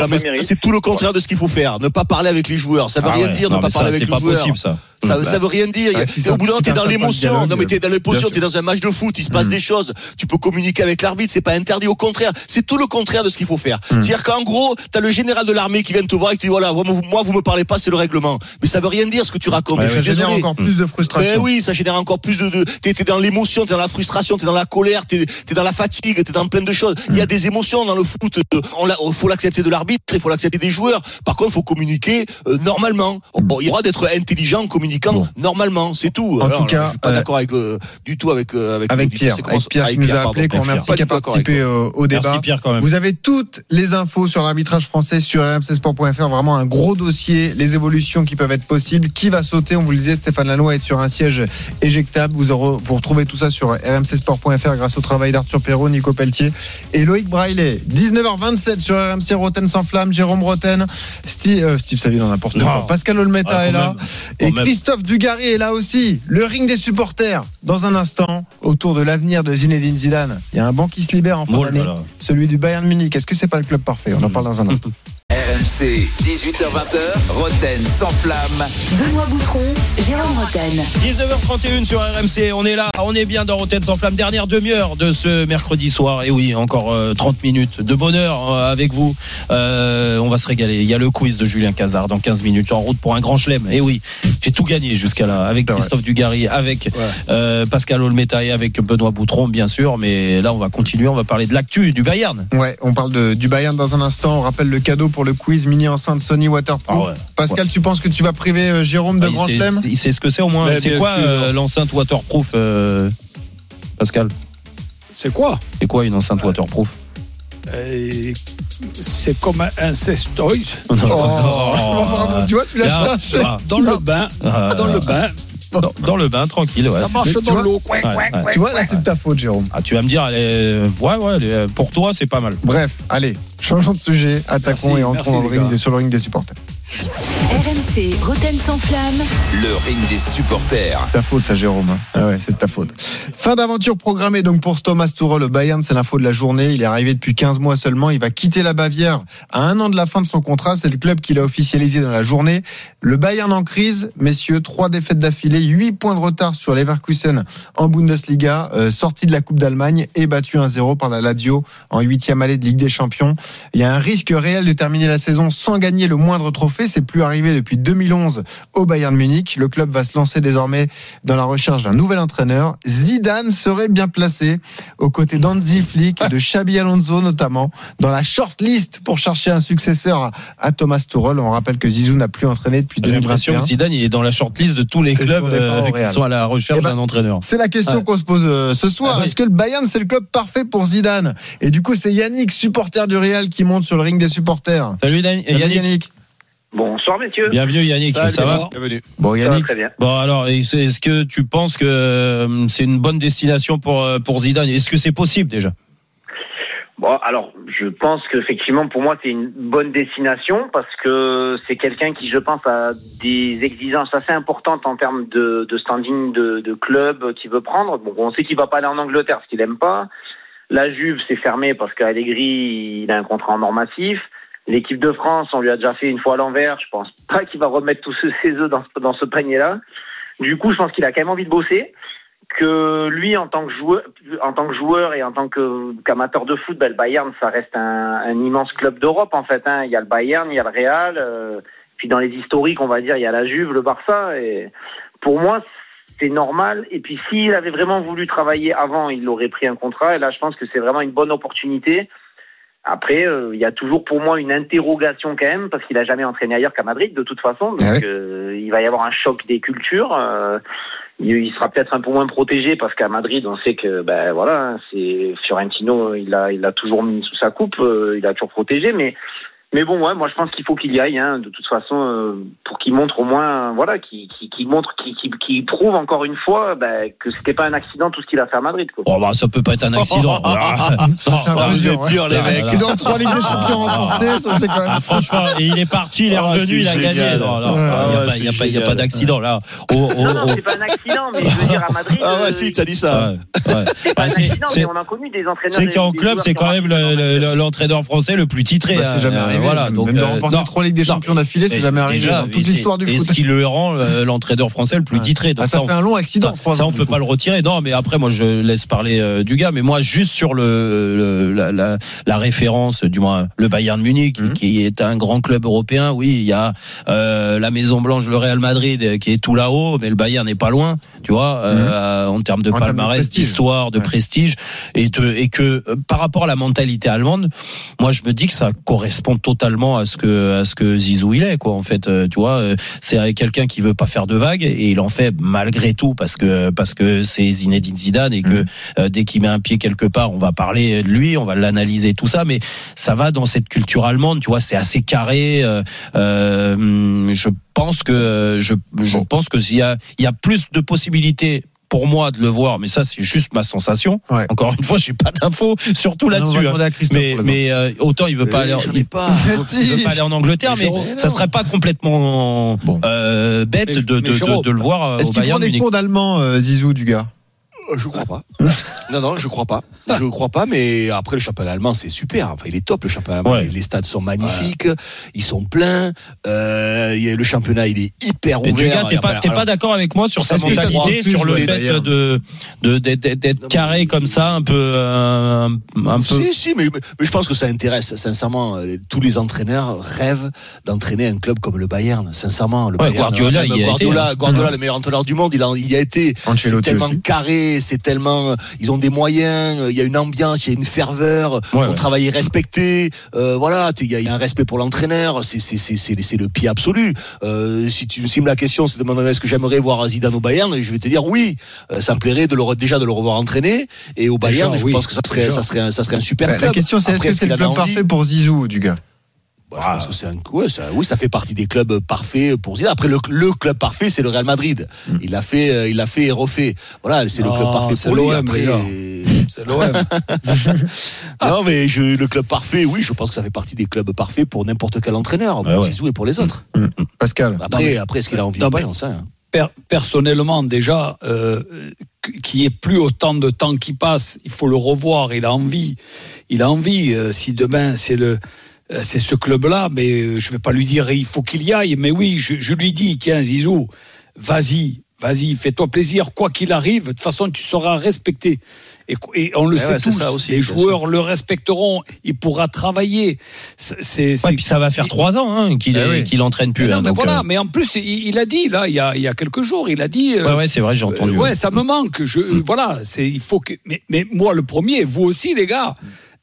c'est tout le contraire de ce qu'il faut faire. Ne pas parler avec les joueurs, ça veut Ah rien ouais. dire. Non, Ne pas parler avec c'est les pas joueurs. possible, ça. Ça, Bah. ça veut rien dire. Ah, au bout d'un t'es dans l'émotion. Non mais t'es dans l'émotion, t'es dans un match de foot, il se passe des choses. Tu peux communiquer avec l'arbitre, c'est pas interdit. Au contraire, c'est tout le contraire de ce qu'il faut faire. C'est-à-dire qu'en gros, t'as le général de l'armée qui vient te voir et qui dit voilà, moi vous, me parlez pas, c'est le règlement. Mais ça veut rien dire ce que tu racontes. Suis ça génère désolé. encore plus de frustration. Ben oui, ça génère encore plus de. de t'es, dans l'émotion, t'es dans la frustration, t'es dans la colère, t'es, t'es dans la fatigue, t'es dans plein de choses. Il y a des émotions dans le foot. Euh, On l'a, faut l'accepter de l'arbitre, il faut l'accepter des joueurs. Par contre, il faut communiquer euh, normalement. Bon, il y aura d'être intelligent, communiquant normalement, c'est tout. En Alors, tout cas, je suis pas euh, d'accord avec euh, du tout avec euh, avec, Avec. Pierre, avec Pierre qui nous a appelé, qu'on remercie, Pas qui a participé au, débat. Merci Pierre quand même. Vous avez toutes les infos sur l'arbitrage français sur rmcsport.fr. Vraiment un gros dossier, les évolutions qui peuvent être possibles. Qui va sauter On vous le disait, Stéphane Lannoy est sur un siège éjectable. Vous, aurez, vous retrouvez tout ça sur rmcsport.fr grâce au travail d'Arthur Perrault, Nico Pelletier et Loïc Braillet. 19h27 sur RMC Roten sans flamme, Jérôme Roten, Steve, euh, Steve Saville en n'importe quoi. Pascal Olmeta Ah, est là. même. Et. Christophe Dugarry est là aussi. Le ring des supporters. Dans un instant, autour de l'avenir de Zinedine Zidane. Il y a un banc qui se libère en fin d'année. Celui du Bayern Munich. Est-ce que c'est pas le club parfait? On en parle dans un instant. RMC, 18h20h, Roten sans flamme. Benoît Boutron, Jérôme Roten. 19h31 sur RMC, on est là, on est bien dans Rotten sans flamme, dernière demi-heure de ce mercredi soir. Et oui, encore euh, 30 minutes de bonheur euh, avec vous. Euh, on va se régaler. Il y a le quiz de Julien Cazard dans 15 minutes en route pour un grand chelem. Et oui, j'ai tout gagné jusqu'à là avec. Christophe Dugarry, avec euh, Pascal Olmeta et avec Benoît Boutron, bien sûr. Mais là, on va continuer, on va parler de l'actu du Bayern. Ouais, on parle de, du Bayern dans un instant. On rappelle le cadeau pour le quiz mini enceinte Sony Waterproof. Ah ouais. Pascal, tu penses que tu vas priver euh, Jérôme de Ah, il Grand Chelem Il sait ce que c'est au moins. Mais C'est bien quoi euh, l'enceinte waterproof, euh, Pascal? C'est quoi? C'est quoi une enceinte waterproof? Euh, C'est comme un incestoïde. Oh, pardon, tu vois, tu l'as cherché. Dans le bain. Ah. Dans le bain. Dans, dans le bain, tranquille. Ouais. Ça marche Mais dans l'eau. Ouais, ouais. Tu vois, là, c'est de ta faute, Jérôme. Ah, tu vas me dire, est- ouais, ouais, est- pour toi, c'est pas mal. Bref, allez, changeons de sujet, attaquons Merci, et entrons merci, les ring sur le ring des supporters. RMC, Roten sans flamme. Le ring des supporters. C'est ta faute, ça, Jérôme. Ah ouais, c'est de ta faute. Fin d'aventure programmée donc pour Thomas Tuchel. Le Bayern, c'est l'info de la journée. Il est arrivé depuis 15 mois seulement. Il va quitter la Bavière à un an de la fin de son contrat. C'est le club qui l'a officialisé dans la journée. Le Bayern en crise, messieurs, trois défaites d'affilée, huit points de retard sur Leverkusen en Bundesliga, euh, sorti de la Coupe d'Allemagne et battu 1-0 par la Lazio en huitième allée de Ligue des Champions. Il y a un risque réel de terminer la saison sans gagner le moindre trophée. C'est plus arrivé depuis 2011 au Bayern Munich. Le club va se lancer désormais dans la recherche d'un nouvel entraîneur. Zidane serait bien placé aux côtés d'Anzi Flick et de Xabi Alonso notamment dans la shortlist pour chercher un successeur à, Thomas Tuchel. On rappelle que Zizou n'a plus entraîné depuis J'ai l'impression 2021. que Zidane il est dans la shortlist de tous les clubs euh, qui sont à la recherche Eh ben, d'un entraîneur. C'est la question Ouais. qu'on se pose euh, ce soir. Ah oui. Est-ce que le Bayern c'est le club parfait pour Zidane? Et du coup c'est Yannick, supporter du Real, qui monte sur le ring des supporters. Salut Dan- Salut, Yannick. Yannick. Bonsoir, messieurs. Bienvenue Yannick, Salut, ça va Bienvenue. Bon Ça va Yannick, très bien. Bon alors, est-ce que tu penses que euh, c'est une bonne destination pour euh, pour Zidane? Est-ce que c'est possible déjà? Bon, alors, je pense qu'effectivement, pour moi, c'est une bonne destination parce que c'est quelqu'un qui, je pense, a des exigences assez importantes en termes de, de standing de, de club qu'il veut prendre. Bon, on sait qu'il va pas aller en Angleterre parce qu'il aime pas. La Juve, c'est fermé parce qu'Allegri, il a un contrat en or massif. L'équipe de France, on lui a déjà fait une fois à l'envers. Je pense pas qu'il va remettre tous ses œufs dans, ce- dans ce panier-là. Du coup, je pense qu'il a quand même envie de bosser que lui, en tant que joueur, en tant que joueur et en tant qu'amateur de foot, ben, le Bayern, ça reste un, un immense club d'Europe en fait. Hein. Il y a le Bayern, il y a le Real, euh, puis dans les historiques, on va dire, il y a la Juve, le Barça. Et pour moi, c'est normal. Et puis s'il avait vraiment voulu travailler avant, il aurait pris un contrat. Et là, je pense que c'est vraiment une bonne opportunité. Après, euh, il y a toujours pour moi une interrogation quand même, parce qu'il a jamais entraîné ailleurs qu'à Madrid de toute façon. Donc Ah ouais. euh, il va y avoir un choc des cultures. euh, il sera peut-être un peu moins protégé parce qu'à Madrid, on sait que ben voilà, c'est Fiorentino, il a il a toujours mis sous sa coupe, euh, il a toujours protégé, mais mais bon, ouais, moi je pense qu'il faut qu'il y aille, hein, de toute façon, euh, pour qu'il montre au moins, voilà, qu'il qu'il qu'il montre, qu'il qu'il qu'il prouve encore une fois ben, que c'était pas un accident tout ce qu'il a fait à Madrid. Quoi. Oh bah ça peut pas être un accident. Ça, c'est un peu vous dur, êtes ouais. durs, les mecs. C'est dans trois Ligues des Champions remportées, ça c'est quand même. Ah, franchement, et il est parti, il est Ah, revenu, il a génial. gagné. Non, non, Ouais, il n'y a, pas- d'accident là. Oh, oh, Non, non, oh. c'est pas un accident, mais je veux dire à Madrid. Ah ouais, euh, si, t'as dit ça. Ouais, ouais. C'est pas un c'est- accident, c'est- mais on a connu des entraîneurs. C'est qu'en club, c'est quand même l'entraîneur français le plus titré. Bah, c'est hein. jamais arrivé. Voilà, même donc de euh, remporter trois Ligues des. Champions d'affilée, c'est Et jamais arrivé déjà, dans toute et l'histoire du Et foot. ce qui le rend euh, l'entraîneur français le plus titré. Donc Ah, ça on- fait un long accident, Ça, ça, on peut pas le retirer. Non, mais après, moi, je laisse parler euh, du gars. Mais moi, juste sur le, le- la, la, la référence, du moins le Bayern de Munich, Mhm. qui, qui est un grand club européen. Oui, il y a euh, la Maison Blanche, le Real Madrid, qui est tout là-haut, mais le Bayern n'est pas loin. Tu vois, euh, en termes de Mhm. En termes de palmarès, prestige. d'histoire, de prestige, et, te- et que par rapport à la mentalité allemande, moi, je me dis que ça correspond totalement à ce que à ce que Zizou il est, quoi. En fait, euh, tu vois, euh, c'est quelqu'un qui veut pas faire de vagues et il en fait malgré tout parce que parce que c'est Zinedine Zidane et que euh, dès qu'il met un pied quelque part, on va parler de lui, on va l'analyser tout ça, mais ça va dans cette culture allemande, tu vois, c'est assez carré. euh, euh, je pense que je je pense que s'il y a il y a plus de possibilités pour moi de le voir, mais ça c'est juste ma sensation. Ouais. Encore une fois, j'ai pas d'infos, surtout là-dessus. hein. Mais, mais euh, autant il veut pas aller, il, pas. il veut- pas aller en Angleterre, mais ça serait pas complètement euh, bête Mais- de, mais de, de, Jérôme, de le voir euh, Est-ce qu'il prend des cours d'allemand, euh, Zizou, du gars? Je crois pas. non, non, je crois pas. Je crois pas, mais après, le championnat allemand, c'est super. Enfin, il est top, le championnat allemand. Ouais. Les stades sont magnifiques, ils sont pleins. Euh, a- le championnat, il est hyper Mais ouvert. T'es pas, pas d'accord avec moi sur se mentalité, sur le ouais, fait de de- d'être carré comme ça, un peu euh, un peu. Si, si, mais, mais- mais je pense que ça intéresse. Sincèrement, euh, tous les entraîneurs rêvent d'entraîner un club comme le Bayern. Sincèrement, le Ouais, Bayern. Guardiola, il y a Guardiola, été, hein. Guardiola, le meilleur entraîneur du monde, il, en- il y a été. C'est tellement aussi. carré, c'est tellement. Ils ont des moyens, il y a une ambiance, il y a une ferveur. Ouais, ton ouais. travail est respecté. Euh, voilà, il y, a- il y a un respect pour l'entraîneur. C'est c'est c'est c'est c'est le pied absolu. Euh, si tu si me la question, c'est de demander est-ce que j'aimerais voir Zidane au Bayern, je vais te dire oui. Euh, ça me plairait de le re- déjà de le revoir entraîner et au Bayern, je oui. pense que ça serait Déjà. ça serait un, ça serait un super Ouais, club. La question, c'est est-ce que c'est le club parfait pour Zizou, du gars? Bah, je pense que c'est un, ouais, ça, oui, ça fait partie des clubs parfaits pour Zidane. Après, le, le club parfait, c'est le Real Madrid. Il l'a fait, euh, il l'a fait et refait. Voilà, c'est le Non, club parfait c'est pour l'OM. C'est l'OM. non, mais je, le club parfait, oui, je pense que ça fait partie des clubs parfaits pour n'importe quel entraîneur, pour ouais. Zizou et pour les autres. Pascal Après, Non, mais- après, est-ce qu'il a envie j'en sais rien. Per- personnellement, déjà, euh, qu'il n'y ait plus autant de temps qui passe, il faut le revoir. Il a envie. Il a envie. euh, si demain c'est le c'est ce club-là, mais euh, je vais pas lui dire il faut qu'il y aille. Mais oui, je, je lui dis tiens Zizou, vas-y, vas-y, fais-toi plaisir, quoi qu'il arrive. De toute façon, tu seras respecté. Et, et on le Ouais, sait ouais, tous. ça aussi, les joueurs le respecteront. Il pourra travailler. C'est, Ouais, puis ça va faire trois ans hein, qu'il Ah qu'il entraîne plus. mais non, hein, mais donc, voilà, euh, mais en plus, il, il a dit, là, il y a, il y a quelques jours, il a dit. euh, Ouais, ouais, c'est vrai, j'ai entendu. euh, ouais, ça me manque. Je, Voilà, c'est, il faut que. Mais, mais moi, le premier, vous aussi, les gars,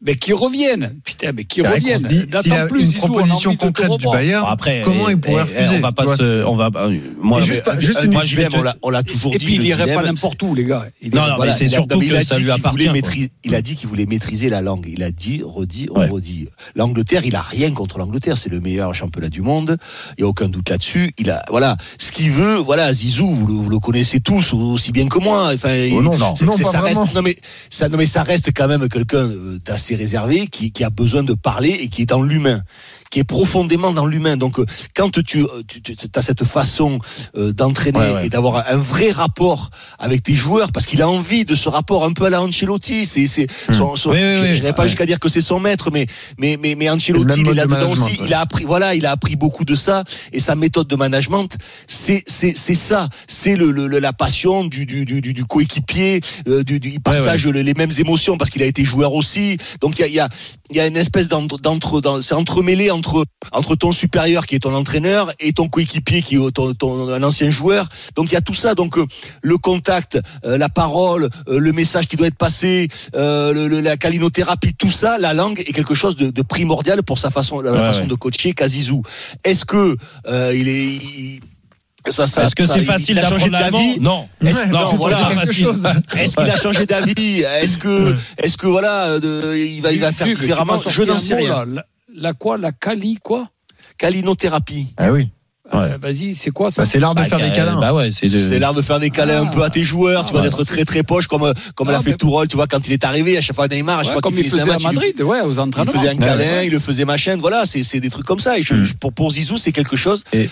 mais qui reviennent. Putain, mais qui reviennent. s'il a plus, une Zizou, proposition concrète du. Bayern, Bon, après, comment eh, il pourrait eh, refuser On va pas se, on va, euh, moi, Et juste pas- euh, juste euh, une moi, je on l'a- toujours Et dit. puis, il irait pas n'importe où, les gars. Il Non, non, pas- mais c'est surtout mais il que a ça dit lui qu'il appartient, voulait quoi. maîtriser- il a dit qu'il voulait maîtriser la langue. Il a dit, redit, redit. L'Angleterre, il a rien contre l'Angleterre. C'est le meilleur championnat du monde. Il y a aucun doute là-dessus. Il a, voilà, ce qu'il veut. Voilà, Zizou, vous le, vous le connaissez tous aussi bien que moi. Enfin, Oh non, non. ça reste, non mais ça, non mais ça reste quand même quelqu'un euh, réservé qui, qui a besoin de parler et qui est dans l'humain qui est profondément dans l'humain. Donc, euh, quand tu, euh, tu, as cette façon euh, d'entraîner Ouais, ouais. et d'avoir un vrai rapport avec tes joueurs, parce qu'il a envie de ce rapport un peu à la Ancelotti. C'est, c'est, son, son- Hmm. Oui, oui, je oui. n'irai pas jusqu'à dire que c'est son maître, mais, mais, mais, mais Ancelotti, il est là-dedans aussi. ouais. Il a appris, voilà, il a appris beaucoup de ça. Et sa méthode de management, c'est, c'est, c'est ça. C'est le, le- la passion du, du, du, du, coéquipier. euh, du, du- il partage le- les mêmes émotions parce qu'il a été joueur aussi. Donc, il y a, il y a, y a une espèce d'entre, d'entre dans- c'est entremêlé entre entre ton supérieur qui est ton entraîneur et ton coéquipier qui est ton, ton- un ancien joueur. Donc il y a tout ça. Donc euh, le contact, euh, la parole, euh, le message qui doit être passé, euh, le- le- la calinothérapie, tout ça, la langue est quelque chose de, de primordial pour sa façon, la Ouais, façon ouais. de coacher Kazizou. Est-ce que euh, il est il- ça, ça, Est-ce que c'est il- facile changé d'apprendre d'avis l'allemand? Non. Est-ce- voilà. facile. Est-ce qu'il a changé d'avis? Est-ce que, est-ce que voilà, de- il va, il va faire différemment? Je n'en sais rien. là. La, quoi? La cali quoi? Calinothérapie. Ah oui. Euh, Vas-y, c'est quoi ça? Bah, c'est l'art de faire des câlins. Bah ouais, c'est de- l'art de faire des câlins un peu à tes joueurs, tu vois, ouais, d'être très très poche comme comme Ah, l'a fait mais- Tourol, tu vois, quand il est arrivé, à chaque fois Neymar, à chaque Ouais, fois comme qu'il il faisait à match, il lui- Madrid, ouais, aux il entraînements. faisait un Ouais, câlin, ouais. il le faisait machin, voilà, c'est c'est des trucs comme ça. Et je- je- pour pour Zizou, c'est quelque chose Et-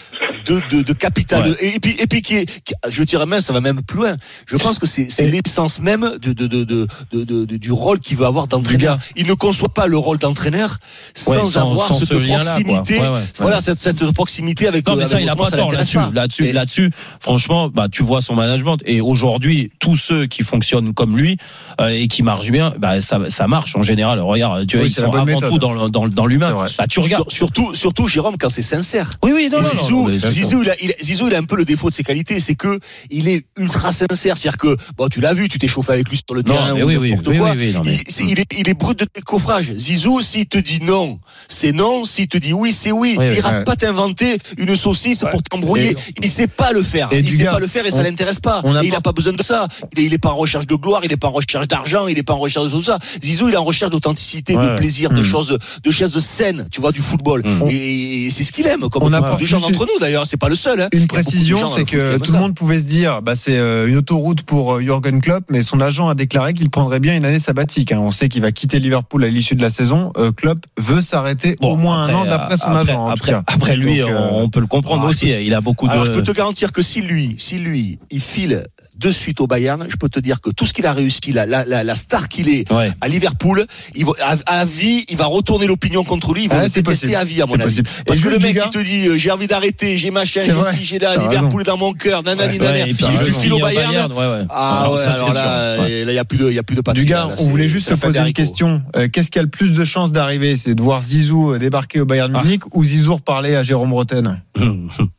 de de, de capital. Ouais. Et, puis et puis qui est, qui- je dirais même, ça va même plus loin. Je pense que c'est l'essence même de de, de, de, de- de- de- du rôle qu'il veut avoir d'entraîneur. Il ne conçoit pas le rôle d'entraîneur sans, Ouais, sans- avoir sans cette ce proximité. Ouais, ouais. Voilà, cette cette proximité avec. Non, mais avec ça, il a autrement, pas ça tort l'intéresse là-dessus. Là-dessus, Et- là-dessus, franchement, bah, tu vois son management. Et aujourd'hui, tous ceux qui fonctionnent comme lui euh, et qui marchent bien, bah, ça, ça marche en général. Regarde, tu vois, Oui, ils sont avant méthode. tout dans, dans, dans l'humain. Bah, tu regardes. Sur- surtout, surtout, Jérôme, quand c'est sincère. Oui, oui, non, non, non, non, Zizou, il a, il a- Zizou, il a un peu le défaut de ses qualités, c'est que il est ultra sincère. C'est-à-dire que, bon, tu l'as vu, tu t'es chauffé avec lui sur le Non, terrain ou oui, oui, n'importe oui, quoi. oui, oui, non, mais- il, est, il est brut de décoffrage. Zizou, s'il te dit non, c'est non. S'il te dit oui, c'est oui. Oui, il oui. ira Ouais. pas t'inventer une saucisse Ouais, pour t'embrouiller. Il sait pas le faire. Et il sait gars, pas le faire et ça l'intéresse pas. on a Et il pas- a pas besoin de ça. Il est, il est pas en recherche de gloire, il est pas en recherche d'argent, il est pas en recherche de tout ça. Zizou, il est en recherche d'authenticité, Ouais. de plaisir, de Mm. choses, de choses saines, tu vois, du football. Mm. Et, c'est ce qu'il aime, comme On beaucoup de gens d'entre nous d'ailleurs. C'est pas le seul. Hein. Une de précision, c'est que tout le monde pouvait se dire, bah, c'est euh, une autoroute pour euh, Jürgen Klopp, mais son agent a déclaré qu'il prendrait bien une année sabbatique. hein. On sait qu'il va quitter Liverpool à l'issue de la saison. Euh, Klopp veut s'arrêter Bon, au moins après, un an d'après son après- agent. En après, tout cas. après lui, Donc, euh, on, peut le comprendre ah, aussi. Il a beaucoup de. Alors je peux te garantir que si lui, si lui, il file de suite au Bayern, je peux te dire que tout ce qu'il a réussi, la, la, la, star qu'il est Ouais. à Liverpool, il va, à, à vie, il va retourner l'opinion contre lui, il va Ah, le détester possible. à vie à mon avis. possible. Parce Et que le mec gars- il te dit euh, j'ai envie d'arrêter, j'ai machin, j'ai ci, j'ai là, Liverpool dans mon cœur, nanani, Ouais, nanana. et puis tu files au Bayern. ouais, ouais. Ah Alors, ouais, alors là. Ouais. il y a plus de, il y a plus de Du gars, on voulait juste te poser une question. Euh, Qu'est-ce qui a le plus de chances d'arriver? C'est de voir Zizou euh, débarquer au Bayern Ah. Munich ou Zizou reparler à Jérôme Roten?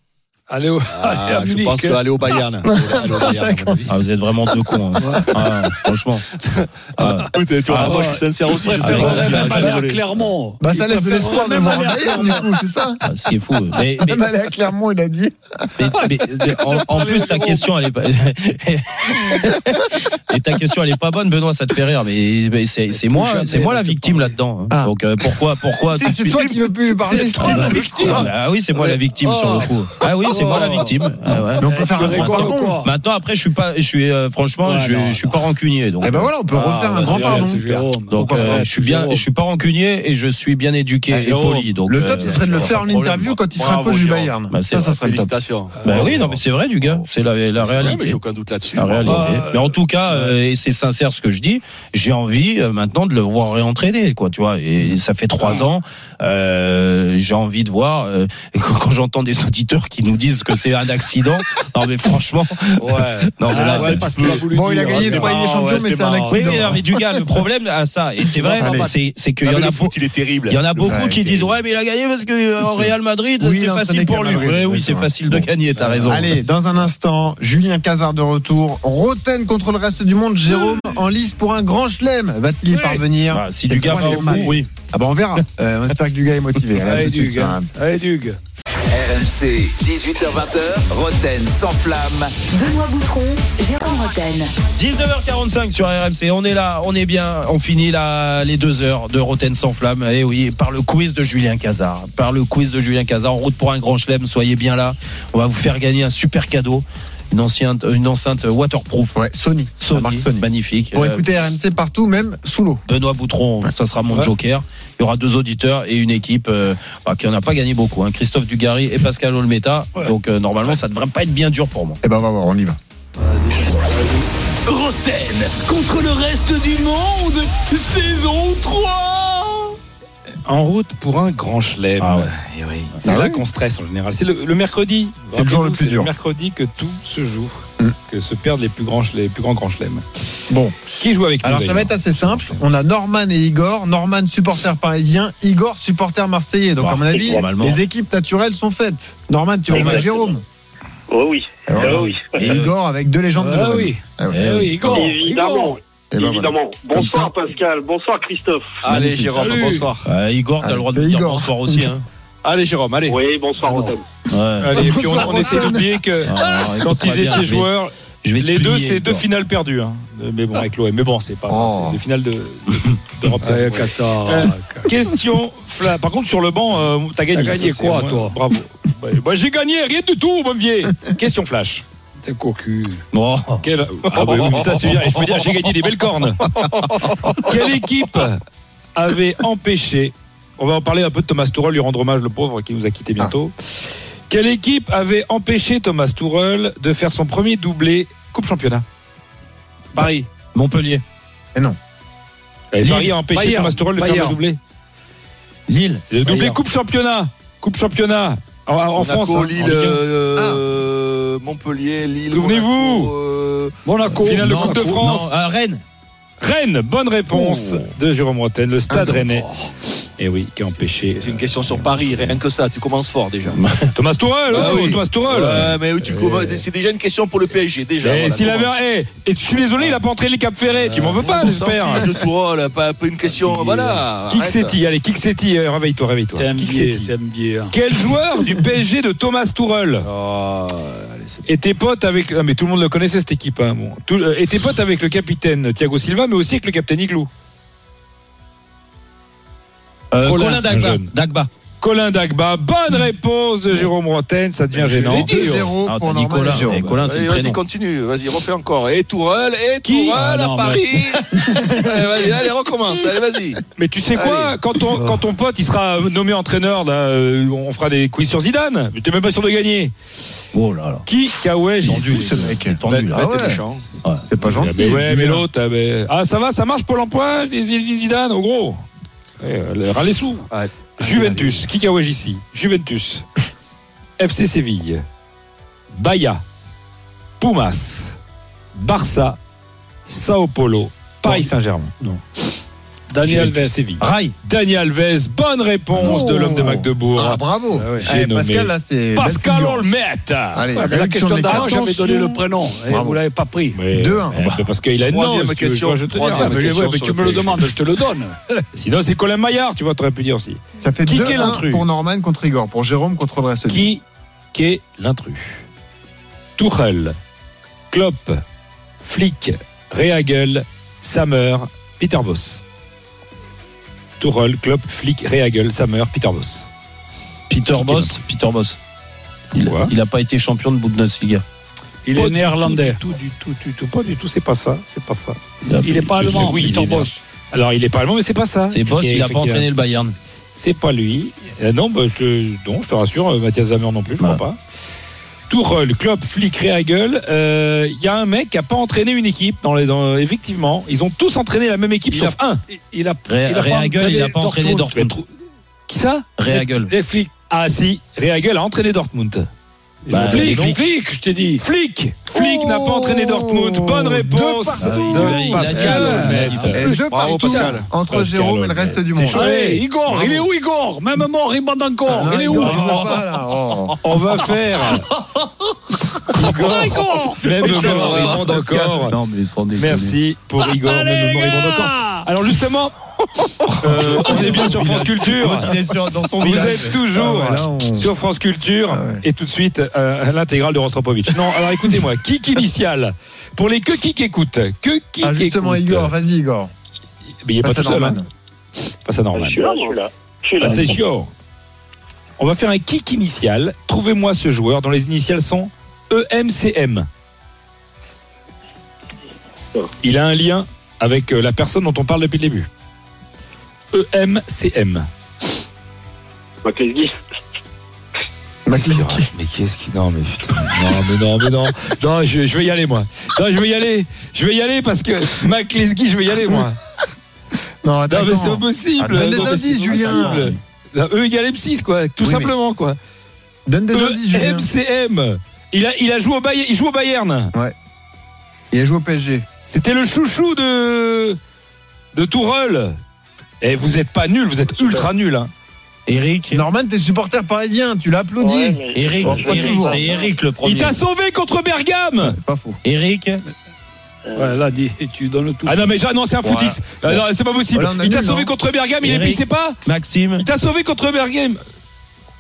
Allez, au- allez Ah, à je pense aller au Bayern. Aller au Bayern. Ah, vous êtes vraiment deux cons. hein. Ah, franchement. Ah. Tu vois, Ah, moi je suis sincère aussi. Je sais pas. Clermont. Bah ça laisse de l'espoir de même voir au aller à Bayern, du coup, c'est ça Ah, Ce qui est fou. Mais, mais, Même aller à Clermont, il a dit. mais- mais- mais en, en plus, ta question, elle est pas. Et ta question, elle est pas bonne, Benoît, ça te fait rire. Mais, mais c'est moi, c'est moi la victime là-dedans. hein. Ah. Donc euh, pourquoi, pourquoi C'est toi qui veux plus parler. C'est toi la victime. Ah, oui, c'est moi la victime sur le coup. Ah oui, c'est moi la victime. Ah ouais. Mais on peut faire un grand pardon. Maintenant, après, je suis pas, je suis euh, franchement, Ouais, je, non, je suis non. pas rancunier. Donc, Eh ben voilà, on peut Ah, refaire un bah, grand pardon. Donc, euh, je suis bien, je suis pas rancunier et je suis bien éduqué Ah, et poli. Donc, Le euh, top, ce serait de le faire en interview quand il sera coach du. Bayern. Bah, c'est Ça, ça vrai. serait. Félicitations. Bah oui, non, mais c'est vrai, du gars. C'est la, la Ouais, mais réalité. j'ai aucun doute là-dessus. La réalité. Ah, mais en tout cas, euh, et c'est sincère ce que je dis, j'ai envie euh, maintenant de le voir réentraîner, quoi, tu vois. Et ça fait trois ans, euh, j'ai envie de voir. euh, quand j'entends des auditeurs qui nous disent que c'est un accident, non mais franchement, Ouais. non mais Ah, là, ouais, c'est parce voulu Bon, il a gagné c'était trois Ligues des Champions, ouais, mais c'est un marrant. oui, accident. mais, non, mais du gars, le problème à ça, et c'est vrai, c'est c'est qu'il y en a foot, il est terrible. il y en a beaucoup Ouais, qui disent ouais mais il a gagné parce que euh, en Real Madrid c'est facile pour lui. Madrid. Ouais, Oui, oui c'est facile de gagner. T'as raison. Allez, dans un instant, Julien Cazard de retour. Roten contre le reste du monde. Jérôme en lice pour un grand chelem. Va-t-il y parvenir Bah, si du gars va au bout, oui. Ah bah on verra. Euh, on espère que du gars est motivé. Allez, à Allez, tout RMC. Allez, Dugue. RMC, 18h20h, Roten sans flamme. Benoît Boutron, Jérôme Roten. 19h45 sur RMC, on est là, on est bien, on finit là les deux heures de Roten sans flamme. Et oui, par le quiz de Julien Cazard, par le quiz de Julien Cazard, en route pour un grand chelem, soyez bien là. On va vous faire gagner un super cadeau, une enceinte, une enceinte waterproof. Ouais, Sony. La marque Sony, Sony. magnifique. Pour Euh, écouter RMC partout, même sous l'eau. Benoît Boutron, ça sera mon Ouais. joker. Il y aura deux auditeurs et une équipe euh, bah, qui en a pas gagné beaucoup. hein. Christophe Dugarry et Pascal Olmeta. Ouais. Donc euh, normalement, ça devrait pas être bien dur pour moi. Eh ben on va voir, on y va. Roten contre le reste du monde, saison 3 En route pour un grand chelem. Ah ouais. Et oui, C'est Ah là oui. qu'on stresse en général. C'est le, le mercredi. C'est le jour le plus c'est dur. le mercredi que tout se joue. que se perdent les plus grands, les plus grands grands chelems. Bon. Qui joue avec nous Alors ça va être assez simple. On a Norman et Igor. Norman supporter parisien, Igor supporter marseillais. Donc Bah, à mon avis, les équipes naturelles sont faites. Norman, tu vas jouer à Jérôme. Oh oui. Ah. Oh oui. Et Igor avec deux légendes de Ah oui. Ah ouais. Eh oui, Igor. Évidemment. Igor. Et ben voilà. Évidemment. Bonsoir ça. Pascal, bonsoir Christophe. Allez, Magnifique. Jérôme, Salut. bonsoir. Euh, Igor, t'as le droit de dire Igor. bonsoir aussi. Hein. Allez, Jérôme, allez. Oui, bonsoir Rotten. Ouais. Allez, et puis on, essaie d'oublier que Ah, quand ils étaient joueurs, je vais te les deux, c'est deux finales perdues. hein. Mais bon, avec l'OM. Mais bon, c'est pas. Oh. C'est des finales de, d'Europe. Ouais, Ouais. Euh, Question. Fla- Par contre, sur le banc, euh, t'as gagné. T'as gagné Ça, quoi, moi. toi Bravo. Ouais, bah, j'ai gagné, rien du tout, mon vieux. Question flash. T'es cocu. Bon. Quelle... Ah oui, oui, ça c'est bien. Et je peux dire, j'ai gagné des belles cornes. Quelle équipe avait empêché On va en parler un peu de Thomas Tourelle, lui rendre hommage, le pauvre, qui nous a quitté bientôt. Quelle équipe avait empêché Thomas Tourelle de faire son premier doublé Coupe Championnat? Paris. Montpellier. Et non. Et Lille. Paris a empêché Bayern. Thomas Tourelle de faire le doublé. Lille. Le doublé Bayern. Coupe Championnat. Coupe Championnat. En, France. hein, en euh, Montpellier, Lille. Souvenez-vous. Monaco, euh, Monaco. Finale de Non, Coupe de non, France. euh, Rennes. Rennes, bonne réponse de Jérôme Rotten, le stade rennais. Et oui, qui a empêché. C'est une question sur Paris, rien que ça. Tu commences fort déjà. Thomas Tourelle, Ah oh, oui. Thomas Tourelle. Ouais, mais tu c'est déjà une question pour le PSG déjà. Et voilà, s'il avait. commence. eh, et je suis désolé, il a pas entraîné les Cap Ferré. Tu m'en veux pas, j'espère. de Tourelle, pas, pas une question. Voilà. Kick arrête. City, allez, euh, réveille-toi, réveille-toi. MBA. Quel joueur du PSG de Thomas Tourelle? Oh, allez, c'est- était pote avec. Ah, mais tout le monde le connaissait cette équipe. Hein, bon. Tout- euh, était pote avec le capitaine Thiago Silva, mais aussi avec le capitaine Igloo. Euh, Colin. Dagba. Colin Dagba, bonne réponse de Jérôme Roten, ça devient gênant. 2-0 Ah, pour Jérôme. Et Colin, c'est Allez, le vas-y, continue. Vas-y, refais encore. Et Tourelle, et Qui Tourelle Ah, à non, Paris. allez, vas-y, allez, recommence. Allez, vas-y. Mais tu sais quoi, Allez. quand, on, quand ton pote il sera nommé entraîneur, là, euh, on fera des quiz sur Zidane. Mais t'es même pas sûr de gagner. Oh là là. Qui Kawaj Tendu, ce mec. C'est tendu, là. Ah t'es ouais. méchant. C'est pas gentil. Ah, mais ouais, mais l'autre, ah, mais- ah, ça va, ça marche pour l'emploi, Zidane, au gros. Eh, euh, ras les sous. Juventus, qui Kawaj ici Juventus, FC Séville, Bahia, Pumas, Barça, Sao Paulo, Paris Saint-Germain. Non. Daniel Alves. Rail. Daniel Alves, bonne réponse de l'homme de Magdebourg. Ah, bravo. Ah ouais. J'ai Allez, nommé Pascal, là, c'est. Pascal belle fulgurance. Olmet. Allez, Ouais, la réduction question d'avant, j'avais donné le prénom. Et vous l'avez pas pris. Mais- 2-1. eh, parce qu'il a une Troisième non, question, je te Ah, mais question ouais, mais sur tu le me le demandes, je te le donne. Sinon, c'est Colin Maillard, tu vois, t'aurais pu dire aussi. Ça fait Qui est 2-1 l'intrus pour Norman contre Igor. Pour Jérôme contre le reste Qui est l'intrus Tuchel, Klopp, Flick, Rehagel, Sammer, Peter Boss. Tuchel, Klopp, Flick, Rehagel, Sammer, Peter Boss. Peter Qui Boss. Peter Boss. Il, Quoi il a pas été champion de Bundesliga. Il Pas est néerlandais. tout, Du tout, du pas du tout, c'est pas ça, c'est pas ça. Il n'est pas allemand. oui, Peter Boss. Alors, il est pas allemand, mais c'est pas ça. C'est Boss, il a pas entraîné le Bayern. C'est pas lui. Euh, non, bah, je, non, je te rassure, euh, Mathias Zamer non plus, je Ouais. crois pas. Tourelle, Klopp, Flick, Rehagel. euh, Il y a un mec qui a pas entraîné une équipe. Dans les, dans- effectivement, ils ont tous entraîné la même équipe Il sauf un. Il a, Ré- il a pas il pas entraîné Dortmund. Qui ça? Rehagel. Les flics. Ah si, Rehagel a entraîné Dortmund. Bah, Flic, flic, je t'ai dit. Flick, Flick n'a pas entraîné Dortmund. Bonne réponse de Pascal Bravo, Pascal. entre Pascal Jérôme et le reste du monde. Allez, Igor, Bravo. il est où Igor Même mort, il bande encore. Ah, il est où Igor, il va pas, là. Oh. On va faire Igor, Igor même mort, il bande encore. Non, mais sans déconner. Merci pour Igor, même mort, il bande encore. Alors justement, euh, on est bien sur France Culture. Vous êtes toujours Ah ouais, là, on- sur France Culture Ah ouais. et tout de suite euh, l'intégrale de Rostropovitch. Non, alors écoutez-moi, kick initial pour les que qui écoutent, que qui Ah, justement, écoute. Igor, vas-y, Igor. Mais il est pas Face tout à seul. Hein. Face à Norman. Je suis là, je suis là. Je suis là. Attention. On va faire un kick initial. Trouvez-moi ce joueur dont les initiales sont E EMCM. Il a un lien avec euh, la personne dont on parle depuis le début. E EMCM. Maclesguy. Makliski. Mais qu'est-ce qui. Non, mais putain. Non, mais non, mais non. Non, je, je vais y aller, moi. Non, je vais y aller. Je vais y aller parce que Mac Lesguy, je vais y aller, moi. Non, Non, attends. mais c'est impossible. Ah, donne des Non, mais indices, c'est Julien. Non, E égale M6, quoi. Tout Oui, simplement, quoi. Donne des E indices, Julien. EMCM. Il a, il a joué au Bayern. Il joue au Bayern. Ouais. Il a joué au PSG. C'était le chouchou de de Tourelle. Et vous êtes pas nul, vous êtes ultra nul. Hein. Eric. Norman, t'es supporter parisien, tu l'applaudis. Ouais, Eric, c'est Eric le premier. Il t'a sauvé contre Bergame. C'est pas faux. Eric. Ouais, là, tu donnes tout. Ah non mais non c'est un footix. Ah non, c'est pas possible. Voilà, il t'a sauvé non contre Bergame, il est Eric. pissé pas. Maxime. Il t'a sauvé contre Bergame.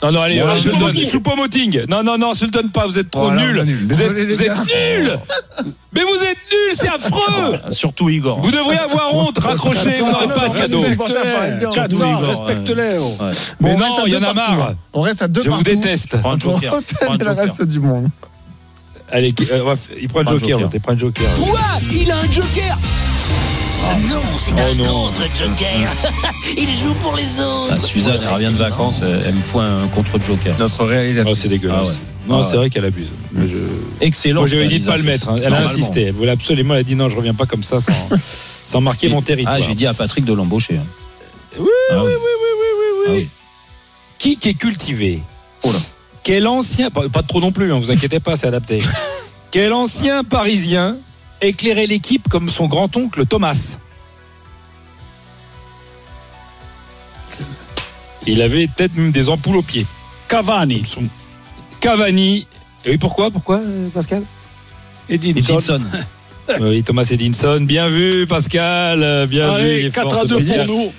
Non non allez, Bon, je le donne. Choupo-Moting. Non non non, je le donne pas. Vous êtes trop nuls. nul. Vous êtes, vous nuls. Mais vous êtes nuls, c'est affreux. Surtout Igor. Vous devriez avoir honte. Raccrochez, vous n'aurez pas de cadeau. respecte-les. oh. Mais non, il y en a marre. hein. On reste à deux Je vous déteste. Le joker. reste du monde. Allez, euh, il prend le joker. Roté, Prends le joker. Quoi? Il a un joker Non, c'est Oh un non. contre-joker. Il joue pour les autres. Ah, Suzanne, elle revient de vacances, elle me fout un contre-joker. Notre Oh, réalisatrice. c'est dégueulasse. Ah ouais. Non, Ah c'est ouais. vrai qu'elle abuse. Mais je- Excellent. Moi, j'avais dit de pas le mettre. hein. Elle a insisté. Elle voulait absolument. Elle a dit non, je reviens pas comme ça sans, sans marquer mon territoire. Ah, j'ai dit à Patrick de l'embaucher. hein. Oui, Ah oui, oui. oui, oui, oui, oui, Ah qui est cultivé Oh là. Quel ancien, pas, pas trop non plus, hein, vous inquiétez pas, c'est adapté. Quel ancien Parisien éclairait l'équipe comme son grand-oncle Thomas Il avait peut-être même des ampoules aux pieds. Cavani. Son- Cavani. Et oui, pourquoi Pourquoi, Pascal? Edinson. Edinson. Oui, Thomas Edinson. Bien vu, Pascal. Bien vu. Allez, les 4 forces à 2 de pour nous.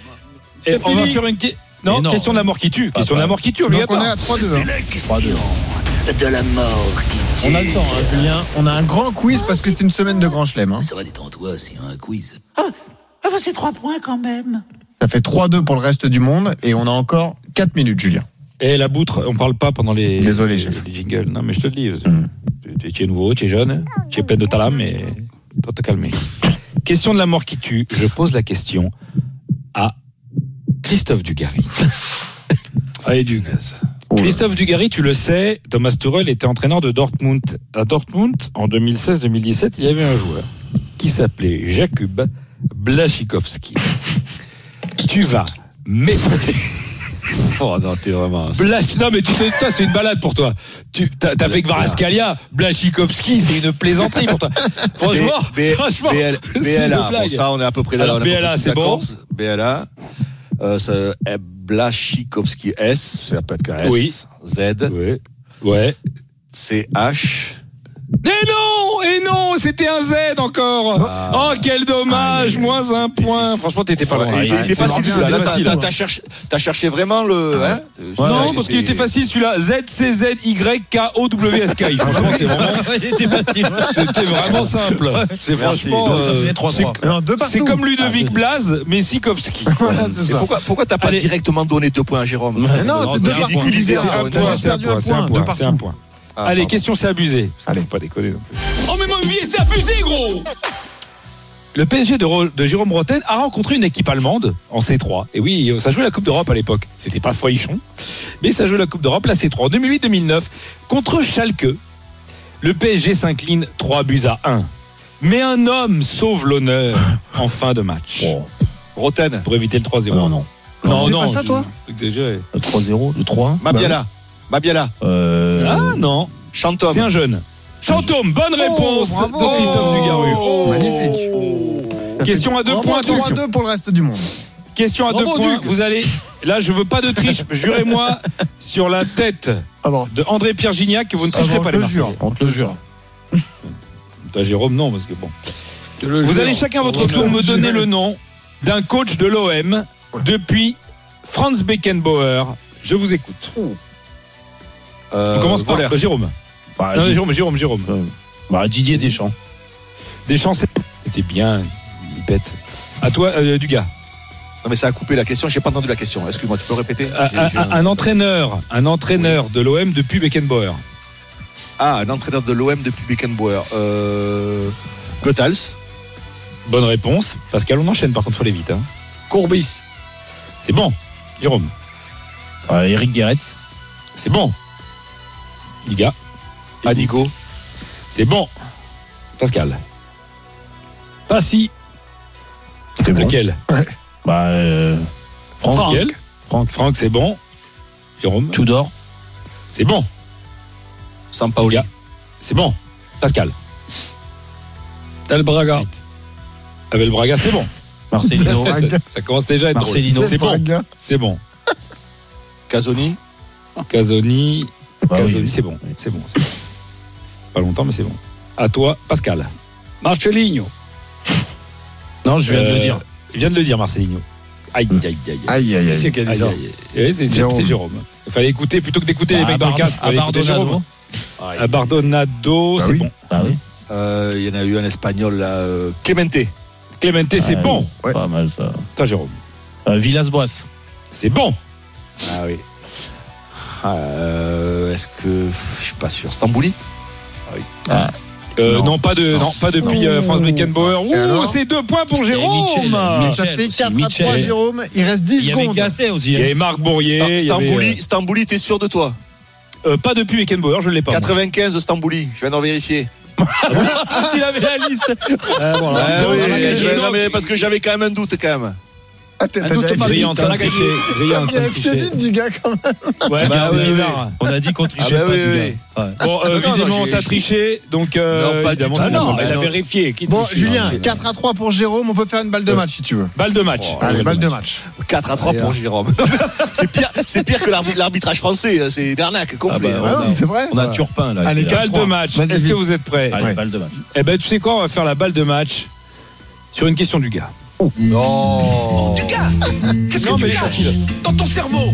Et C'est on va fini. faire une non, question de la mort qui tue. Question de la mort qui tue, Donc on est obligatoire. à 3-2. hein. De la mort qui On a le temps, hein, Julien. On a un grand quiz parce que c'est une semaine de grand chelem. hein. Ça va détendre-toi, c'est un quiz. Ah, ah bah c'est trois points quand même. Ça fait 3-2 pour le reste du monde et on a encore 4 minutes, Julien. Et la boutre, on parle pas pendant les, Désolé, les, chef. les jingles. Non, mais je te le dis. Mm. Tu, tu es nouveau, tu es jeune, tu es plein de talent, mais dois te calmer. Question de la mort qui tue. Je pose la question à Christophe Dugarry. Allez, du gaz. Christophe Dugarry, tu le sais, Thomas Tuchel était entraîneur de Dortmund. À Dortmund, en 2016-2017, il y avait un joueur qui s'appelait Jakub Blaszczykowski. tu vas m'étonner. Oh non, t'es vraiment. Blash, non mais tu sais, toi c'est une balade pour toi. Tu t'as, fait que Varaskalia, Blachikowski, c'est une plaisanterie pour toi. Franchement, B- B- franchement, BL, BLA, bon, ça on est à peu près là. Alors, on BLA, c'est bon. BLA, euh, c'est Blaszczykowski S, ça peut être S. Oui. Z, Ouais. Ouais. C, H. Et non, et non, c'était un Z encore. Ah. Oh quel dommage, moins un point. Franchement, t'étais pas. Ouais, il était facile celui-là. Là, c'était t'as- cherché, t'as cherché vraiment le. Hein non, parce qu'il était facile celui-là. Z C Z Y K O W S K. Franchement, c'est vraiment. Il était facile. C'était vraiment simple. C'est franchement. Euh, fait 3-3. c'est- comme Ludovic Blas, mais Sikowski. Pourquoi, t'as pas directement donné deux points à Jérôme? Non, c'est deux Julien. c'est un point, Ah, Allez, pardon. question, c'est abusé. Parce Allez. faut pas déconner non plus. Oh, mais mon vieil, c'est abusé, gros Le PSG de, Jérôme Roten a rencontré une équipe allemande en C3. Et oui, ça jouait la Coupe d'Europe à l'époque. C'était pas folichon, mais ça jouait la Coupe d'Europe, la C3. En 2008-2009, contre Schalke, le PSG s'incline 3 buts à 1. Mais un homme sauve l'honneur en fin de match. Roten, Pour éviter le 3-0. Non, non. non, C'est non, pas ça, toi exagéré. Le 3-0, le 3-1. Mabiala. Mabiala. Euh, Ah non, Chantom. c'est un jeune. Chantôme, bonne réponse bravo. de Christophe Dugarry. Oh. Magnifique. Question à deux Bravo, points, attention. 3-2 pour le reste du monde. Question à deux points. Duc. Vous allez. Là, je veux pas de triche. Jurez-moi sur la tête Ah bon. de André Pierre Gignac que vous ne tricherez Ah bon, pas on les te le jure. Marseillais. On te le jure. Toi, Jérôme, non, parce que bon. Le Vous jure. allez chacun à votre tour me donner le nom d'un coach de l'OM depuis Franz Beckenbauer. Je vous écoute. Euh, On commence par euh, Jérôme. Bah, Non, Di- Jérôme, Jérôme, Jérôme. bah, Didier Deschamps. Deschamps, c'est c'est bien. Il pète. À toi, euh, Dugas. Non, mais ça a coupé la question. J'ai pas entendu la question. Excuse-moi, tu peux répéter Un, J'ai- un- j'ai- un- un entraîneur, un entraîneur de l'OM depuis Beckenbauer. Ah, un entraîneur de l'OM depuis Beckenbauer. Euh... Bonne réponse. Pascal, on enchaîne par contre, faut aller vite. Hein. Courbis. C'est bon. Jérôme. Euh, Eric Guéret. C'est bon. Liga. Anigo. C'est bon. Pascal. Passy. C'est bon. Lequel Bah, euh, Franck. Franck. Lequel Franck. Franck, c'est bon. Jérôme. Tudor. C'est bon. Sampaoli. C'est bon. Pascal. Tel Braga. Abel Braga, c'est bon. Marcelino. ça, ça commence déjà à être Marcelino. drôle. C'est bon. C'est bon. Casoni. Casoni. Bah oui. c'est bon. C'est bon. c'est bon. Pas longtemps, mais c'est bon. À toi, Pascal. Marcelinho. Non, je viens de le Euh, dire. Il vient de le dire, Marcelinho. Aïe, aïe, aïe, aïe. Aïe, aïe, Qui c'est Jérôme. Il fallait écouter, plutôt que d'écouter les Ah, mecs dans le casque, écouter Abardonado. Jérôme. Abardonado, Bah c'est oui. bon. Ah oui. Euh, Il y en a eu un espagnol là, euh, Clemente. Clemente, c'est Ah, bon. Ouais. Pas mal ça. Toi, Jérôme. Euh, Villas-Boas. C'est bon. Ah oui. Euh, Est-ce que je suis pas sûr. Stambouli. Euh, non. Non. pas de, non, pas depuis euh, Franz Beckenbauer. Ouh, c'est deux points pour Jérôme. Michel, Mais ça fait aussi, 4 à 3, Michel. Jérôme. Il reste Il 10 y avait secondes. Aussi. Il y hein. avait Marc Bourrier. Stambouli, Stambouli, t'es sûr de toi euh, pas depuis Beckenbauer, je l'ai pas. moi. 95 Stambouli. Je viens d'en vérifier. Ah, il avait la liste. Euh, voilà. Ah Donc, oui, Donc, parce que j'avais quand même un doute quand même. Ah, t'as a hein, triché. T'as Brillante, on a triché. vite du gars quand même. Ouais, Bah c'est bizarre. On a dit qu'on trichait Ah bah pas. oui, du oui. gars. Ouais. Bon, euh, non, visiblement, t'as triché, donc euh, Non, pas du évidemment, tout. non, il a vérifié. Qui Bon, Julien, Non, 4 à 3 pour Jérôme. On peut faire une balle de match si tu veux. Balle de match. Allez, balle de match. 4 à 3 pour Jérôme. c'est pire, c'est pire que l'arbitrage français. C'est une arnaque complet. Ah bah, Ah on non, a- c'est vrai. On a Turpin là. Allez. Balle de 4-3. match. Est-ce que vous êtes prêts Allez, balle de match. Eh ben, tu sais quoi On va faire la balle de match sur une question du gars. Non. Du gars, qu'est-ce Non, que mais tu c'est caches dans ton cerveau?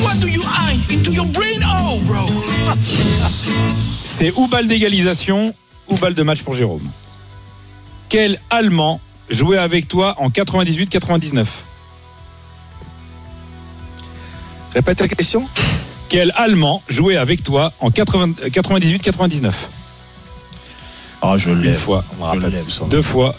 What do you hide into your brain? Oh, bro C'est ou balle d'égalisation ou balle de match pour Jérôme. Quel Allemand jouait avec toi en 98-99 Répète la question. Quel Allemand jouait avec toi en 80 98-99 Ah, je Une l'ai. fois, On me rappelle tout ça. deux fois,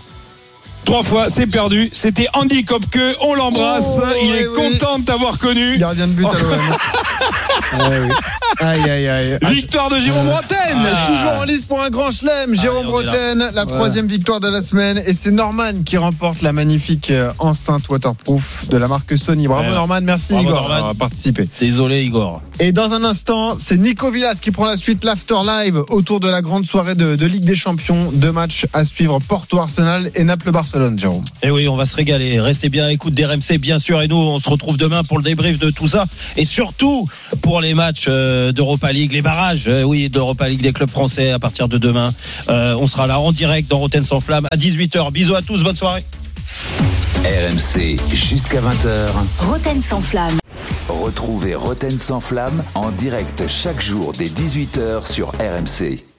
trois fois, c'est perdu. C'était Andy Kopke, on l'embrasse. Oh, Il oui, est oui. content de t'avoir connu. Gardien de but à oui. Aïe, aïe, aïe. Victoire de Jérôme Bretagne. Ah, Toujours en lice pour un grand chelem, Jérôme est là. Bretagne, la troisième victoire de la semaine. Et c'est Norman qui remporte la magnifique euh, enceinte waterproof de la marque Sony. Bravo Ouais. Norman, merci Bravo, Igor d'avoir participé. Désolé, Igor. Et dans un instant, c'est Nico Villas qui prend la suite, l'After Live, autour de la grande soirée de, de Ligue des Champions. Deux matchs à suivre, Porto-Arsenal et Jérôme. Et oui, on va se régaler. Restez bien à l'écoute d'RMC, bien sûr. Et nous, on se retrouve demain pour le débrief de tout ça. Et surtout, pour les matchs euh, d'Europa League, les barrages, euh, oui, d'Europa League des clubs français à partir de demain. Euh, on sera là en direct dans Rotten sans flamme à 18h. Bisous à tous, bonne soirée. RMC jusqu'à 20h. Roten sans flamme. Retrouvez Roten sans flamme en direct chaque jour dès 18h sur RMC.